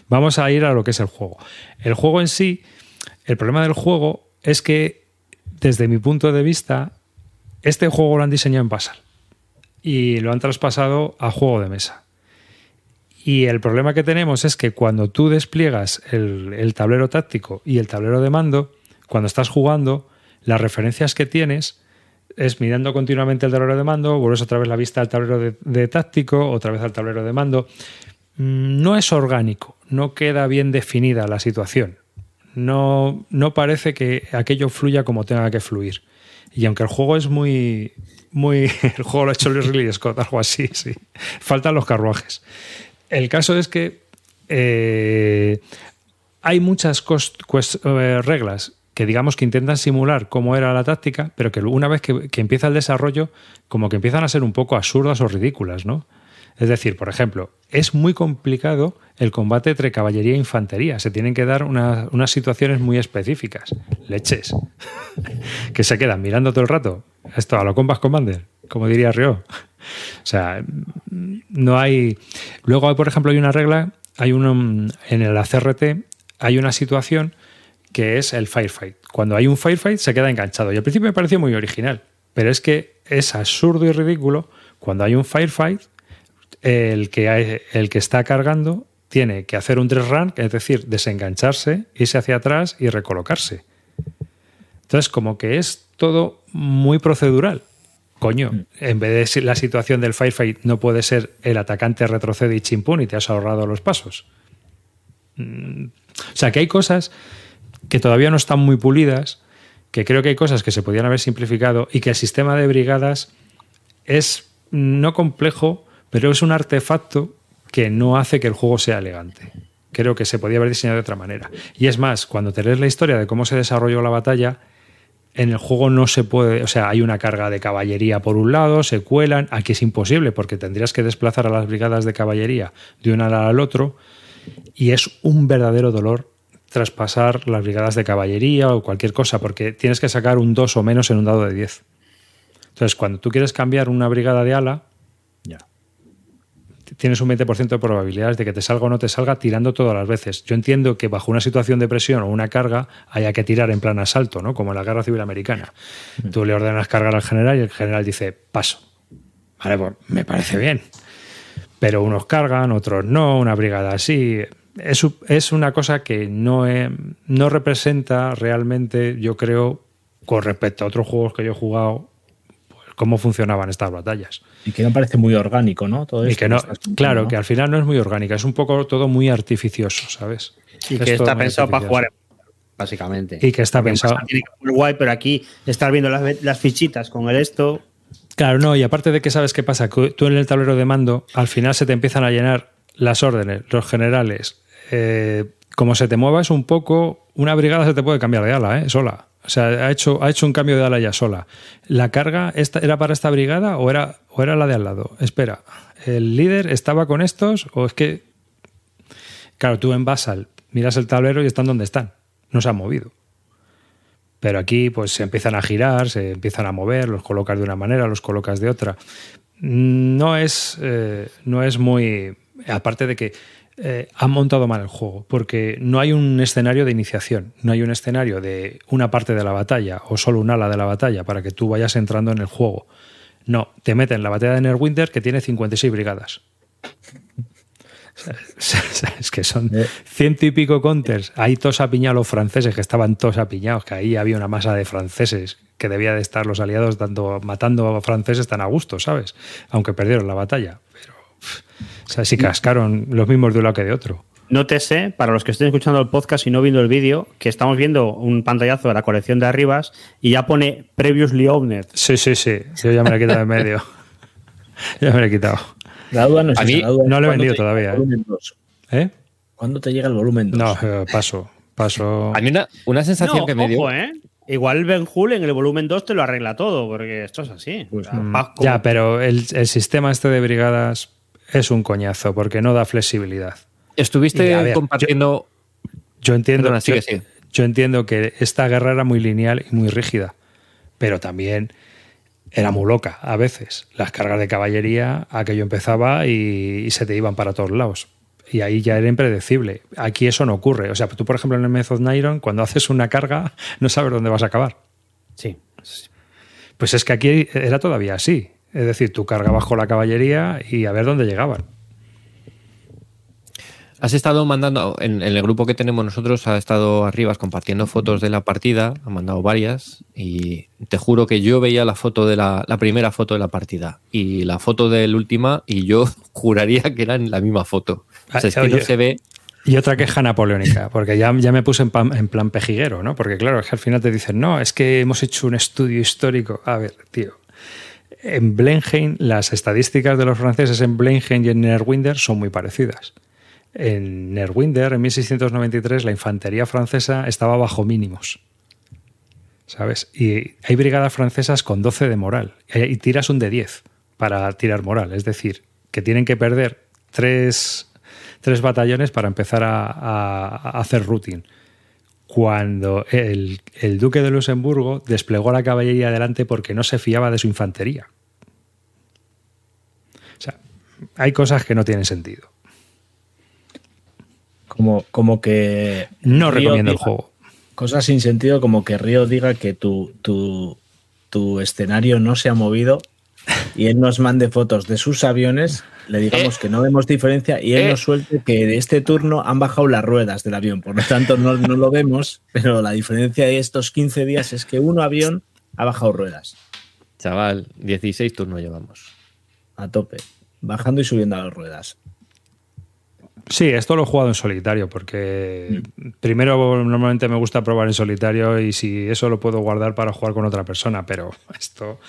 S1: Vamos a ir a lo que es el juego. El juego en sí, el problema del juego es que, desde mi punto de vista, este juego lo han diseñado en Pascal y lo han traspasado a juego de mesa. Y el problema que tenemos es que cuando tú despliegas el, tablero táctico y el tablero de mando, cuando estás jugando, las referencias que tienes es mirando continuamente el tablero de mando, vuelves otra vez la vista al tablero de, de táctico, otra vez al tablero de mando. Mm, No es orgánico, no queda bien definida la situación. No, no parece que aquello fluya como tenga que fluir. Y aunque el juego es muy. muy el juego lo ha hecho Luis Ridley Scott, algo así, sí. Faltan los carruajes. El caso es que eh, hay muchas eh, reglas que digamos que intentan simular cómo era la táctica, pero que una vez que, empieza el desarrollo, como que empiezan a ser un poco absurdas o ridículas, ¿no? Es decir, por ejemplo, es muy complicado el combate entre caballería e infantería. Se tienen que dar una- unas situaciones muy específicas. Leches. que se quedan mirando todo el rato. Esto a lo Combat Commander, como diría Rio. O sea, no hay. Luego, por ejemplo, hay una regla, hay uno en el ACRT, hay una situación que es el firefight. Cuando hay un firefight se queda enganchado. Y al principio me pareció muy original, pero es que es absurdo y ridículo. Cuando hay un firefight, el que, el que está cargando tiene que hacer un tres run, es decir, desengancharse, irse hacia atrás y recolocarse. Entonces, como que es todo muy procedural. Coño, en vez de la situación del firefight no puede ser el atacante retrocede y chimpún y te has ahorrado los pasos. Mm, O sea, que hay cosas que todavía no están muy pulidas, que creo que hay cosas que se podían haber simplificado y que el sistema de brigadas es no complejo, pero es un artefacto que no hace que el juego sea elegante. Creo que se podía haber diseñado de otra manera. Y es más, cuando te lees la historia de cómo se desarrolló la batalla, en el juego no se puede, o sea, hay una carga de caballería por un lado, se cuelan, aquí es imposible porque tendrías que desplazar a las brigadas de caballería de un lado al otro y es un verdadero dolor traspasar las brigadas de caballería o cualquier cosa porque tienes que sacar un 2 o menos en un dado de 10. Entonces, cuando tú quieres cambiar una brigada de ala. Tienes un 20% de probabilidades de que te salga o no te salga tirando todas las veces. Yo entiendo que bajo una situación de presión o una carga haya que tirar en plan asalto, ¿no? Como en la Guerra Civil Americana. Tú le ordenas cargar al general y el general dice, paso. Vale, pues me parece bien. Pero unos cargan, otros no, una brigada así. Es, es una cosa que no, eh, no representa realmente, yo creo, con respecto a otros juegos que yo he jugado, cómo funcionaban estas batallas.
S2: Y que no parece muy orgánico, ¿no? Todo
S1: Y
S2: esto
S1: que no,
S2: estás
S1: claro,
S2: ¿no?
S1: que al final no es muy orgánica, es un poco todo muy artificioso, ¿sabes?
S3: Y
S1: Es
S3: que está pensado para jugar, básicamente.
S1: Y que está
S3: Porque en
S1: pensado-
S3: tiene que ser guay, pero aquí estar viendo las, las fichitas con el esto.
S1: Claro, no, y aparte de que sabes qué pasa, que tú en el tablero de mando, al final se te empiezan a llenar las órdenes, los generales. Eh, como se te muevas un poco, una brigada se te puede cambiar de ala, ¿eh? sola. O sea, ha hecho, ha hecho un cambio de ala ya sola. ¿La carga esta, era para esta brigada o era, o era la de al lado? Espera, ¿el líder estaba con estos o es que... Claro, tú en Basal miras el tablero y están donde están. No se han movido. Pero aquí pues se empiezan a girar, se empiezan a mover, los colocas de una manera, los colocas de otra. No es, eh, no es muy... Aparte de que eh, han montado mal el juego, porque no hay un escenario de iniciación, no hay un escenario de una parte de la batalla o solo un ala de la batalla para que tú vayas entrando en el juego. No, te meten la batalla de Nerwinder que tiene 56 brigadas. es que son ciento y pico counters. Hay todos apiñados los franceses, que estaban todos apiñados, que ahí había una masa de franceses que debía de estar los aliados dando, matando a franceses tan a gusto, ¿sabes? Aunque perdieron la batalla. O sea, sí cascaron los mismos de un lado que de otro.
S3: Nótese, para los que estén escuchando el podcast y no viendo el vídeo, que estamos viendo un pantallazo de la colección de arribas y ya pone Previously Owned.
S1: Sí, sí, sí. Yo ya me lo he quitado de medio. ya me lo he quitado.
S2: La duda no es
S1: A mí
S2: la duda
S1: no lo he vendido todavía,
S2: el
S1: ¿eh?
S2: volumen 2.
S1: ¿Eh?
S2: ¿Cuándo te llega el volumen 2?
S1: No, eh, paso. Paso.
S4: A mí una, una sensación
S3: No,
S4: que me dio.
S3: ¿eh? Igual Ben Hull en el volumen 2 te lo arregla todo, porque esto es así. O sea,
S1: Mm,
S3: va como-
S1: Ya, pero el, el sistema este de brigadas es un coñazo porque no da flexibilidad.
S4: Estuviste
S1: Y, a ver,
S4: compartiendo.
S1: Yo entiendo,
S4: Perdona, sigue,
S1: yo,
S4: sigue.
S1: yo entiendo que esta guerra era muy lineal y muy rígida, pero también era muy loca a veces. Las cargas de caballería, aquello empezaba y, y se te iban para todos lados. Y ahí ya era impredecible. Aquí eso no ocurre. O sea, tú, por ejemplo, en el Method Iron, cuando haces una carga, no sabes dónde vas a acabar.
S3: Sí.
S1: Pues es que aquí era todavía así. Es decir, tú cargabas con la caballería y a ver dónde llegaban.
S4: Has estado mandando, en, en el grupo que tenemos nosotros, ha estado Arribas compartiendo fotos de la partida, ha mandado varias, y te juro que yo veía la foto de la, la primera foto de la partida y la foto de la última, y yo juraría que eran la misma foto. O sea, es que
S1: Oye,
S4: no se ve.
S1: Y otra queja napoleónica, porque ya, ya me puse en, pan- en plan pejiguero, ¿no? Porque claro, es que al final te dicen, no, es que hemos hecho un estudio histórico. A ver, tío, en Blenheim, las estadísticas de los franceses en Blenheim y en Nerwinder son muy parecidas. En Nerwinder, en 1693, la infantería francesa estaba bajo mínimos. ¿Sabes? Y hay brigadas francesas con 12 de moral. Y tiras un de 10 para tirar moral. Es decir, que tienen que perder tres, tres batallones para empezar a, a- hacer routine. Cuando el, el duque de Luxemburgo desplegó la caballería adelante porque no se fiaba de su infantería. Hay cosas que no tienen sentido.
S2: Como, como que.
S1: No
S2: Río
S1: recomiendo el juego.
S2: Cosas sin sentido, como que Río diga que tu, tu, tu escenario no se ha movido y él nos mande fotos de sus aviones, le digamos
S4: Eh.
S2: que no vemos diferencia y él
S4: Eh.
S2: nos suelte que de este turno han bajado las ruedas del avión. Por lo tanto, no, no lo vemos, pero la diferencia de estos 15 días es que un avión ha bajado ruedas
S4: Chaval, 16 turnos llevamos.
S2: a tope, bajando y subiendo a las ruedas.
S1: Sí, esto lo he jugado en solitario porque primero normalmente me gusta probar en solitario y si eso lo puedo guardar para jugar con otra persona, pero esto,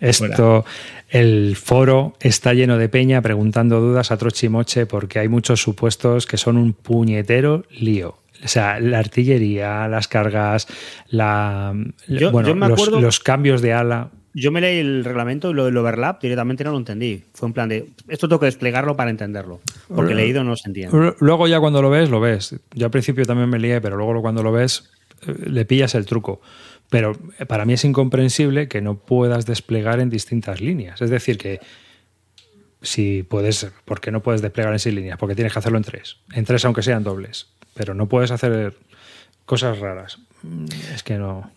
S1: esto, el foro está lleno de peña preguntando dudas a trochimoche porque hay muchos supuestos que son un puñetero lío. O sea, la artillería, las cargas, la,
S3: Yo-
S1: bueno,
S3: yo me
S1: los,
S3: acuerdo-
S1: los cambios de ala.
S3: Yo me leí el reglamento y lo del overlap directamente no lo entendí. Fue en plan de, esto tengo que desplegarlo para entenderlo. Porque leído no se entiende.
S1: Luego ya cuando lo ves, lo ves. Yo al principio también me lié, pero luego cuando lo ves, eh, le pillas el truco. Pero eh, para mí es incomprensible que no puedas desplegar en distintas líneas. Es decir, que si puedes, ¿por qué no puedes desplegar en seis líneas? Porque tienes que hacerlo en tres. En tres aunque sean dobles. Pero no puedes hacer cosas raras. Mm, Es que no.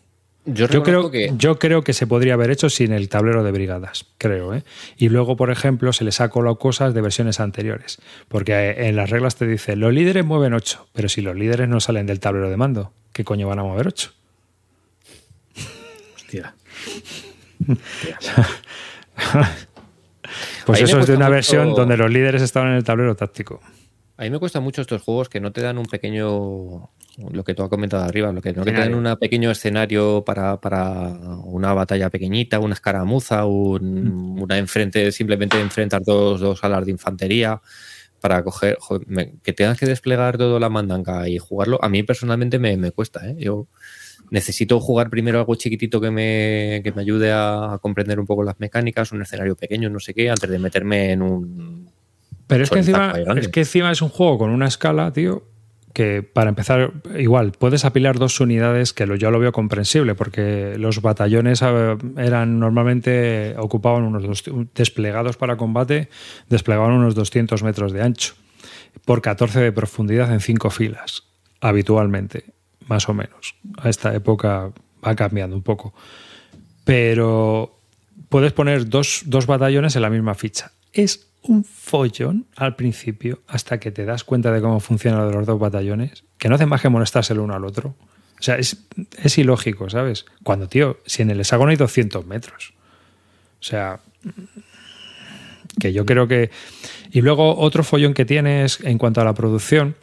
S4: Yo,
S1: Yo creo,
S4: que
S1: yo creo que se podría haber hecho sin el tablero de brigadas, creo. ¿eh? Y luego, por ejemplo, se les ha colado cosas de versiones anteriores. Porque eh, en las reglas te dice, los líderes mueven 8, pero si los líderes no salen del tablero de mando, ¿qué coño van a mover 8?
S2: Hostia.
S1: Pues
S4: Ahí
S1: eso es de
S4: cuesta
S1: una
S4: mucho-
S1: versión donde los líderes estaban en el tablero táctico.
S4: a mí me cuestan mucho estos juegos que no te dan un pequeño, lo que tú has comentado arriba, lo que no que te dan
S3: Escenario.
S4: un pequeño escenario para, para una batalla pequeñita, una escaramuza, un- una enfrente, simplemente enfrentar dos, dos alas de infantería para coger, joder, me- que tengas que desplegar toda la mandanga y jugarlo, a mí personalmente me, me cuesta, ¿eh? Yo necesito jugar primero algo chiquitito que me, que me ayude a, a comprender un poco las mecánicas, un escenario pequeño, no sé qué, antes de meterme en un...
S1: Pero es que, encima, es que encima es un juego con una escala, tío, que para empezar, igual, puedes apilar dos unidades que lo, yo lo veo comprensible, porque los batallones eh, eran normalmente, ocupaban unos dos- desplegados para combate, desplegaban unos 200 metros de ancho, por 14 de profundidad en cinco filas, habitualmente, más o menos. A esta época va cambiando un poco. Pero puedes poner dos, dos batallones en la misma ficha. Es un follón al principio hasta que te das cuenta de cómo funciona lo de los dos batallones, que no hace más que molestarse el uno al otro. O sea, es, es ilógico, ¿sabes? Cuando, tío, si en el hexágono hay 200 metros. O sea, que yo creo que... Y luego otro follón que tienes en cuanto a la producción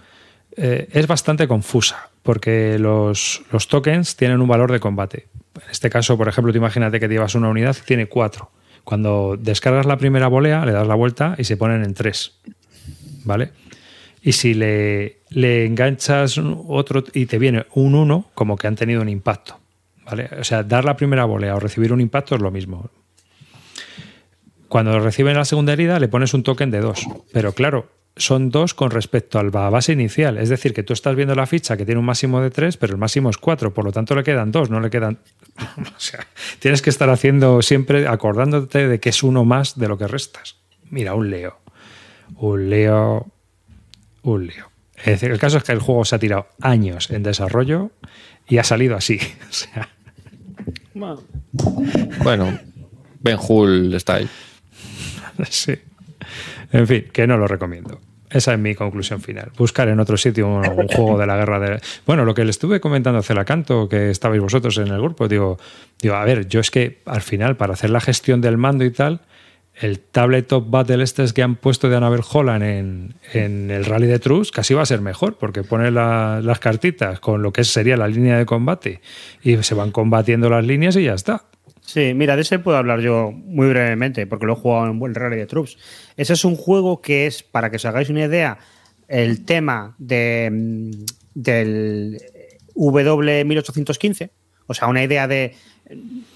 S1: eh, es bastante confusa, porque los, los, tokens tienen un valor de combate. En este caso, por ejemplo, tú imagínate que llevas una unidad y tiene cuatro. Cuando descargas la primera volea, le das la vuelta y se ponen en tres. ¿Vale? Y si le, enganchas otro y te viene un 1, como que han tenido un impacto. ¿Vale? O sea, dar la primera volea o recibir un impacto es lo mismo. Cuando reciben la segunda herida, le pones un token de 2. Pero claro, son dos con respecto al base inicial. Es decir, que tú estás viendo la ficha que tiene un máximo de 3, pero el máximo es 4. Por lo tanto, le quedan dos, no le quedan. o sea, tienes que estar haciendo siempre, acordándote de que es uno más de lo que restas. Mira, un Leo. Un Leo un lío. Es decir, el caso es que el juego se ha tirado años en desarrollo y ha salido así. O sea.
S4: Bueno, Ben Hull style.
S1: Sí. En fin, que no lo recomiendo. Esa es mi conclusión final. Buscar en otro sitio un, juego de la guerra de. Bueno, lo que le estuve comentando a Celacanto, que estabais vosotros en el grupo, digo, digo, a ver, yo es que al final, para hacer la gestión del mando y tal, el tabletop battle este que han puesto de Annabel Holland en, en, el Rally de Trus casi va a ser mejor, porque pone la, las cartitas con lo que sería la línea de combate y se van combatiendo las líneas y ya está.
S3: Sí, mira, de ese puedo hablar yo muy brevemente, porque lo he jugado en el Rally de Troops. Ese es un juego que es, para que os hagáis una idea, el tema de, del W1815, o sea, una idea de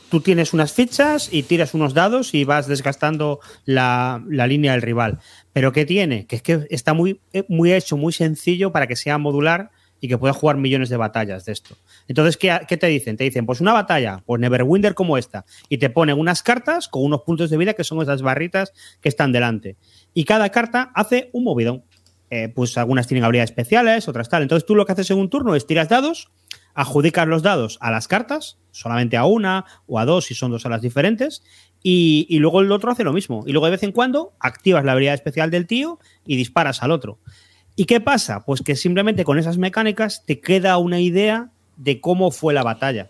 S3: tú tienes unas fichas y tiras unos dados y vas desgastando la, la, línea del rival. Pero ¿qué tiene? Que es que está muy, muy hecho, muy sencillo para que sea modular y que pueda jugar millones de batallas de esto. Entonces, ¿qué, ¿qué, te dicen? Te dicen, pues una batalla, pues Neverwinter como esta, y te ponen unas cartas con unos puntos de vida que son esas barritas que están delante. Y cada carta hace un movidón. Eh, pues algunas tienen habilidades especiales, otras tal. Entonces tú lo que haces en un turno es tiras dados, adjudicas los dados a las cartas, solamente a una o a dos si son dos alas diferentes, y, y, luego el otro hace lo mismo. Y luego de vez en cuando activas la habilidad especial del tío y disparas al otro. ¿Y qué pasa? Pues que simplemente con esas mecánicas te queda una idea de cómo fue la batalla.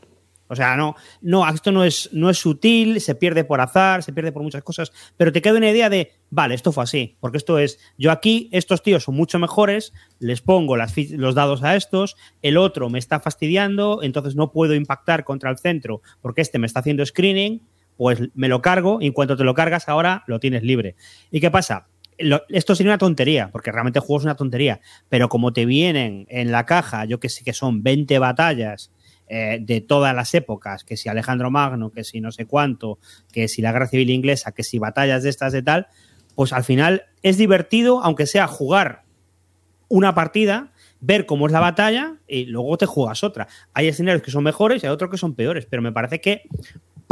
S3: O sea, no, no, esto no es, no es sutil, se pierde por azar, se pierde por muchas cosas, pero te queda una idea de, vale, esto fue así, porque esto es, yo aquí, estos tíos son mucho mejores, les pongo las, los dados a estos, el otro me está fastidiando, entonces no puedo impactar contra el centro porque este me está haciendo screening, pues me lo cargo y en cuanto te lo cargas ahora lo tienes libre. ¿Y qué pasa? Esto sería una tontería, porque realmente el juego es una tontería, pero como te vienen en la caja, yo que sé que son 20 batallas, eh, de todas las épocas, que si Alejandro Magno, que si no sé cuánto, que si la Guerra Civil Inglesa, que si batallas de estas de tal, pues al final es divertido, aunque sea jugar una partida, ver cómo es la batalla y luego te juegas otra. Hay escenarios que son mejores y hay otros que son peores, pero me parece que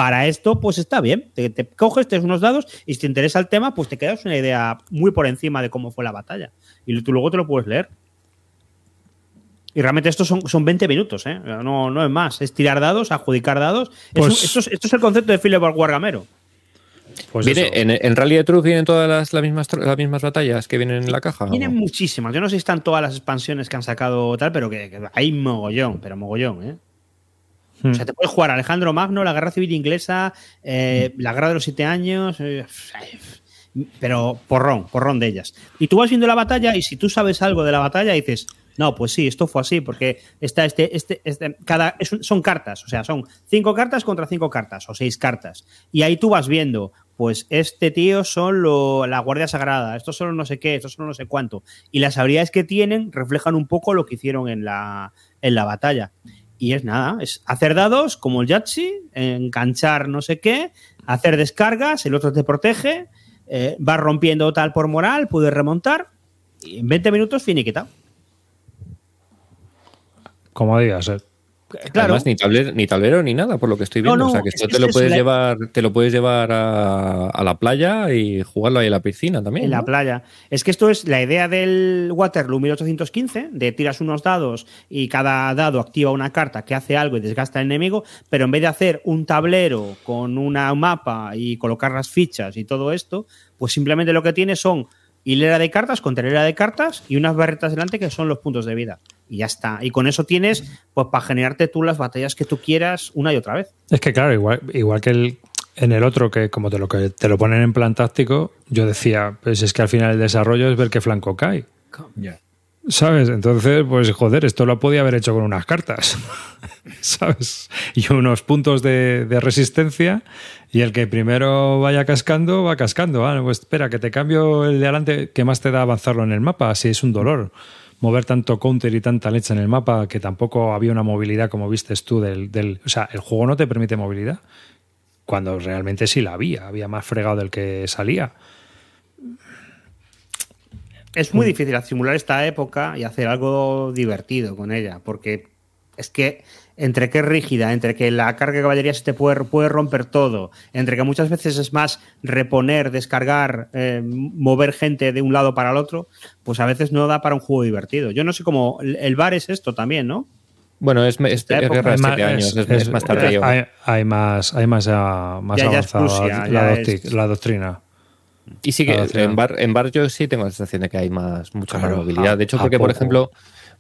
S3: para esto pues está bien. Te, te coges, te unos dados y si te interesa el tema, pues te quedas una idea muy por encima de cómo fue la batalla. Y tú luego te lo puedes leer. Y realmente estos son, son 20 minutos, ¿eh? No, no es más. Es tirar dados, adjudicar dados.
S1: Pues-
S3: Es un- esto, es, esto es el concepto de Philip Wargamero.
S1: Pues
S4: Viene-
S1: eso.
S4: en, en Rally de Truth vienen todas las, las mismas, tro- las mismas batallas que vienen en la caja. ¿o?
S3: Tienen muchísimas. Yo no sé si están todas las expansiones que han sacado tal, pero que, que hay mogollón, pero mogollón, ¿eh?
S1: Hmm.
S3: O sea, te puedes jugar Alejandro Magno, la Guerra Civil Inglesa, eh, la Guerra de los Siete Años, eh, pero porrón, porrón de ellas. Y tú vas viendo la batalla y si tú sabes algo de la batalla dices, no, pues sí, esto fue así, porque está este, este, este cada, es son cartas, o sea, son cinco cartas contra cinco cartas o seis cartas. Y ahí tú vas viendo, pues este tío son lo- la Guardia Sagrada, estos son no sé qué, estos son no sé cuánto. Y las habilidades que tienen reflejan un poco lo que hicieron en la, en la batalla. Y es nada, es hacer dados como el Yahtzee, enganchar no sé qué, hacer descargas, el otro te protege, eh, vas rompiendo tal por moral, puedes remontar, y en 20 minutos finiquitado.
S1: Como digas, eh.
S3: Claro.
S4: Además, ni tablero, ni tablero ni nada, por lo que estoy viendo.
S3: no,
S4: o sea, que
S3: es
S4: esto te lo
S3: es
S4: puedes
S3: la-
S4: llevar, te lo puedes llevar a, a la playa y jugarlo ahí en la piscina también.
S3: En la playa. Es que esto es la idea del Waterloo 1815, de tiras unos dados y cada dado activa una carta que hace algo y desgasta al enemigo, pero en vez de hacer un tablero con una mapa y colocar las fichas y todo esto, pues simplemente lo que tiene son hilera de cartas contra hilera de cartas y unas barretas delante que son los puntos de vida. Y ya está. Y con eso tienes, pues para generarte tú las batallas que tú quieras una y otra vez.
S1: Es que claro, igual, igual que el, en el otro, que como te lo, que te lo ponen en plan táctico, yo decía, pues es que al final el desarrollo es ver qué flanco cae. ¿Sabes? Entonces, pues joder, esto lo podía haber hecho con unas cartas. ¿Sabes? Y unos puntos de, resistencia. Y el que primero vaya cascando, va cascando. Ah, pues espera, que te cambio el de adelante, que más te da avanzarlo en el mapa. Así es un dolor. Mover tanto counter y tanta leche en el mapa que tampoco había una movilidad como vistes tú del, del. O sea, el juego no te permite movilidad. Cuando realmente sí la había. Había más fregado del que salía.
S3: Es
S1: Mm.
S3: muy difícil simular esta época y hacer algo divertido con ella, porque es que entre que es rígida, entre que la carga de caballería se te puede, puede romper todo, entre que muchas veces es más reponer, descargar, eh, mover gente de un lado para el otro, pues a veces no da para un juego divertido. Yo no sé cómo. El, bar es esto también, ¿no?
S4: Bueno, es, es,
S3: Esta
S4: es
S3: época
S4: guerra de
S1: Es
S4: siete
S1: más-
S4: años,
S1: es-
S4: es,
S1: es-
S4: es más tardío.
S1: Hay, hay más, hay más, más avanzada la doctrina.
S4: Y sí que
S1: Claro,
S4: en bar, en bar yo sí tengo la sensación de que hay más, mucha
S1: Claro,
S4: más movilidad. De hecho, porque, por ejemplo,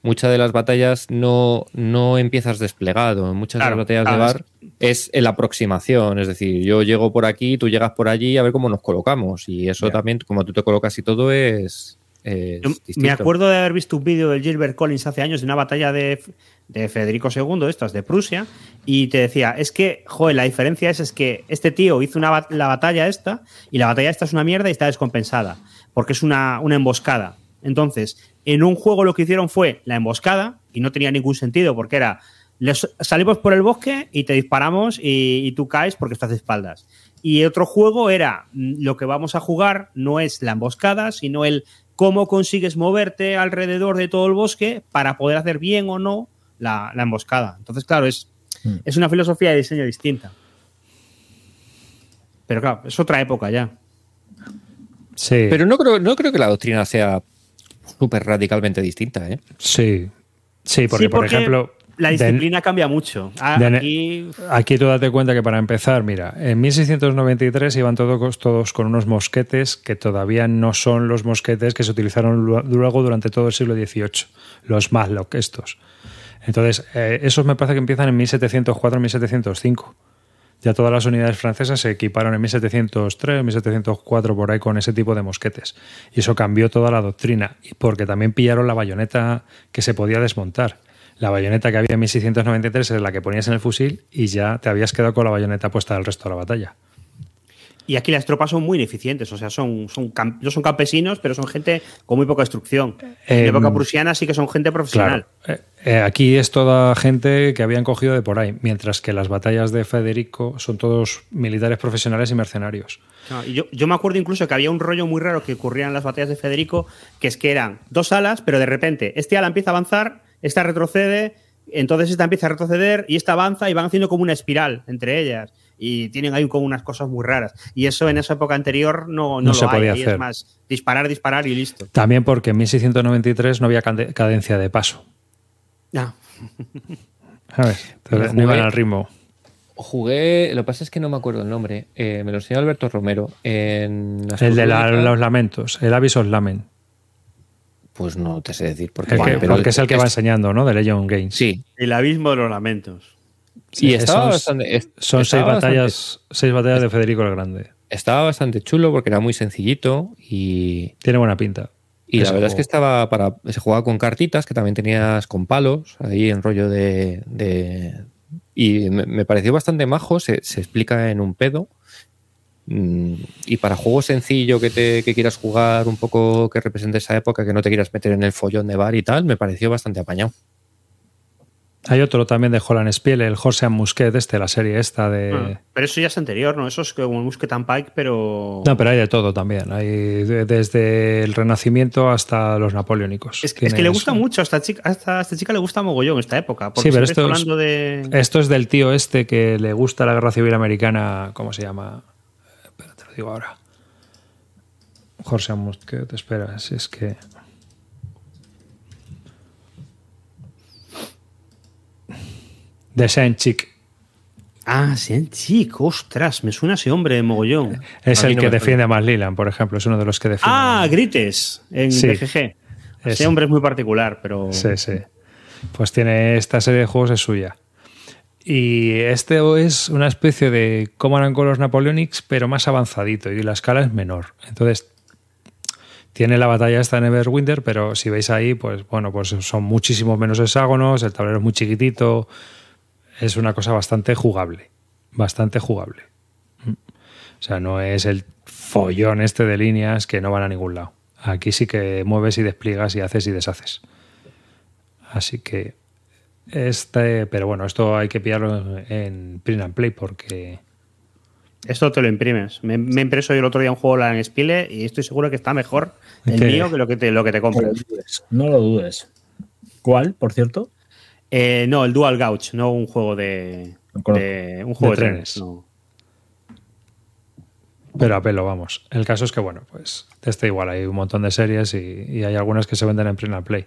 S4: muchas de las batallas no, no empiezas desplegado. En muchas
S3: Claro,
S4: de las batallas
S3: claro,
S4: de bar es en la aproximación. Es decir, yo llego por aquí, tú llegas por allí a ver cómo nos colocamos. Y eso también, como tú te colocas y todo, es.
S3: Me acuerdo de haber visto un vídeo del Gilbert Collins hace años de una batalla de, de Federico II, estas de Prusia, y te decía, es que, joder, la diferencia es, es que este tío hizo una, la batalla esta, y la batalla esta es una mierda y está descompensada, porque es una, una emboscada. Entonces, en un juego lo que hicieron fue la emboscada, y no tenía ningún sentido, porque era, les- salimos por el bosque y te disparamos y, y tú caes porque estás de espaldas. Y otro juego era, mm, lo que vamos a jugar no es la emboscada, sino el cómo consigues moverte alrededor de todo el bosque para poder hacer bien o no la, la emboscada. Entonces, claro, es,
S2: Mm.
S3: es una filosofía de diseño distinta. Pero claro, es otra época ya.
S1: Sí,
S4: Pero no creo, no creo que la doctrina sea súper radicalmente distinta, ¿eh?
S1: sí. Sí, porque,
S3: Sí,
S1: por
S3: porque
S1: ejemplo,
S3: La
S1: de-
S3: disciplina cambia mucho. Ah,
S1: de-
S3: Aquí,
S1: Aquí tú date cuenta que para empezar, mira, en 1693 iban todos, todos con unos mosquetes que todavía no son los mosquetes que se utilizaron lu- luego durante todo el siglo XVIII, los Matlock estos. Entonces, eh, esos me parece que empiezan en 1704-1705. Ya todas las unidades francesas se equiparon en 1703, 1704 por ahí con ese tipo de mosquetes. Y eso cambió toda la doctrina, porque también pillaron la bayoneta que se podía desmontar. La bayoneta que había en 1693 es la que ponías en el fusil y ya te habías quedado con la bayoneta puesta del resto de la batalla.
S3: y aquí las tropas son muy ineficientes. O sea, son, son no son campesinos, pero son gente con muy poca instrucción. En
S1: Em,
S3: la época prusiana sí que son gente profesional.
S1: Claro. Eh, eh, aquí es toda gente que habían cogido de por ahí, mientras que las batallas de Federico son todos militares profesionales y mercenarios.
S3: No, y yo, yo me acuerdo incluso que había un rollo muy raro que ocurría en las batallas de Federico, que es que eran dos alas, pero de repente este ala empieza a avanzar, esta retrocede, entonces esta empieza a retroceder y esta avanza y van haciendo como una espiral entre ellas. Y tienen ahí como unas cosas muy raras. Y eso en esa época anterior no, no,
S1: No
S3: lo
S1: se
S3: hay.
S1: podía
S3: Ahí
S1: hacer.
S3: Es más, disparar, disparar y listo.
S1: También porque en 1693 no había cade- cadencia de paso.
S3: Ah.
S1: Entonces,
S4: Yo
S1: no iban al ritmo.
S4: Jugué, lo que pasa es que no me acuerdo el nombre. eh, me lo enseñó Alberto Romero en
S1: El de la- los lamentos, el Avisos Lamen.
S4: Pues no te sé decir. Porque,
S1: El que-
S4: pero
S1: porque es el que va enseñando, ¿no? De Legion Games.
S4: Sí.
S3: el abismo de los lamentos.
S4: Y estaba
S1: Son-
S4: bastante. es-
S1: Son seis
S4: bastante-
S1: batallas, seis batallas de Federico el Grande.
S4: estaba bastante chulo porque era muy sencillito y,
S1: Tiene buena pinta.
S4: y la verdad es que estaba para. Se jugaba con cartitas que también tenías con palos, ahí en rollo de. de- y me, me pareció bastante majo, se, se explica en un pedo. Mm, Y para juego sencillo que, te, que quieras jugar un poco que represente esa época, que no te quieras meter en el follón de bar y tal, me pareció bastante apañado.
S1: Hay otro también de Holland Spiel, el and Musket, este, la serie esta de.
S3: Ah, pero eso ya es anterior, ¿no? Eso es como un Musket and Pike, pero.
S1: No, pero hay de todo también. Hay de- desde el Renacimiento hasta los napoleónicos.
S3: Es, que- es que le gusta mucho, a esta chica, a esta, a esta chica le gusta mogollón esta época. Porque
S1: Sí, pero esto es-
S3: hablando de.
S1: Esto es del tío este que le gusta la guerra civil americana. ¿Cómo se llama? Te lo digo ahora. Horse and Musket, espera, si es que. De Saint Chick.
S3: Ah, chico, ostras, me suena ese hombre de mogollón.
S1: Es el
S3: no
S1: que defiende más Lilan, por ejemplo. Es uno de los que defiende.
S3: Ah, Grites, en
S1: Sí.
S3: BGG. Ese
S1: Ese.
S3: hombre es muy particular, pero.
S1: Sí, sí. Pues tiene esta serie de juegos es suya. Y este es una especie de Command Colors Napoleonics, pero más avanzadito y la escala es menor. Entonces, tiene la batalla esta en Everwinter, pero si veis ahí, pues bueno, pues son muchísimos menos hexágonos, el tablero es muy chiquitito, es una cosa bastante jugable, bastante jugable. O sea, no es el follón este de líneas que no van a ningún lado. Aquí sí que mueves y despliegas y haces y deshaces. Así que este, pero bueno, esto hay que pillarlo en print and play porque
S3: Esto te lo imprimes. Me, me he impreso yo el otro día un juego en Spile y estoy seguro que está mejor el
S1: ¿Qué?
S3: mío que lo que te, lo que te
S2: No lo
S3: compras.
S2: dudes. No lo dudes. ¿Cuál, por cierto?
S3: Eh, no, el Dual Gauch, no un juego de.
S2: No conozco.
S3: de- un juego
S1: De
S3: de,
S1: trenes.
S3: trenes. no.
S1: pero a pelo, vamos. El caso es que bueno, pues este igual hay un montón de series y, y hay algunas que se venden en print and play.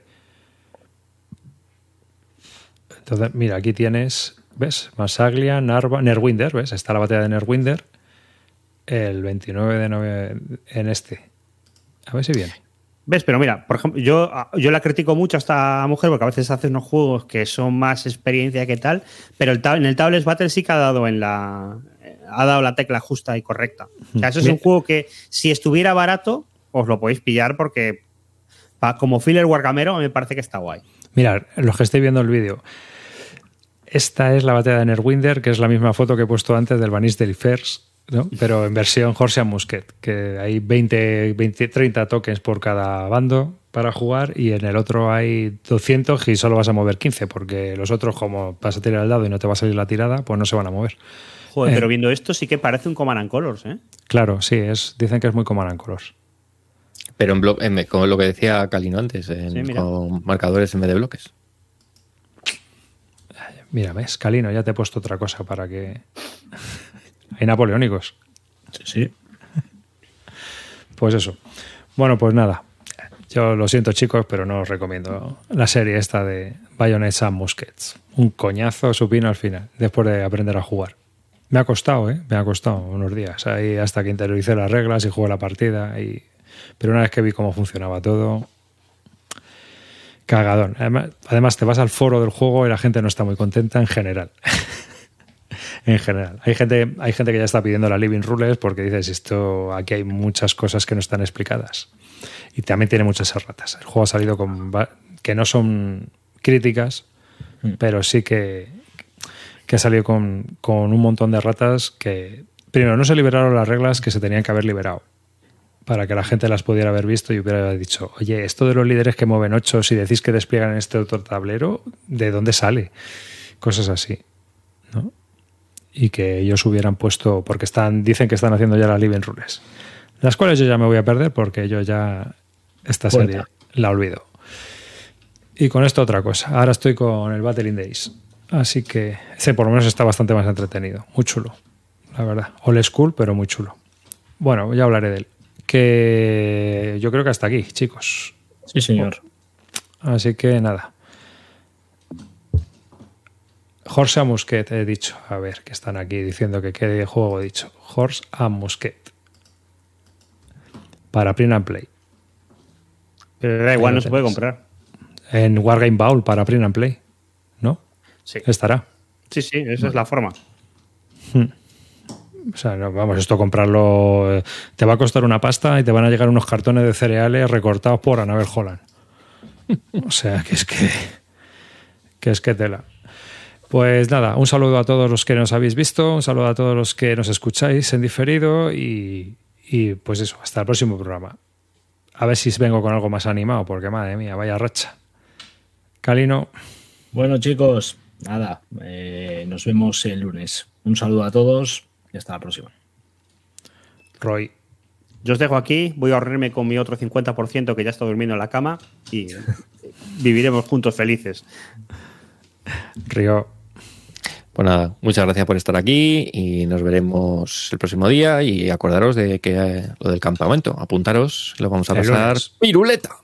S1: Entonces, mira, aquí tienes, ¿ves? Masaglia, Narva, Nerwinder, ¿ves? Está la batalla de Nerwinder el 29 de noviembre en este. A ver si viene.
S3: ¿Ves? Pero mira, por ejemplo, yo, yo la critico mucho a esta mujer porque a veces hace unos juegos que son más experiencia que tal, pero el en el Tables Battle sí que ha dado en la ha dado la tecla justa y correcta. O sea, eso es un juego que si estuviera barato os lo podéis pillar porque como filler Wargamero me parece que está guay.
S1: Mirad, los que estéis viendo el vídeo. Esta es la batalla de Nerwinder, que es la misma foto que he puesto antes del Banis del Fers, ¿no? pero en versión Horse and Musket, que hay 20, 20, 30 tokens por cada bando para jugar y en el otro hay 200 y solo vas a mover 15, porque los otros, como vas a tirar el dado y no te va a salir la tirada, pues no se van a mover.
S3: Joder,
S1: Eh.
S3: pero viendo esto sí que parece un Command and Colors, ¿eh?
S1: Claro, sí, es, dicen que es muy Command and Colors.
S4: Pero en en- como lo que decía Calino antes, en-
S3: Sí, mira.
S4: con marcadores en vez de bloques.
S1: Mira, ves, Calino, ya te he puesto otra cosa para que... hay napoleónicos.
S2: Sí, sí.
S1: Pues eso. Bueno, pues nada. Yo lo siento, chicos, pero no os recomiendo la serie esta de Bayonets and Muskets. Un coñazo supino al final, después de aprender a jugar. Me ha costado, ¿eh? Me ha costado unos días. Ahí hasta que interioricé las reglas y jugué la partida. Y... Pero una vez que vi cómo funcionaba todo, cagadón. Además, además, te vas al foro del juego y la gente no está muy contenta en general. en general. Hay gente, hay gente que ya está pidiendo la Living Rules porque dices, esto aquí hay muchas cosas que no están explicadas. Y también tiene muchas erratas. El juego ha salido con que no son críticas, pero sí que, que ha salido con, con un montón de erratas que, primero, no se liberaron las reglas que se tenían que haber liberado para que la gente las pudiera haber visto y hubiera dicho, oye, esto de los líderes que mueven ocho, si decís que despliegan en este otro tablero, ¿de dónde sale? Cosas así, ¿no? Y que ellos hubieran puesto, porque están, dicen que están haciendo ya las Living Rules, las cuales yo ya me voy a perder porque yo ya esta serie la olvido. Y con esto otra cosa. Ahora estoy con el Battle in Days. Así que ese por lo menos está bastante más entretenido. Muy chulo, la verdad. Old school, pero muy chulo. Bueno, ya hablaré de él. Que yo creo que hasta aquí, chicos.
S2: Sí, señor.
S1: Así que nada. Horse a Musket, he dicho. A ver, que están aquí diciendo que qué juego he dicho. Horse a Musket. Para Print and Play.
S3: Pero da igual, no se puede comprar.
S1: En Wargame Bowl para Print and Play. ¿No?
S3: Sí,
S1: Estará.
S3: sí, sí, esa es la forma.
S1: O sea, vamos, esto comprarlo eh, te va a costar una pasta y te van a llegar unos cartones de cereales recortados por Anabel Holland. O sea, que es que que es que tela. Pues nada, un saludo a todos los que nos habéis visto, un saludo a todos los que nos escucháis en diferido y, y pues eso, hasta el próximo programa. A ver si vengo con algo más animado, porque madre mía, vaya racha. Calino,
S2: Bueno, chicos, nada, eh, nos vemos el lunes. Un saludo a todos y hasta la próxima.
S1: Roy.
S3: Yo os dejo aquí, voy a ahorrarme con mi otro 50% que ya está durmiendo en la cama y viviremos juntos felices.
S1: Río.
S4: Pues nada, muchas gracias por estar aquí y nos veremos el próximo día y acordaros de que eh, lo del campamento, apuntaros, lo vamos a
S1: El
S4: pasar
S1: lunes.
S4: piruleta.